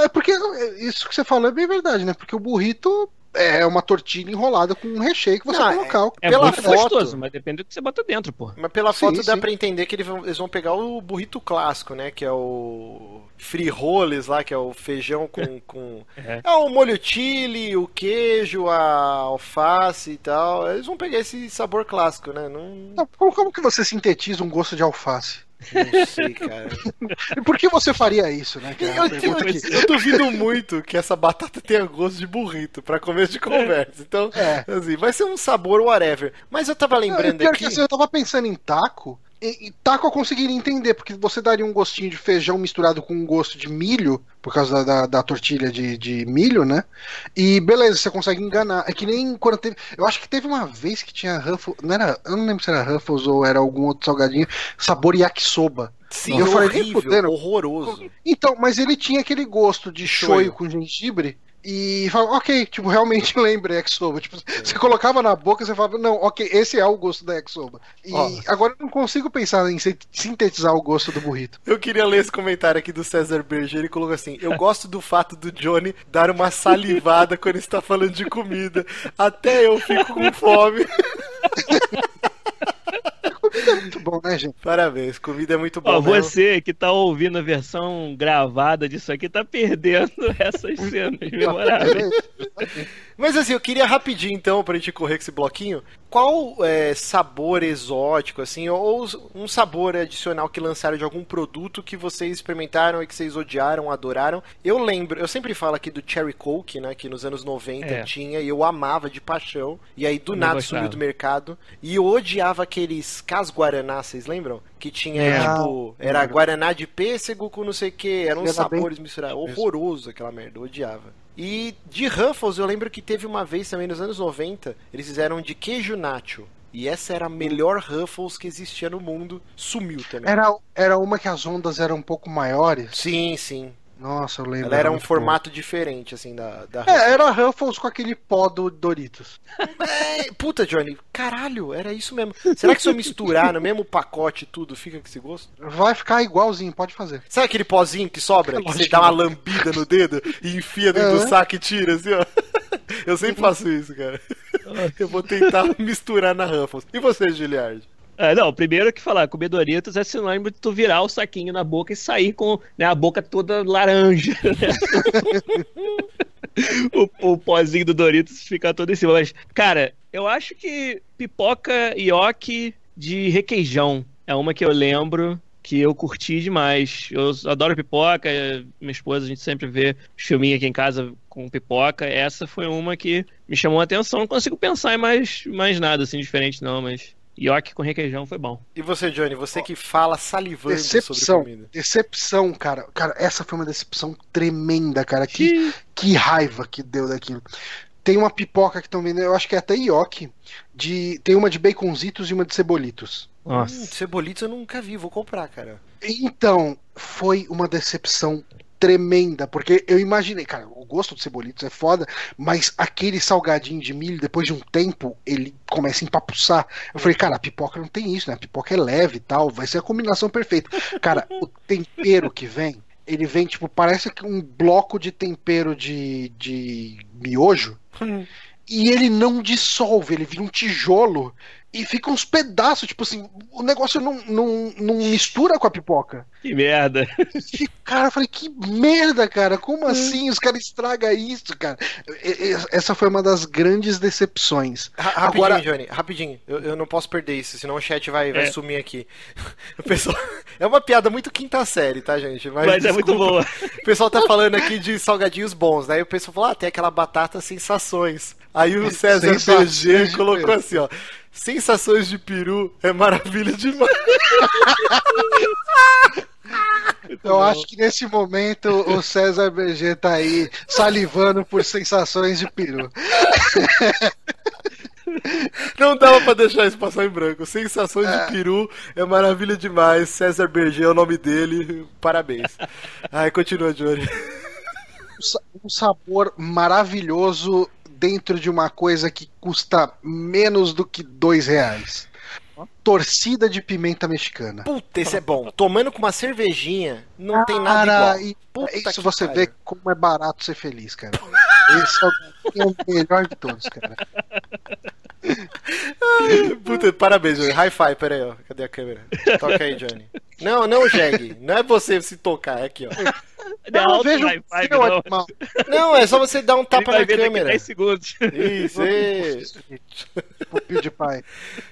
É porque isso que você falou é bem verdade, né? Porque o burrito é uma tortilha enrolada com um recheio que você não, colocar. É, é pela foto, gostoso, mas depende do que você bota dentro, pô. Mas pela foto sim, dá sim. pra entender que eles vão, eles vão pegar o burrito clássico, né? Que é o frijoles lá, que é o feijão com. com... É. é o molho chili, o queijo, a alface e tal. Eles vão pegar esse sabor clássico, né? Não... Como, como que você sintetiza um gosto de alface? Não sei, cara. Por que você faria isso, né? Eu, eu, eu, duvido muito que essa batata tenha gosto de burrito, para começo de conversa. Então, é. assim, vai ser um sabor whatever. Mas eu tava lembrando aqui. Que, assim, eu tava pensando em taco. E, e taco eu conseguiria entender, porque você daria um gostinho de feijão misturado com um gosto de milho, por causa da, da, da tortilha de, de, milho, né? E beleza, você consegue enganar. É que nem quando teve. Eu acho que teve uma vez que tinha Ruffles. Não era, eu não lembro se era Ruffles ou era algum outro salgadinho, sabor yakisoba. Sim, eu horrível, falei, horroroso. Então, mas ele tinha aquele gosto de shoyu com gengibre e falava, ok, tipo, realmente lembra Exoba. Tipo, é. você colocava na boca e você falava, não, ok, esse é o gosto da Exoba. E oh. agora eu não consigo pensar em sintetizar o gosto do burrito. Eu queria ler esse comentário aqui do César Berger, ele colocou assim: Eu gosto do fato do Johnny dar uma salivada quando está falando de comida. Até eu fico com fome. comida é muito bom, né, gente? Parabéns, comida é muito bom. Ó, você que tá ouvindo a versão gravada disso aqui tá perdendo essas cenas memoráveis. Mas assim, eu queria rapidinho então, pra gente correr com esse bloquinho, qual é, sabor exótico, assim, ou um sabor adicional que lançaram de algum produto que vocês experimentaram e que vocês odiaram, adoraram? Eu lembro, eu sempre falo aqui do Cherry Coke, né, que nos anos 90 é. tinha, e eu amava de paixão, e aí do eu nada sumiu do mercado, e eu odiava aqueles Cas Guaraná, vocês lembram? Que tinha, é. tipo, era Guaraná de pêssego com não sei o que, eram uns sabores bem... misturados, horroroso aquela merda, eu odiava. E de Ruffles, eu lembro que teve uma vez também nos anos 90, eles fizeram de queijo nacho. E essa era a melhor Ruffles que existia no mundo. Sumiu também. Era, era uma que as ondas eram um pouco maiores? Sim, sim. Nossa, eu lembro. Ela era um formato bom. diferente, assim, da, da É, era Ruffles com aquele pó do Doritos. É, puta, Johnny, caralho, era isso mesmo. Será que se eu misturar no mesmo pacote tudo, fica com esse gosto? Vai ficar igualzinho, pode fazer. Sabe aquele pozinho que sobra? Que você dá uma lambida no dedo e enfia dentro é. do saco e tira, assim, ó. Eu sempre faço isso, cara. Eu vou tentar misturar na Ruffles. E você, Giliard? É, não, primeiro que falar, comer Doritos é sinônimo de tu virar o saquinho na boca e sair com né, a boca toda laranja. Né? o, o pozinho do Doritos fica todo em cima. Mas, cara, eu acho que pipoca ioki de requeijão é uma que eu lembro que eu curti demais. Eu adoro pipoca, minha esposa, a gente sempre vê filminho aqui em casa com pipoca. Essa foi uma que me chamou a atenção. Não consigo pensar em mais, mais nada assim diferente, não, mas York com requeijão foi bom. E você, Johnny, você que fala salivando decepção, sobre comida. Decepção, cara. Cara, essa foi uma decepção tremenda, cara. Que, que raiva que deu daquilo. Tem uma pipoca que estão vendendo, eu acho que é até Ioki. De, tem uma de baconzitos e uma de cebolitos. Nossa. Hum, cebolitos eu nunca vi, vou comprar, cara. Então, foi uma decepção tremenda, porque eu imaginei, cara, o gosto do cebolitos é foda, mas aquele salgadinho de milho, depois de um tempo, ele começa a empapuçar. Eu falei, cara, a pipoca não tem isso, né? A pipoca é leve e tal, vai ser a combinação perfeita. Cara, o tempero que vem, ele vem, tipo, parece que um bloco de tempero de, de miojo. Hum. E ele não dissolve, ele vira um tijolo e fica uns pedaços, tipo assim, o negócio não, não, não mistura com a pipoca. Que merda. E, cara, eu falei, que merda, cara, como é. assim os caras estragam isso, cara? Essa foi uma das grandes decepções. Rapidinho, Agora... Johnny, rapidinho, eu, eu não posso perder isso, senão o chat vai, vai é. sumir aqui. O pessoal... É uma piada muito quinta série, tá, gente? Mas, Mas é muito boa. O pessoal tá falando aqui de salgadinhos bons, né? E o pessoal falou, ah, tem aquela batata sensações. Aí o César BG colocou assim, ó. Sensações de peru é maravilha demais. Eu acho que nesse momento o César BG tá aí salivando por sensações de peru. Não dava pra deixar isso passar em branco. Sensações de é. peru é maravilha demais. César BG é o nome dele. Parabéns. Ai, continua, Johnny. Um sabor maravilhoso dentro de uma coisa que custa menos do que dois reais. Torcida de pimenta mexicana. Puta, esse é bom. Tomando com uma cervejinha, não cara, tem nada igual. Puta isso você cara. vê como é barato ser feliz, cara. Esse é o melhor de todos, cara. Puta, parabéns, Johnny. High five, pera aí, ó. Cadê a câmera? Toca aí, Johnny. Não, não, Jeg. Não é você se tocar, é aqui, ó. Não, não vejo five, não. não, é só você dar um tapa na câmera. 10 segundos. Isso, isso. de pai.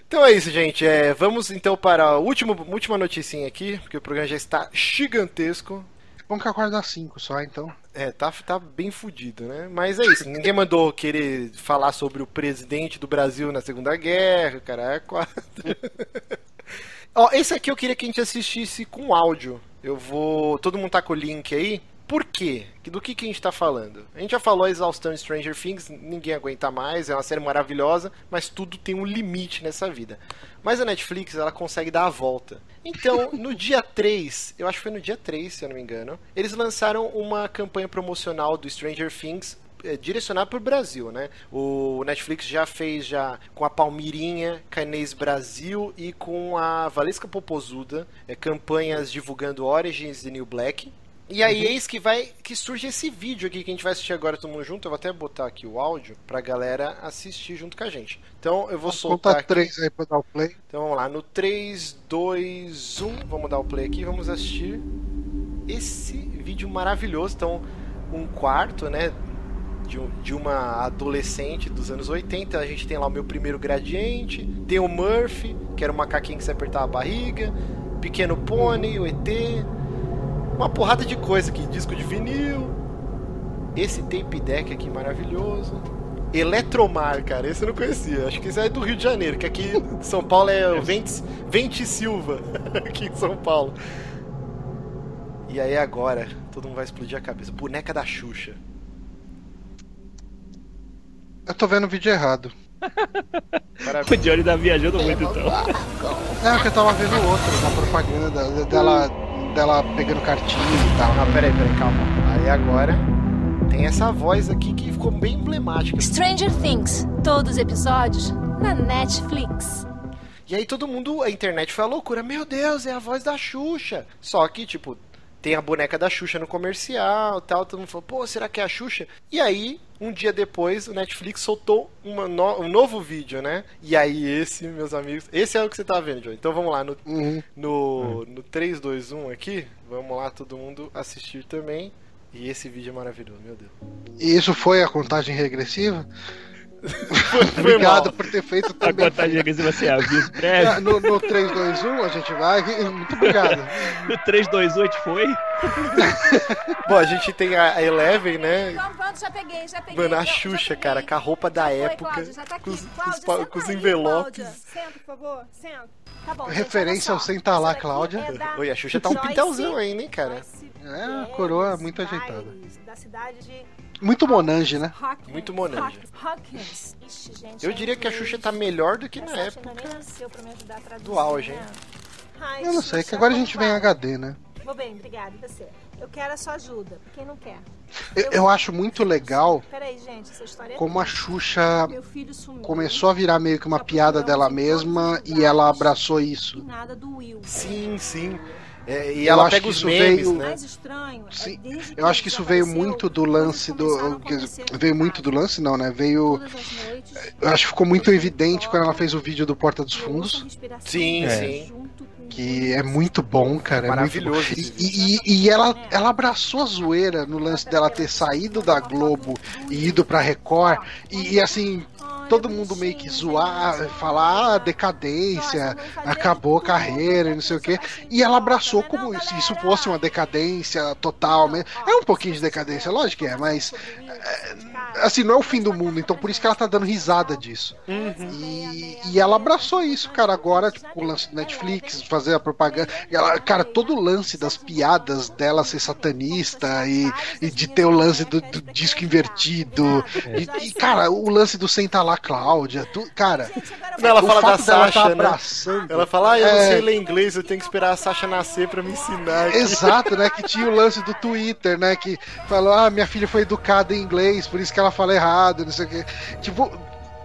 Então é isso, gente. É, vamos então para a última, última noticinha aqui, porque o programa já está gigantesco. Vamos que acorda às 5 só, então. É, tá, tá bem fudido, né? Mas é isso. Ninguém mandou querer falar sobre o presidente do Brasil na Segunda Guerra, cara. É quatro. Ó, esse aqui eu queria que a gente assistisse com áudio. Eu vou. Todo mundo tá com o link aí. Por quê? Do que, que a gente está falando? A gente já falou a exaustão de Stranger Things, ninguém aguenta mais, é uma série maravilhosa, mas tudo tem um limite nessa vida. Mas a Netflix, ela consegue dar a volta. Então, no dia 3, eu acho que foi no dia 3, se eu não me engano, eles lançaram uma campanha promocional do Stranger Things é, direcionado para o Brasil, né? O Netflix já fez já com a Palmirinha, Canês Brasil e com a Valesca Popozuda, é, campanhas divulgando Origins de New Black. E aí, uhum. eis que vai que surge esse vídeo aqui que a gente vai assistir agora todo mundo junto. Eu vou até botar aqui o áudio pra galera assistir junto com a gente. Então eu vou soltar. Conta 3 aí pra dar o play. Então vamos lá, no 3, 2, 1. Vamos dar o play aqui, vamos assistir esse vídeo maravilhoso. Então, um quarto, né? De, de uma adolescente dos anos 80. A gente tem lá o meu primeiro gradiente. Tem o Murphy, que era um macaquinho que se apertava a barriga. Pequeno Pony, o ET uma porrada de coisa aqui, disco de vinil, esse tape deck aqui maravilhoso. Eletromar, cara, esse eu não conhecia. Acho que isso é do Rio de Janeiro, que aqui em São Paulo é o Vente, Vente Silva, aqui em São Paulo. E aí agora, todo mundo vai explodir a cabeça. Boneca da Xuxa. Eu tô vendo o vídeo errado. o Johnny tá viajando muito então. É, porque eu tava vendo outro, uma propaganda dela dela pegando cartinha e tal. Não, peraí, peraí, calma. Aí agora tem essa voz aqui que ficou bem emblemática. Stranger Things, todos os episódios na Netflix. E aí todo mundo, a internet foi a loucura. Meu Deus, é a voz da Xuxa. Só que, tipo, tem a boneca da Xuxa no comercial tal. Todo mundo falou, pô, será que é a Xuxa? E aí, um dia depois, o Netflix soltou no, um novo vídeo, né? E aí, esse, meus amigos, esse é o que você tá vendo, João. Então vamos lá, no, uhum. no, uhum. no 3, 2, 1 aqui, vamos lá todo mundo assistir também. E esse vídeo é maravilhoso, meu Deus. E isso foi a contagem regressiva? Obrigado por ter feito também. A contagem regressiva sem aviso prévio. No, no 3, 2, 1 a gente vai. Muito obrigado. No 3, 2, 1 a gente foi. Bom, a gente tem a Eleven, né? Pronto, pronto, já peguei, já peguei. Mano, a Xuxa, cara, com a roupa da foi, época. Cláudio, tá com, os, Cláudio, com os envelopes. Senta, por favor, senta. Tá bom, Referência ao Senta lá, Cláudia. É Oi, a Xuxa tá um pintelzão aí, né, cara? É, a coroa muito ajeitada. Da cidade de muito Monange, né? Muito Monange. Eu diria que a Xuxa tá melhor do que na época do auge, hein? Eu não sei, que agora a gente vem em HD, né? Vou bem, obrigada. E você? Eu quero a sua ajuda. Quem não quer? Eu, eu acho muito legal Peraí, gente, essa história é como a Xuxa começou a virar meio que uma piada dela mesma e ela abraçou isso. Sim, sim. É, e ela pega os memes, veio... né? Sim, eu acho que isso veio muito do lance do. Veio muito do lance, não, né? Veio. Eu acho que ficou muito evidente quando ela fez o vídeo do Porta dos Fundos. Sim, é. sim que é muito bom, cara. É Maravilhoso. E, e, e, ela, ela abraçou a zoeira no lance dela ter saído da Globo e ido pra Record. E, e assim, todo mundo meio que zoar, falar ah, decadência, acabou a carreira e não sei o que. E ela abraçou como se isso fosse uma decadência total. É um pouquinho de decadência, lógico que é, mas é, assim, não é o fim do mundo, então por isso que ela tá dando risada disso. Uhum. E, e, ela abraçou isso, cara, agora, tipo, o lance do Netflix, fazer a propaganda. Ela, cara, todo o lance das piadas dela ser satanista e, e de ter o lance do, do disco invertido. E, e, cara, o lance do senta lá Cláudia, tu, cara. Não, ela fala da Sasha, tá né? Ela fala, ah, eu é... não sei ler inglês, eu tenho que esperar a Sasha nascer pra me ensinar. Aqui. Exato, né? Que tinha o lance do Twitter, né? Que falou, ah, minha filha foi educada em inglês, por isso que ela fala errado, não sei o quê. Tipo,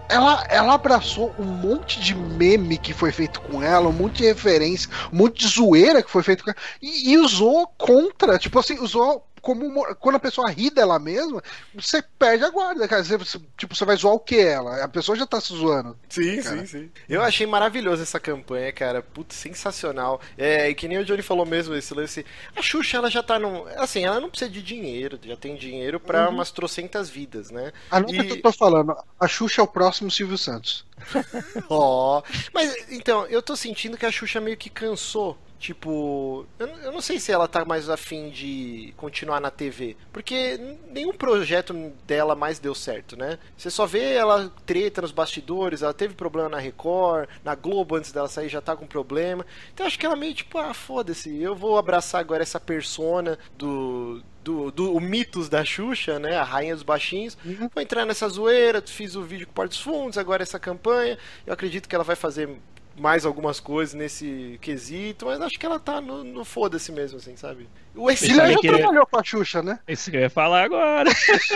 ela, ela abraçou um monte de meme que foi feito com ela, um monte de referência, um monte de zoeira que foi feito com ela, e, e usou contra, tipo assim, usou como quando a pessoa ri dela mesma, você perde a guarda, cara. Você, tipo, você vai zoar o que ela? A pessoa já tá se zoando. Sim, cara. sim, sim. Eu achei maravilhosa essa campanha, cara. Putz, sensacional. É, e que nem o Johnny falou mesmo, esse lance. A Xuxa, ela já tá num. Assim, ela não precisa de dinheiro, já tem dinheiro para uhum. umas trocentas vidas, né? A nunca e... que eu tô falando, a Xuxa é o próximo Silvio Santos. Ó. oh. Mas, então, eu tô sentindo que a Xuxa meio que cansou Tipo, eu, eu, não sei se ela tá mais afim de continuar na TV. Porque nenhum projeto dela mais deu certo, né? Você só vê ela treta nos bastidores, ela teve problema na Record, na Globo antes dela sair já tá com problema. Então acho que ela meio tipo, ah, foda-se, eu vou abraçar agora essa persona do, do, do o mitos da Xuxa, né? A rainha dos baixinhos. Uhum. Vou entrar nessa zoeira, fiz o vídeo com Portos Fundos, agora essa campanha. Eu acredito que ela vai fazer mais algumas coisas nesse quesito, mas acho que ela tá no, no foda-se mesmo, assim, sabe? O Exílio já que... trabalhou com a Xuxa, né? Isso que eu ia falar agora.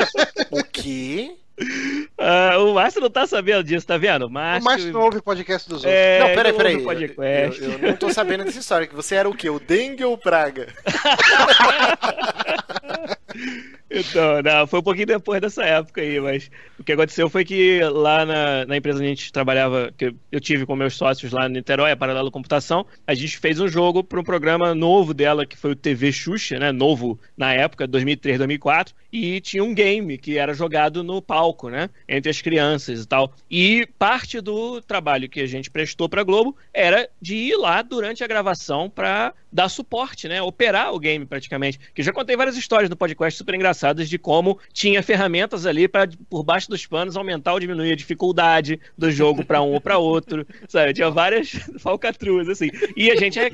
o quê? Uh, o Márcio não tá sabendo disso, tá vendo? O Márcio, o Márcio não ouve podcast dos outros. É, não, peraí, peraí. Eu, eu, eu, não tô sabendo dessa história. Que você era o quê? O dengue ou o praga? Então, não, foi um pouquinho depois dessa época aí, mas o que aconteceu foi que lá na, na empresa onde a gente trabalhava, que eu tive com meus sócios lá no Niterói, a Paralelo Computação, a gente fez um jogo para um programa novo dela, que foi o TV Xuxa, né? Novo na época, 2003, 2004, e tinha um game que era jogado no palco, né? Entre as crianças e tal. E parte do trabalho que a gente prestou para Globo era de ir lá durante a gravação para dar suporte, né? Operar o game praticamente. Que já contei várias histórias no podcast super engraçadas de como tinha ferramentas ali para, por baixo dos panos, aumentar ou diminuir a dificuldade do jogo para um ou para outro, sabe? Tinha várias falcatruas, assim. E a gente é,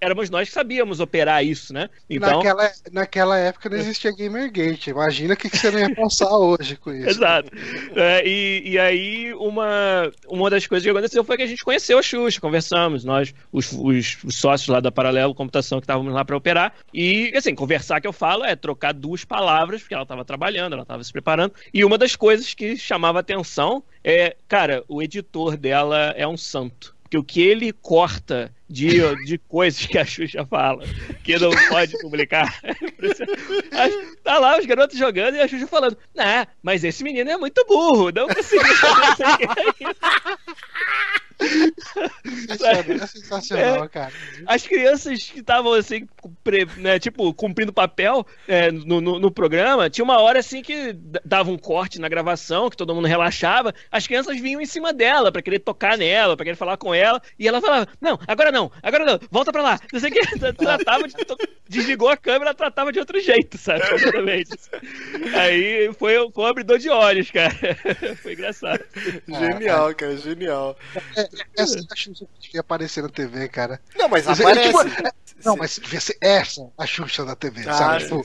éramos nós que sabíamos operar isso, né? Então... Naquela, naquela época não existia Gamergate. Imagina o que, que você não ia passar hoje com isso. Exato. É, e, e aí, uma, uma das coisas que aconteceu foi que a gente conheceu a Xuxa, conversamos, nós, os, os, os sócios lá da Paralelo Computação que estávamos lá para operar. E, assim, conversar que eu falo é trocar duas palavras porque ela estava trabalhando, ela estava se preparando. E uma das coisas que chamava atenção é, cara, o editor dela é um santo. Porque o que ele corta de, de coisas que a Xuxa fala, que não pode publicar. tá lá os garotos jogando e a Xuxa falando, ah, mas esse menino é muito burro, não consigo é sensacional, é, cara. As crianças que estavam assim, né, tipo, cumprindo papel é, no, no, no, programa, tinha uma hora assim que dava um corte na gravação, que todo mundo relaxava, as crianças vinham em cima dela para querer tocar nela, para querer falar com ela, e ela falava: Não, agora não, agora não, volta pra lá. Não sei o que, tratava de. Desligou a câmera, tratava de outro jeito, sabe? Aí foi, foi um abridor de olhos, cara. Foi engraçado. Genial, cara, genial. É, essa é a Xuxa que ia aparecer na TV, cara. Não, mas é, aparece. Tipo, é, não, mas devia ser essa a Xuxa da TV, ah, sabe? Tipo,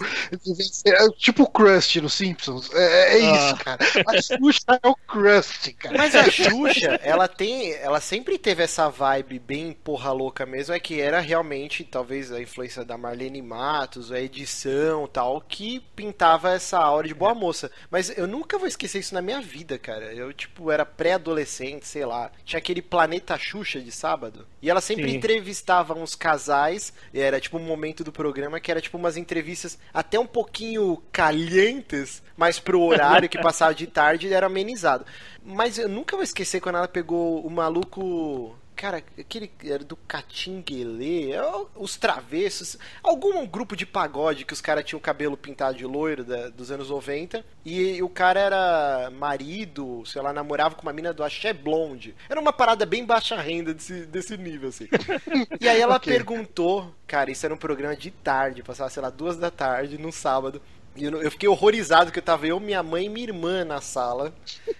ser, tipo o Crust no Simpsons. É, é ah. isso, cara. A Xuxa é o Crust, cara. Mas a Xuxa, ela tem. Ela sempre teve essa vibe bem porra louca mesmo. É que era realmente, talvez, a influência da Marlene Matos, a edição tal, que pintava essa aura de boa moça. Mas eu nunca vou esquecer isso na minha vida, cara. Eu, tipo, era pré-adolescente, sei lá. Tinha aquele Planeta Xuxa de sábado. E ela sempre Sim. entrevistava uns casais. Era tipo um momento do programa que era tipo umas entrevistas até um pouquinho calientes, mas pro horário que passava de tarde era amenizado. Mas eu nunca vou esquecer quando ela pegou o maluco Cara, aquele era do Catinguelê, é os Travessos, algum grupo de pagode que os caras tinham o cabelo pintado de loiro da, dos anos 90. E, e, o cara era marido, sei lá, namorava com uma mina do Axé Blonde. Era uma parada bem baixa renda desse, desse nível, assim. e aí ela okay. perguntou, cara, isso era um programa de tarde, passava, sei lá, duas da tarde, num sábado. E eu, eu fiquei horrorizado que eu tava eu, minha mãe e minha irmã na sala.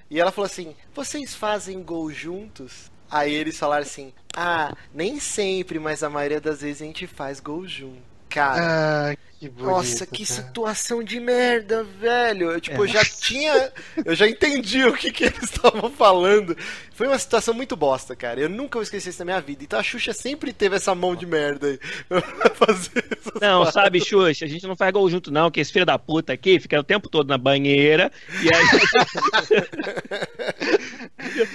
E ela falou assim: Vocês fazem gol juntos? Aí eles falaram assim: Ah, nem sempre, mas a maioria das vezes a gente faz gol junto. Cara. Ah, que bonito, nossa, que cara. situação de merda, velho. Eu, tipo, é. eu já tinha. Eu já entendi o que, que eles estavam falando. Foi uma situação muito bosta, cara. Eu nunca vou esquecer isso na minha vida. Então a Xuxa sempre teve essa mão de merda aí. fazer não, paradas. sabe, Xuxa, a gente não faz gol junto, não, que esse filho da puta aqui fica o tempo todo na banheira. E aí.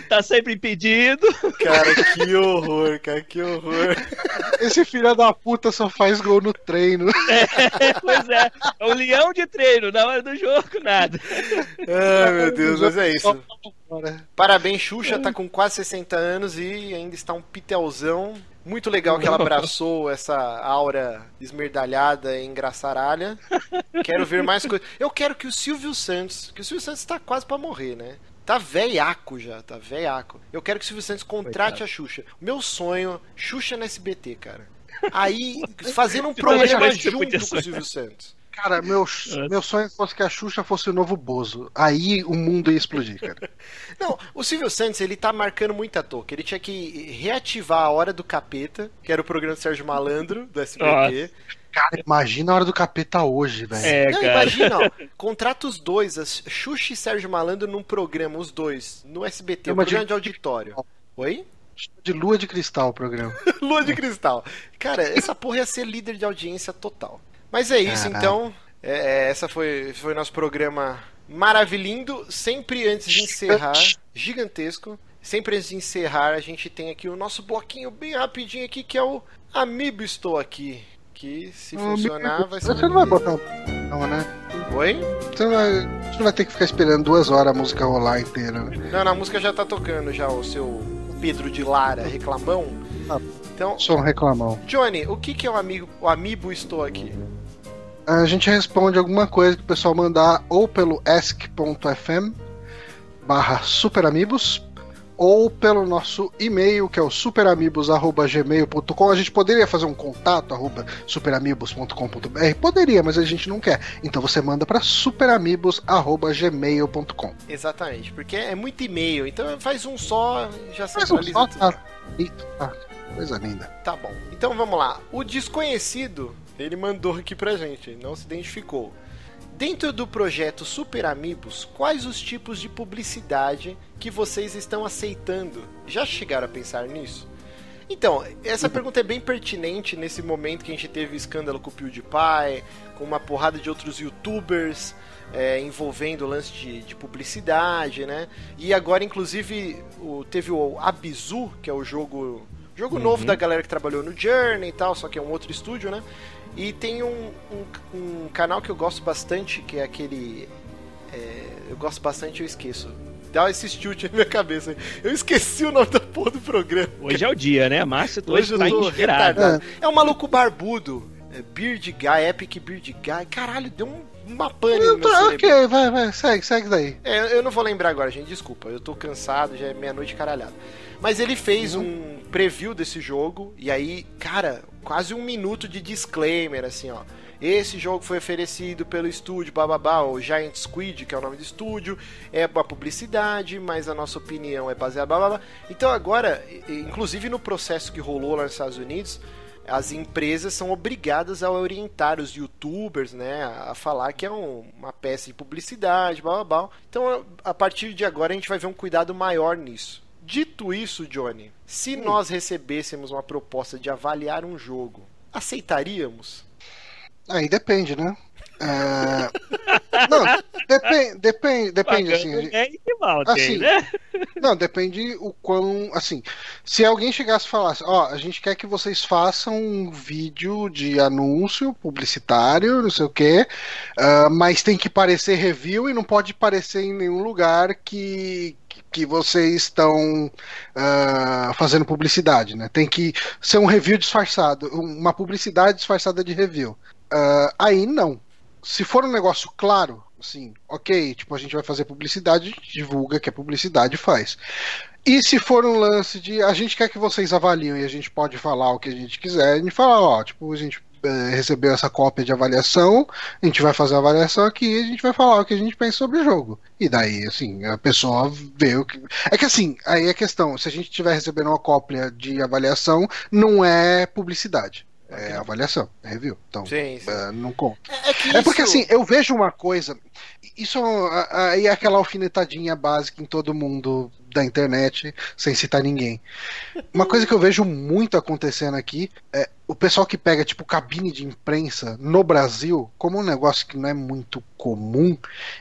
tá sempre impedido. Cara, que horror, cara, que horror. Esse filho da puta só faz gol no treino. É, pois é. É um leão de treino, na hora do jogo, nada. Ai, meu Deus, mas é isso. Parabéns, Xuxa, tá com quase 60 anos e ainda está um pitelzão. Muito legal que ela abraçou essa aura esmerdalhada e engraçaralha. Quero ver mais coisas. Eu quero que o Silvio Santos, que o Silvio Santos tá quase para morrer, né? Tá velhaco já, tá velhaco. Eu quero que o Silvio Santos contrate Coitado. a Xuxa. Meu sonho, Xuxa no SBT, cara. Aí, fazendo um programa junto com o Silvio Santos. Cara, meu, meu sonho fosse que a Xuxa fosse o novo Bozo. Aí o mundo ia explodir, cara. Não, o Silvio Santos, ele tá marcando muita toca. Ele tinha que reativar a Hora do Capeta, que era o programa do Sérgio Malandro, do SBT. Nossa. Cara, imagina a hora do capeta hoje, velho. É, Não, cara. imagina, ó, contrata os dois, a Xuxa e Sérgio Malandro num programa, os dois, no SBT, um programa de auditório. Oi? De lua de cristal o programa. lua de cristal. Cara, essa porra ia ser líder de audiência total. Mas é isso, então. É, é, essa foi, foi nosso programa maravilhindo. Sempre antes de encerrar, gigantesco. Sempre antes de encerrar, a gente tem aqui o nosso bloquinho bem rapidinho aqui, que é o Amiibo Estou Aqui. Que se funcionar vai ser. Você não vai botar não, né? Oi? Você não, vai, você não vai ter que ficar esperando duas horas a música rolar inteira, né? Não, na música já tá tocando já o seu Pedro de Lara reclamão. Ah, então, sou um reclamão. Johnny, o que, que é o amigo o Amiibo Estou Aqui? A gente responde alguma coisa que o pessoal mandar ou pelo ask.fm barra superamigos ou pelo nosso e-mail, que é o superamigos.gmail.com. A gente poderia fazer um contato, arroba superamigos.com.br? Poderia, mas a gente não quer. Então você manda para superamigos.gmail.com. Exatamente, porque é muito e-mail, então faz um só já centraliza um só, tá. Ah, coisa linda. Tá bom. Então vamos lá. O desconhecido, ele mandou aqui pra gente, não se identificou. Dentro do projeto Super Amigos, quais os tipos de publicidade que vocês estão aceitando? Já chegaram a pensar nisso? Então, essa pergunta é bem pertinente nesse momento que a gente teve escândalo com o PewDiePie, com uma porrada de outros youtubers é, envolvendo o lance de, de, publicidade, né? E agora, inclusive, o, teve o Abizu, que é o jogo jogo uhum. novo da galera que trabalhou no Journey e tal, só que é um outro estúdio, né? E tem um, um, um canal que eu gosto bastante, que é aquele. É, eu gosto bastante, eu esqueço. Dá esse tilt na minha cabeça. Eu esqueci o nome da porra do programa. Hoje é o dia, né? Márcio hoje tá inspirado. É um maluco barbudo. É Beard Guy, Epic Beard Guy. Caralho, deu um, uma pane meu cérebro. Ok, vai, vai, segue, segue daí. É, eu não vou lembrar agora, gente, desculpa. Eu tô cansado, já é meia-noite caralhada. Mas ele fez uhum. um preview desse jogo, e aí, cara, quase um minuto de disclaimer, assim, ó. Esse jogo foi oferecido pelo estúdio bababá, o Giant Squid, que é o nome do estúdio, é uma publicidade, mas a nossa opinião é baseada bababá. Então agora, inclusive no processo que rolou lá nos Estados Unidos, as empresas são obrigadas a orientar os youtubers, né, a falar que é um, uma peça de publicidade, blá, blá, blá. Então, a partir de agora a gente vai ver um cuidado maior nisso. Dito isso, Johnny, se hum. nós recebêssemos uma proposta de avaliar um jogo, aceitaríamos? Aí depende, né? É... Não, depende, depende, depende assim. É igual, assim, né? Não, depende o quão, assim, se alguém chegasse e falasse, ó, a gente quer que vocês façam um vídeo de anúncio publicitário, não sei o quê, uh, mas tem que parecer review e não pode parecer em nenhum lugar que que vocês estão uh, fazendo publicidade, né? Tem que ser um review disfarçado, uma publicidade disfarçada de review. Uh, aí não. Se for um negócio claro, assim, ok, tipo, a gente vai fazer publicidade, divulga que é publicidade faz. E se for um lance de a gente quer que vocês avaliem e a gente pode falar o que a gente quiser, a gente fala, ó, tipo, a gente é, recebeu essa cópia de avaliação, a gente vai fazer a avaliação aqui e a gente vai falar o que a gente pensa sobre o jogo. E daí, assim, a pessoa vê o que. É que assim, aí a questão, se a gente estiver recebendo uma cópia de avaliação, não é publicidade. É avaliação, é review. Então, sim, sim. Uh, não conta. É, é, é, porque assim, eu vejo uma coisa. Isso aí é aquela alfinetadinha básica em todo mundo da internet, sem citar ninguém. Uma coisa que eu vejo muito acontecendo aqui é o pessoal que pega, tipo, cabine de imprensa no Brasil, como um negócio que não é muito comum,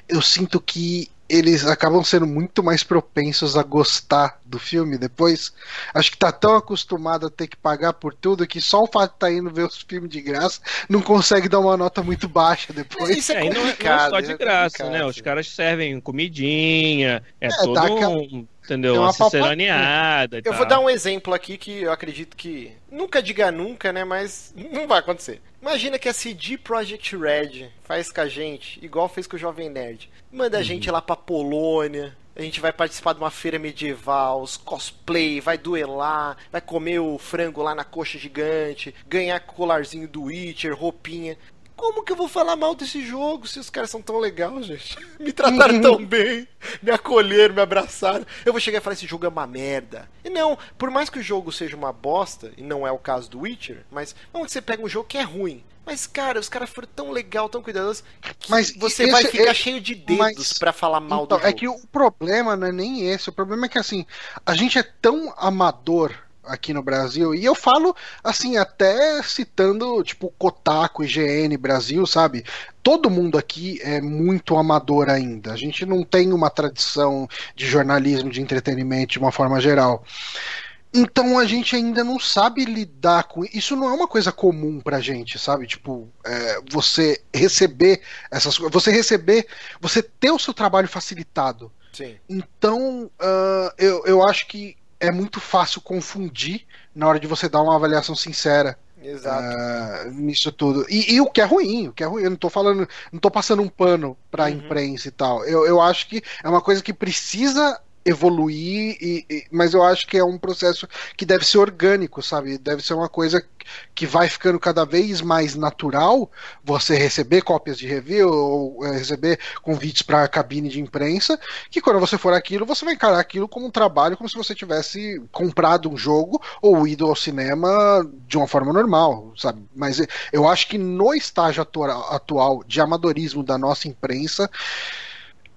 eu sinto que eles acabam sendo muito mais propensos a gostar do filme depois. Acho que tá tão acostumado a ter que pagar por tudo que só o fato de tá indo ver os filmes de graça não consegue dar uma nota muito baixa depois. Isso é, não é, não é só de graça, é né? Os caras servem comidinha, é, é todo um entendeu? Uma ciceroneada. Eu vou dar um exemplo aqui que eu acredito que. Nunca diga nunca, né? Mas não vai acontecer. Imagina que a CD Projekt Red faz com a gente, igual fez com o Jovem Nerd. Manda a gente uhum. lá pra Polônia. A gente vai participar de uma feira medieval, os cosplay, vai duelar, vai comer o frango lá na coxa gigante, ganhar colarzinho do Witcher, roupinha como que eu vou falar mal desse jogo se os caras são tão legais, gente? Me trataram tão bem, me acolheram, me abraçaram. Eu vou chegar e falar: esse jogo é uma merda. E não, por mais que o jogo seja uma bosta, e não é o caso do Witcher, mas vamos que você pega um jogo que é ruim. Mas, cara, os caras foram tão legal, tão cuidadosos, que mas você vai ficar é, cheio de dedos para falar mal então, do jogo. É que o problema não é nem esse. O problema é que, assim, a gente é tão amador aqui no Brasil. E eu falo, assim, até citando, tipo, Kotaku, IGN, Brasil, sabe? Todo mundo aqui é muito amador ainda. A gente não tem uma tradição de jornalismo, de entretenimento de uma forma geral. Então a gente ainda não sabe lidar com isso. Não é uma coisa comum pra gente, sabe? Tipo, é, você receber essas coisas, você receber, você ter o seu trabalho facilitado. Sim. Então, uh, eu, eu acho que é muito fácil confundir na hora de você dar uma avaliação sincera. Exato. Uh, nisso tudo. E, e, o que é ruim, o que é ruim, eu não tô falando, não tô passando um pano pra uhum. imprensa e tal. Eu, eu acho que é uma coisa que precisa evoluir, e, e, mas eu acho que é um processo que deve ser orgânico, sabe? Deve ser uma coisa que vai ficando cada vez mais natural você receber cópias de review ou é, receber convites para cabine de imprensa, que quando você for aquilo, você vai encarar aquilo como um trabalho, como se você tivesse comprado um jogo ou ido ao cinema de uma forma normal, sabe? Mas eu acho que no estágio atual de amadorismo da nossa imprensa,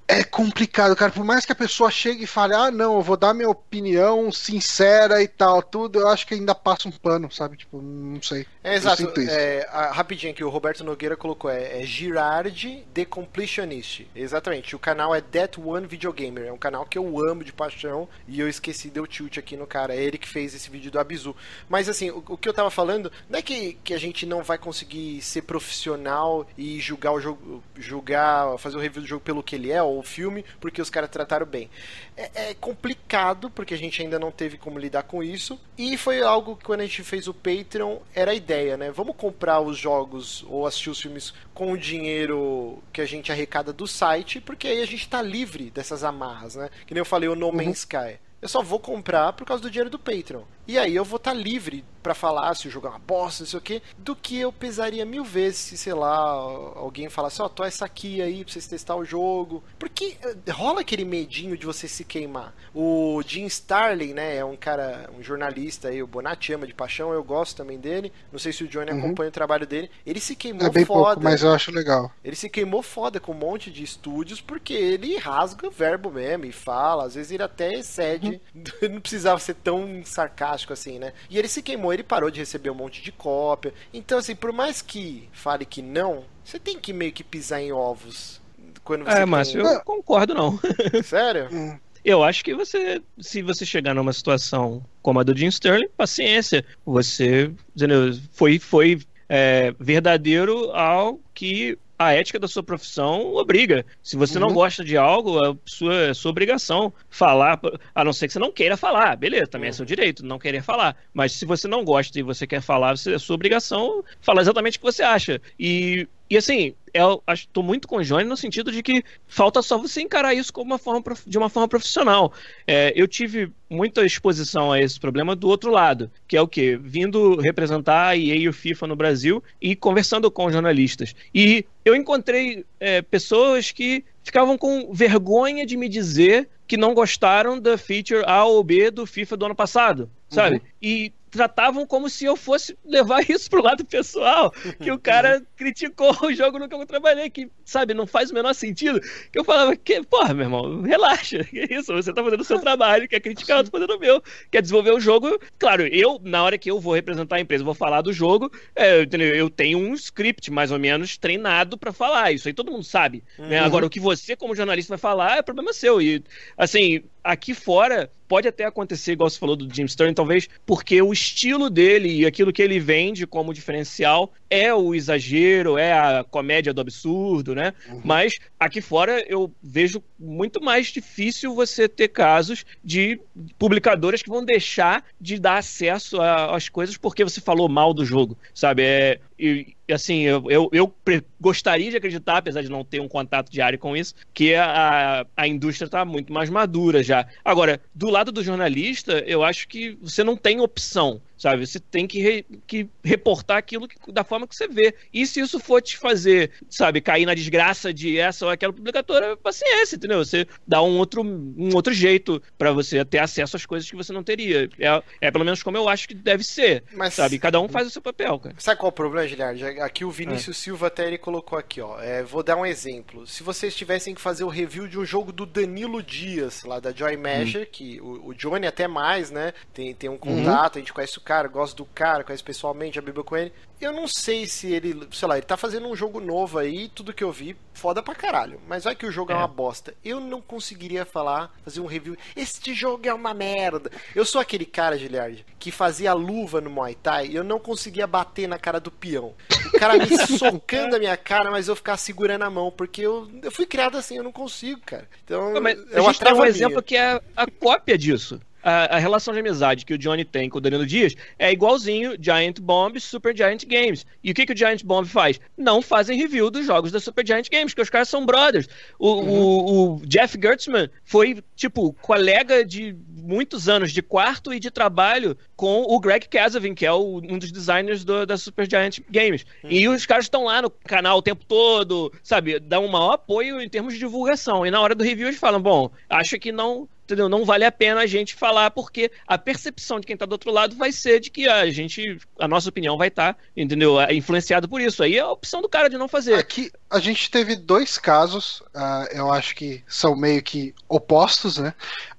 é complicado, cara. Por mais que a pessoa chegue e fale, ah, não, eu vou dar minha opinião sincera e tal, tudo, eu acho que ainda passa um pano, sabe? Tipo, não sei. É, exato. É, a, rapidinho que o Roberto Nogueira colocou é, é Girardi The Completionist. Exatamente. O canal é That One Videogamer. É um canal que eu amo de paixão e eu esqueci, deu tilt aqui no cara. É ele que fez esse vídeo do Abizu. Mas assim, o, o que eu tava falando não é que, que a gente não vai conseguir ser profissional e julgar o jogo, julgar, fazer o review do jogo pelo que ele é, o filme, porque os caras trataram bem. É, é, complicado, porque a gente ainda não teve como lidar com isso. E foi algo que quando a gente fez o Patreon, era a ideia, né? Vamos comprar os jogos ou assistir os filmes com o dinheiro que a gente arrecada do site, porque aí a gente tá livre dessas amarras, né? Que nem eu falei, o No Man's uhum. Sky. Eu só vou comprar por causa do dinheiro do Patreon. E aí eu vou estar tá livre para falar se o jogo é uma bosta, não sei o que, do que eu pesaria mil vezes se, sei lá, alguém falasse, ó, oh, tô essa aqui aí pra vocês testar o jogo. Porque eh, rola aquele medinho de você se queimar. O Jim Starlin, né, é um cara, um jornalista aí, o Bonatti ama de paixão, eu gosto também dele. Não sei se o Johnny uhum. acompanha o trabalho dele. Ele se queimou é bem foda. Pouco, mas eu acho legal. Ele se queimou foda com um monte de estúdios porque ele rasga o verbo mesmo e fala, às vezes ele até excede. Uhum. não precisava ser tão sarcástico assim, né? E ele se queimou, ele parou de receber um monte de cópia. Então, assim, por mais que fale que não, você tem que meio que pisar em ovos quando você. É, mas tem... eu concordo, não. Sério? Hum. Eu acho que você, se você chegar numa situação como a do Jim Sterling, paciência. Você entendeu? foi, foi é, verdadeiro ao que a ética da sua profissão obriga. Se você uhum. não gosta de algo, é sua, é sua obrigação falar, a não ser que você não queira falar, beleza, também uhum. é seu direito não querer falar. Mas se você não gosta e você quer falar, é sua obrigação falar exatamente o que você acha. E e assim, eu estou muito com o Johnny no sentido de que falta só você encarar isso como uma forma, de uma forma profissional. É, eu tive muita exposição a esse problema do outro lado, que é o quê? Vindo representar a EA e o FIFA no Brasil e conversando com jornalistas. E eu encontrei é, pessoas que ficavam com vergonha de me dizer que não gostaram da feature A ou B do FIFA do ano passado, sabe? Uhum. E tratavam como se eu fosse levar isso pro lado pessoal, que o cara criticou o jogo no que eu trabalhei, que, sabe, não faz o menor sentido. Que eu falava, que, porra, meu irmão, relaxa, que é isso, você tá fazendo o seu trabalho, quer criticar, eu tô fazendo o meu, quer desenvolver o jogo. Claro, eu, na hora que eu vou representar a empresa, vou falar do jogo, é, eu tenho um script mais ou menos treinado para falar, isso aí todo mundo sabe. Né? Uhum. Agora, o que você, como jornalista, vai falar é problema seu. E, assim, aqui fora pode até acontecer, igual você falou do Jim Stern, talvez porque o estilo dele e aquilo que ele vende como diferencial é o exagero, é a comédia do absurdo, né? Uhum. Mas aqui fora eu vejo muito mais difícil você ter casos de publicadoras que vão deixar de dar acesso às coisas porque você falou mal do jogo, sabe? É, e, assim, eu, eu, eu, gostaria de acreditar, apesar de não ter um contato diário com isso, que a, a indústria está muito mais madura já. Agora, do lado do jornalista, eu acho que você não tem opção sabe? Você tem que, re, que reportar aquilo que, da forma que você vê. E se isso for te fazer, sabe, cair na desgraça de essa ou aquela publicadora, paciência, entendeu? Você dá um outro, um outro jeito para você ter acesso às coisas que você não teria. É, é pelo menos como eu acho que deve ser, Mas, sabe? Cada um faz o seu papel, cara. Sabe qual é o problema, Giliard? Aqui o Vinícius é. Silva até ele colocou aqui, ó. É, vou dar um exemplo. Se vocês tivessem que fazer o review de um jogo do Danilo Dias, lá da Joy Measure, hum. que o, o, Johnny até mais, né? Tem, tem um contato, uhum. a gente conhece o cara, gosta do cara, conhece pessoalmente, a Bíblia com ele. Eu não sei se ele, sei lá, ele tá fazendo um jogo novo aí, tudo que eu vi, foda pra caralho. Mas vai que o jogo é, é uma bosta. Eu não conseguiria falar, fazer um review. Este jogo é uma merda. Eu sou aquele cara, Giliard, que fazia luva no Muay Thai e eu não conseguia bater na cara do peão. O cara me socando a minha cara, mas eu ficar segurando a mão, porque eu, eu fui criado assim, eu não consigo, cara. Então, mas é uma a gente tem um exemplo que é a cópia disso a, a, relação de amizade que o Johnny tem com o Danilo Dias é igualzinho Giant Bomb Super Giant Games. E o que, que o Giant Bomb faz? Não fazem review dos jogos da Super Giant Games, porque os caras são brothers. O, uhum. o, o Jeff Gertzman foi, tipo, colega de muitos anos de quarto e de trabalho com o Greg Kasavin, que é o, um dos designers do, da Super Giant Games. Uhum. E os caras estão lá no canal o tempo todo, sabe? Dão um maior apoio em termos de divulgação. E na hora do review eles falam: bom, acho que não entendeu? Não vale a pena a gente falar, porque a percepção de quem está do outro lado vai ser de que a gente, a nossa opinião vai estar, tá, entendeu? Influenciada por isso. Aí é a opção do cara de não fazer. Aqui a gente teve dois casos, uh, eu acho que são meio que opostos, né?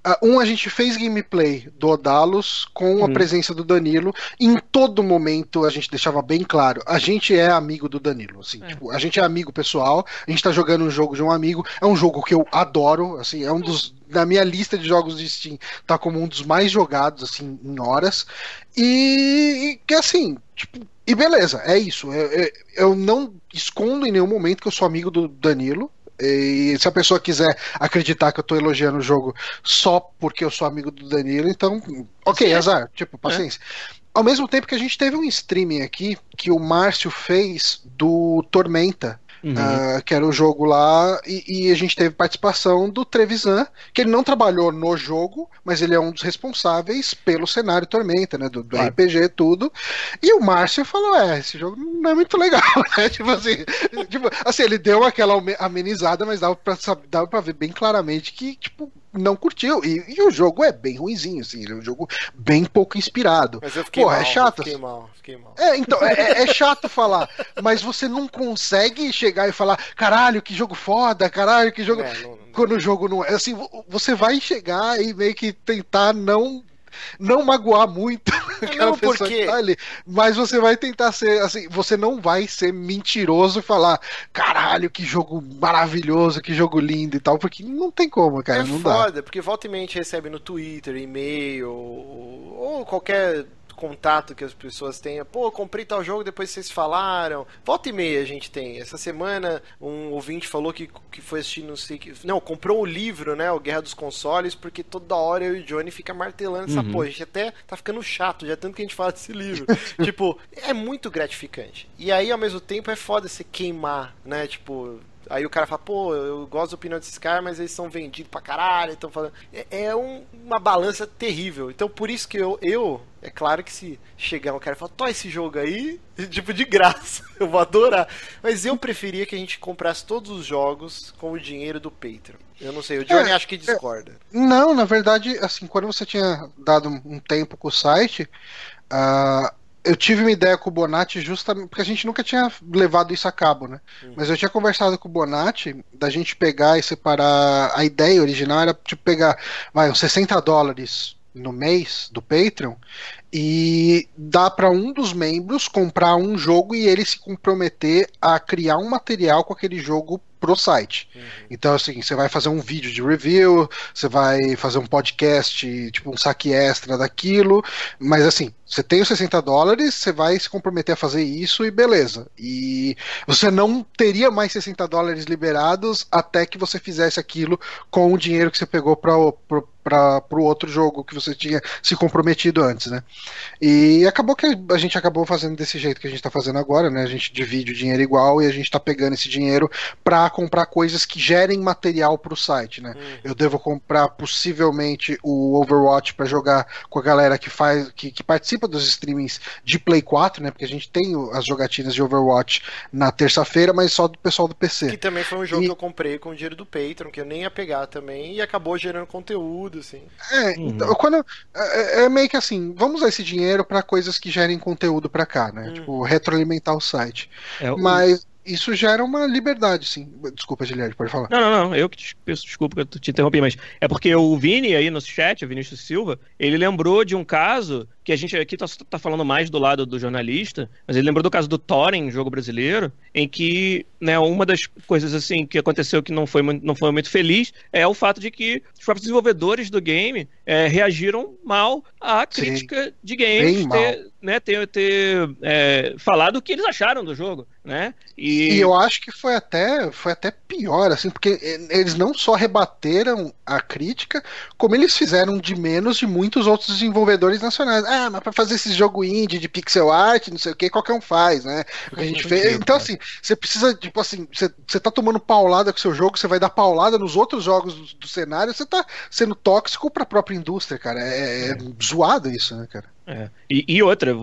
Uh, um a gente fez gameplay do Odalos com a hum. presença do Danilo. Em todo momento a gente deixava bem claro, a gente é amigo do Danilo, assim, é. tipo, a gente é amigo pessoal, a gente tá jogando um jogo de um amigo, é um jogo que eu adoro, assim, é um dos na minha lista de jogos de Steam, tá como um dos mais jogados, assim, em horas. E que assim, tipo, e beleza, é isso. Eu, eu, eu, não escondo em nenhum momento que eu sou amigo do Danilo. E se a pessoa quiser acreditar que eu tô elogiando o jogo só porque eu sou amigo do Danilo, então, ok, Sim. azar, tipo, paciência. É. Ao mesmo tempo que a gente teve um streaming aqui que o Márcio fez do Tormenta, Uhum. Uh, que era o jogo lá, e, e, a gente teve participação do Trevisan, que ele não trabalhou no jogo, mas ele é um dos responsáveis pelo cenário Tormenta, né? Do, do ah. RPG tudo. E o Márcio falou: é, esse jogo não é muito legal, né? Tipo assim, tipo, assim ele deu aquela amenizada, mas dava pra, dava pra ver bem claramente que, tipo, não curtiu. E, e, o jogo é bem ruinzinho, assim, ele é um jogo bem pouco inspirado. Mas eu fiquei Porra, é mal, é chato. Fiquei mal, fiquei mal. É, então, é, é, é chato falar, mas você não consegue chegar e falar, caralho, que jogo foda, caralho, que jogo. É, não, não, Quando o jogo não é. Assim, você vai chegar e meio que tentar não não magoar muito aquela não, pessoa porque... que tá ali. Mas você vai tentar ser assim, você não vai ser mentiroso e falar, caralho, que jogo maravilhoso, que jogo lindo e tal, porque não tem como, cara. É não foda, dá. porque volta e mente recebe no Twitter, e-mail, ou qualquer contato que as pessoas tenham. Pô, comprei tal jogo, depois vocês falaram. Volta e meia a gente tem. Essa semana um ouvinte falou que, que foi assistir, não sei que. Não, comprou o livro, né? O Guerra dos Consoles, porque toda hora eu e o Johnny fica martelando essa uhum. porra. A gente até tá ficando chato, já tanto que a gente fala desse livro. tipo, é muito gratificante. E aí, ao mesmo tempo, é foda você queimar, né? Tipo, Aí o cara fala, pô, eu gosto da opinião desses caras, mas eles são vendidos pra caralho, então falando. É, é um, uma balança terrível. Então por isso que eu, eu, é claro que se chegar um cara e falar, tô esse jogo aí, tipo, de graça, eu vou adorar. Mas eu preferia que a gente comprasse todos os jogos com o dinheiro do Patreon. Eu não sei, o Johnny é, acho que discorda. É, não, na verdade, assim, quando você tinha dado um tempo com o site, uh, eu tive uma ideia com o Bonatti justamente porque a gente nunca tinha levado isso a cabo, né? Uhum. Mas eu tinha conversado com o Bonatti da gente pegar e separar. A ideia original era tipo pegar, vai, uns 60 dólares no mês do Patreon e dá para um dos membros comprar um jogo e ele se comprometer a criar um material com aquele jogo pro site. Uhum. Então, assim, você vai fazer um vídeo de review, você vai fazer um podcast, tipo um saque extra daquilo, mas assim, você tem os 60 dólares, você vai se comprometer a fazer isso e beleza. E você não teria mais 60 dólares liberados até que você fizesse aquilo com o dinheiro que você pegou para o outro jogo que você tinha se comprometido antes, né? E acabou que a gente acabou fazendo desse jeito que a gente está fazendo agora, né? A gente divide o dinheiro igual e a gente está pegando esse dinheiro para comprar coisas que gerem material para o site, né? Uhum. Eu devo comprar possivelmente o Overwatch para jogar com a galera que faz, que, que participa participa dos streamings de Play 4, né? Porque a gente tem as jogatinas de Overwatch na terça-feira, mas só do pessoal do PC. Que também foi um jogo e... que eu comprei com o dinheiro do Patreon, que eu nem ia pegar também, e acabou gerando conteúdo, assim. É, uhum. então, quando. É, é, meio que assim, vamos usar esse dinheiro para coisas que gerem conteúdo para cá, né? Uhum. Tipo, retroalimentar o site. É, mas isso gera uma liberdade, sim. Desculpa, Giliard, pode falar. Não, não, não. Eu que te peço desculpa que eu te interrompi, mas é porque o Vini aí no chat, o Vinícius Silva, ele lembrou de um caso que a gente aqui tá, tá falando mais do lado do jornalista, mas ele lembrou do caso do Thorin, jogo brasileiro, em que né, uma das coisas assim que aconteceu que não foi, não foi muito feliz é o fato de que os próprios desenvolvedores do game é, reagiram mal à crítica Sim. de games ter, né, ter, ter é, falado o que eles acharam do jogo, né? E... e... eu acho que foi até, foi até pior, assim, porque eles não só rebateram a crítica, como eles fizeram de menos de muitos outros desenvolvedores nacionais. Ah, mas pra fazer esse jogo indie de pixel art, não sei o que, qualquer um faz, né? O que a gente fez. Então, assim, você precisa, tipo assim, você, você tá tomando paulada com o seu jogo, você vai dar paulada nos outros jogos do, do cenário, você tá sendo tóxico pra própria indústria, cara. É, é zoado isso, né, cara? É. E, e outra,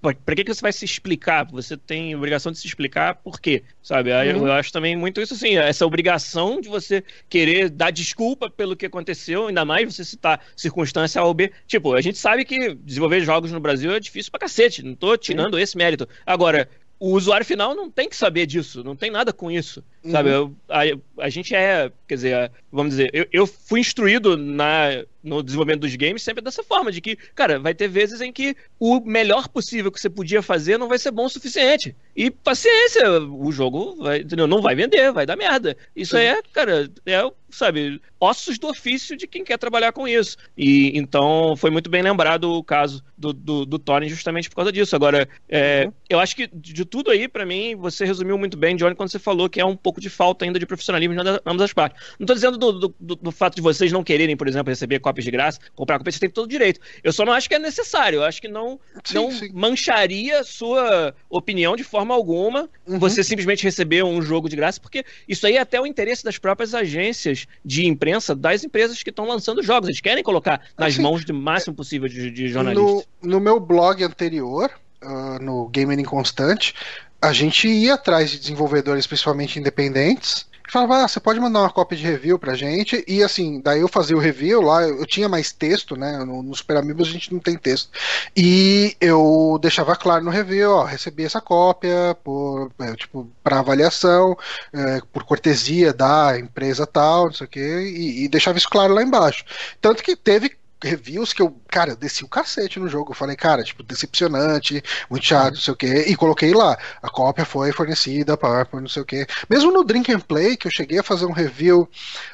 para que, que você vai se explicar? Você tem obrigação de se explicar por quê, sabe? Uhum. Eu, eu, acho também muito isso assim, essa obrigação de você querer dar desculpa pelo que aconteceu, ainda mais você citar circunstância A ou B. Tipo, a gente sabe que desenvolver jogos no Brasil é difícil pra cacete, não tô tirando uhum. esse mérito. Agora, o usuário final não tem que saber disso, não tem nada com isso, uhum. sabe? Eu, a, a gente é, quer dizer, vamos dizer, eu, eu fui instruído na, no desenvolvimento dos games sempre dessa forma, de que, cara, vai ter vezes em que o melhor possível que você podia fazer não vai ser bom o suficiente. E paciência, o jogo vai, não vai vender, vai dar merda. Isso aí é, cara, é, sabe, ossos do ofício de quem quer trabalhar com isso. E então foi muito bem lembrado o caso do, do, do Thorin justamente por causa disso. Agora, é, uhum. eu acho que de tudo aí, para mim, você resumiu muito bem, Johnny, quando você falou que é um pouco de falta ainda de profissionalismo em ambas as partes. Não tô dizendo do, do, do, fato de vocês não quererem, por exemplo, receber cópias de graça, comprar cópias, você tem todo o direito. Eu só não acho que é necessário. Eu acho que não, sim, não sim. mancharia sua opinião de forma alguma uhum. você simplesmente receber um jogo de graça, porque isso aí é até o interesse das próprias agências de imprensa das empresas que estão lançando jogos. Eles querem colocar nas assim, mãos do máximo possível de, de jornalistas. No, no meu blog anterior, uh, no Gamer Inconstante, a gente ia atrás de desenvolvedores, principalmente independentes, falava, ah, você pode mandar uma cópia de review pra gente, e assim, daí eu fazia o review lá, eu tinha mais texto, né, no, no Super Amigos a gente não tem texto, e eu deixava claro no review, ó, recebi essa cópia por, é, tipo, pra avaliação, é, por cortesia da empresa tal, não sei o que, e, e deixava isso claro lá embaixo. Tanto que teve reviews que eu, cara, eu desci o cacete no jogo. Eu falei, cara, tipo, decepcionante, muito chato, não sei o quê. E coloquei lá. A cópia foi fornecida para não sei o quê. Mesmo no Drink and Play, que eu cheguei a fazer um review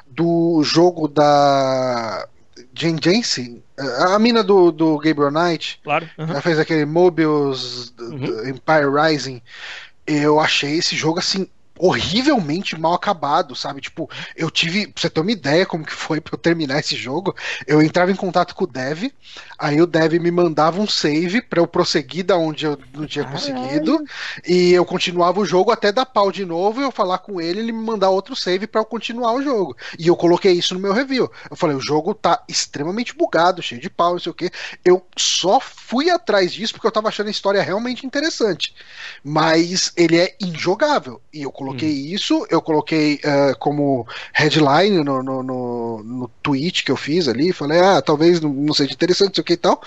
do jogo da Jane Jensen, a mina do, do Gabriel Knight, claro, uhum. ela fez aquele Mobius uhum. Empire Rising. Eu achei esse jogo assim horrivelmente mal acabado, sabe? Tipo, eu tive, pra você ter uma ideia como que foi pra eu terminar esse jogo, eu entrava em contato com o dev, aí o dev me mandava um save para eu prosseguir da onde eu não tinha Caralho. conseguido, e eu continuava o jogo até dar pau de novo e eu falar com ele, ele me mandar outro save para eu continuar o jogo. E eu coloquei isso no meu review. Eu falei, o jogo tá extremamente bugado, cheio de pau, não sei o que. Eu só fui atrás disso porque eu tava achando a história realmente interessante. Mas ele é injogável. E eu coloquei hum. isso, eu coloquei uh, como headline no, no, no, no, tweet que eu fiz ali, falei, ah, talvez não, não seja interessante, sei o que e tal.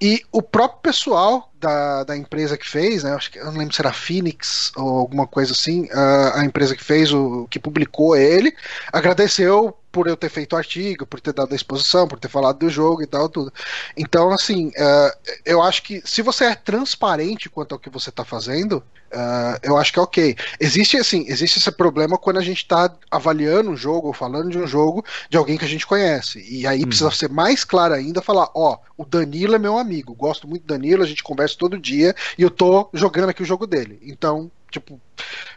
E o próprio pessoal da, da empresa que fez, né? Acho que eu não lembro se era Phoenix ou alguma coisa assim, a, a empresa que fez o que publicou ele, agradeceu por eu ter feito o artigo, por ter dado a exposição, por ter falado do jogo e tal, tudo. Então, assim, uh, eu acho que se você é transparente quanto ao que você está fazendo, uh, eu acho que é ok. Existe, assim, existe esse problema quando a gente está avaliando um jogo ou falando de um jogo de alguém que a gente conhece. E aí hum. precisa ser mais claro ainda, falar, ó, o Danilo é meu amigo, gosto muito do Danilo, a gente conversa todo dia e eu tô jogando aqui o jogo dele. Então, tipo,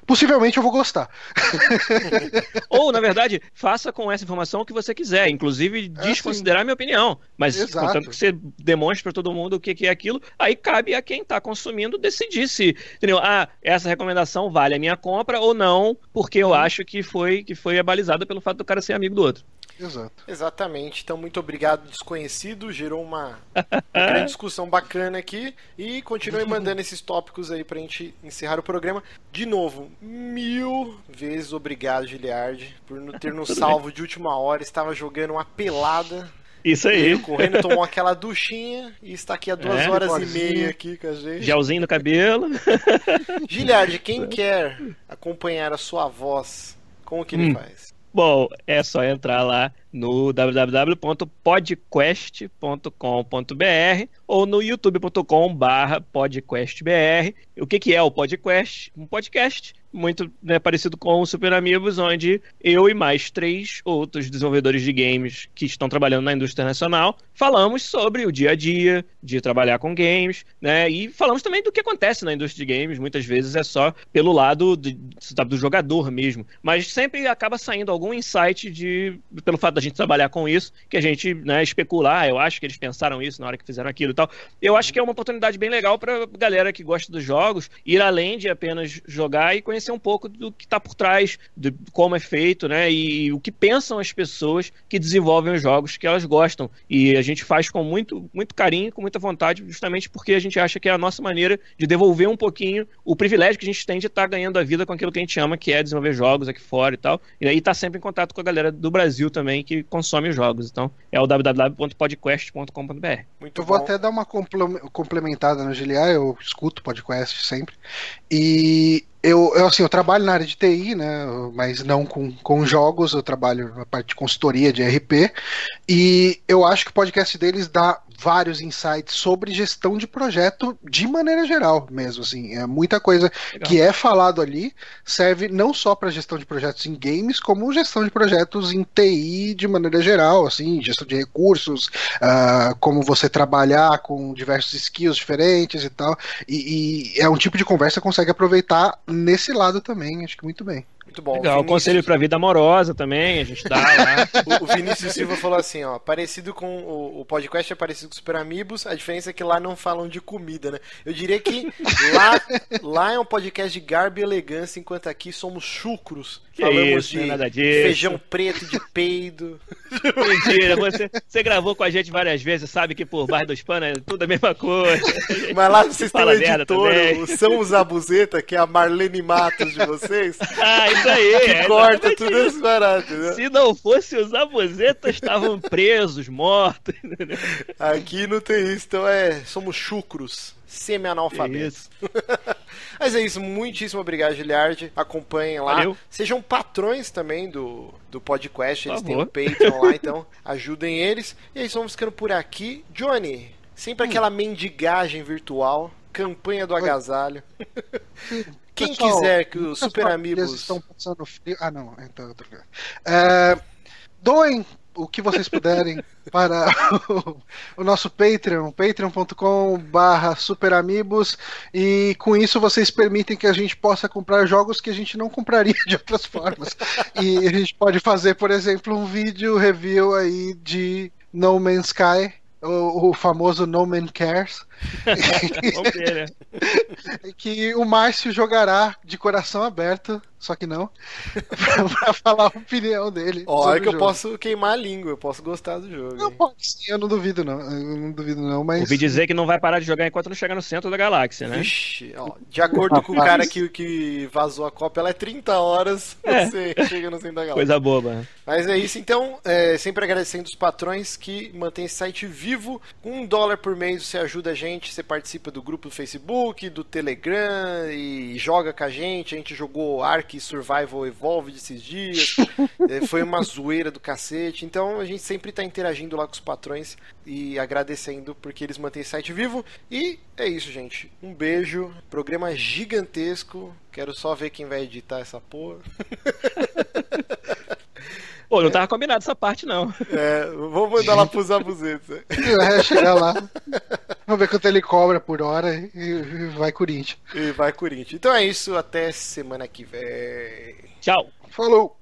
possivelmente eu vou gostar. Ou, na verdade, faça com essa informação o que você quiser, inclusive é, desconsiderar é, minha opinião. Mas Exato. contanto que você demonstre para todo mundo o que, que é aquilo, aí cabe a quem está consumindo decidir se, entendeu? Ah, essa recomendação vale a minha compra ou não, porque eu acho que foi que foi abalizada pelo fato do cara ser amigo do outro. Exato. Exatamente. Então, muito obrigado, desconhecido. Gerou uma, uma grande discussão bacana aqui. E continue mandando esses tópicos aí pra gente encerrar o programa. De novo, mil vezes obrigado, Giliard, por ter nos salvo de última hora. Estava jogando uma pelada. Isso aí. correndo, tomou aquela duchinha e está aqui há duas é, horas e meia aqui com a gente. Gelzinho no cabelo. Giliard, quem quer acompanhar a sua voz, como que ele hum. faz? Bom, é só entrar lá no www.podquest.com.br ou no youtube.com/podquestbr. O que, que é o podcast? Um podcast muito né, parecido com o Super Amigos, onde eu e mais três outros desenvolvedores de games que estão trabalhando na indústria nacional falamos sobre o dia a dia de trabalhar com games, né? E falamos também do que acontece na indústria de games. Muitas vezes é só pelo lado do, do jogador mesmo, mas sempre acaba saindo algum insight de pelo fato da gente trabalhar com isso que a gente né, especular. Ah, eu acho que eles pensaram isso na hora que fizeram aquilo e tal. Eu acho que é uma oportunidade bem legal para galera que gosta dos jogos ir além de apenas jogar e conhecer conhecer um pouco do que está por trás, de como é feito, né? E, o que pensam as pessoas que desenvolvem os jogos que elas gostam. E a gente faz com muito, muito carinho, com muita vontade, justamente porque a gente acha que é a nossa maneira de devolver um pouquinho o privilégio que a gente tem de estar tá ganhando a vida com aquilo que a gente ama, que é desenvolver jogos aqui fora e tal. E aí tá sempre em contato com a galera do Brasil também que consome os jogos. Então é o www.podcast.com.br. Muito Eu vou até dar uma complementada no GLA, eu escuto podcast sempre. E eu, eu, assim, eu trabalho na área de TI, né, mas não com, com jogos, eu trabalho na parte de consultoria de RP, e eu acho que o podcast deles dá vários insights sobre gestão de projeto de maneira geral mesmo, assim, é muita coisa Legal. que é falado ali serve não só para gestão de projetos em games, como gestão de projetos em TI de maneira geral, assim, gestão de recursos, uh, como você trabalhar com diversos skills diferentes e tal, e, e é um tipo de conversa que consegue aproveitar nesse lado também, acho que muito bem. Muito bom. Legal, Vinícius... conselho pra vida amorosa também, a gente dá lá. o, Vinícius Silva falou assim, ó, parecido com o, o podcast é parecido com o Super Amigos, a diferença é que lá não falam de comida, né? Eu diria que lá, lá é um podcast de garbo e elegância, enquanto aqui somos chucros. Que Falamos isso, de, de feijão preto, de peido. Mentira, você, você gravou com a gente várias vezes, sabe que por baixo dos panos é tudo a mesma coisa. Mas lá vocês têm o editor, o São Zabuzeta, que é a Marlene Matos de vocês. ah, isso aí. Que é, corta tudo isso barato, né? Se não fosse os Zabuzetas, estavam presos, mortos. Aqui não tem isso, então é. Somos chucros semi-analfabetos. Mas é isso, muitíssimo obrigado, Giliard. Acompanhem lá. Valeu. Sejam patrões também do, do podcast. Eles têm o um Patreon lá, então ajudem eles. E aí, vamos ficando por aqui. Johnny, sempre hum. aquela mendigagem virtual. Campanha do agasalho. Quem Pessoal, quiser que os Super Amigos. estão passando frio. Ah, não, então outro lugar. É, doem o que vocês puderem para o, o, nosso Patreon, patreon.com barra superamigos e com isso vocês permitem que a gente possa comprar jogos que a gente não compraria de outras formas. e a gente pode fazer, por exemplo, um vídeo review aí de No Man's Sky o, o famoso No Man Cares. né? que o Márcio jogará de coração aberto, só que não, pra, falar a opinião dele. Olha que eu posso queimar a língua, eu posso gostar do jogo. Não, pode sim, eu não duvido não. Eu não duvido não, mas. Ouvi dizer que não vai parar de jogar enquanto não chegar no centro da galáxia, né? Vixe, ó, de acordo com o cara que, que vazou a cópia, ela é 30 horas, é. você chega no centro da galáxia. Coisa boba. Mas é isso, então, é, sempre agradecendo os patrões que mantêm esse site vivo. Com um dólar por mês você ajuda a gente, você participa do grupo do Facebook, do Telegram e joga com a gente. A gente jogou Ark Survival Evolved esses dias. é, foi uma zoeira do cacete. Então a gente sempre está interagindo lá com os patrões e agradecendo porque eles mantêm o site vivo. E é isso, gente. Um beijo. Programa gigantesco. Quero só ver quem vai editar essa porra. Pô, não tava combinado essa parte, não. É, vamos mandar lá pros abusetos. É, chegar lá. Vamos ver quanto ele cobra por hora e vai Corinthians. E vai Corinthians. Então é isso, até semana que vem. Tchau. Falou.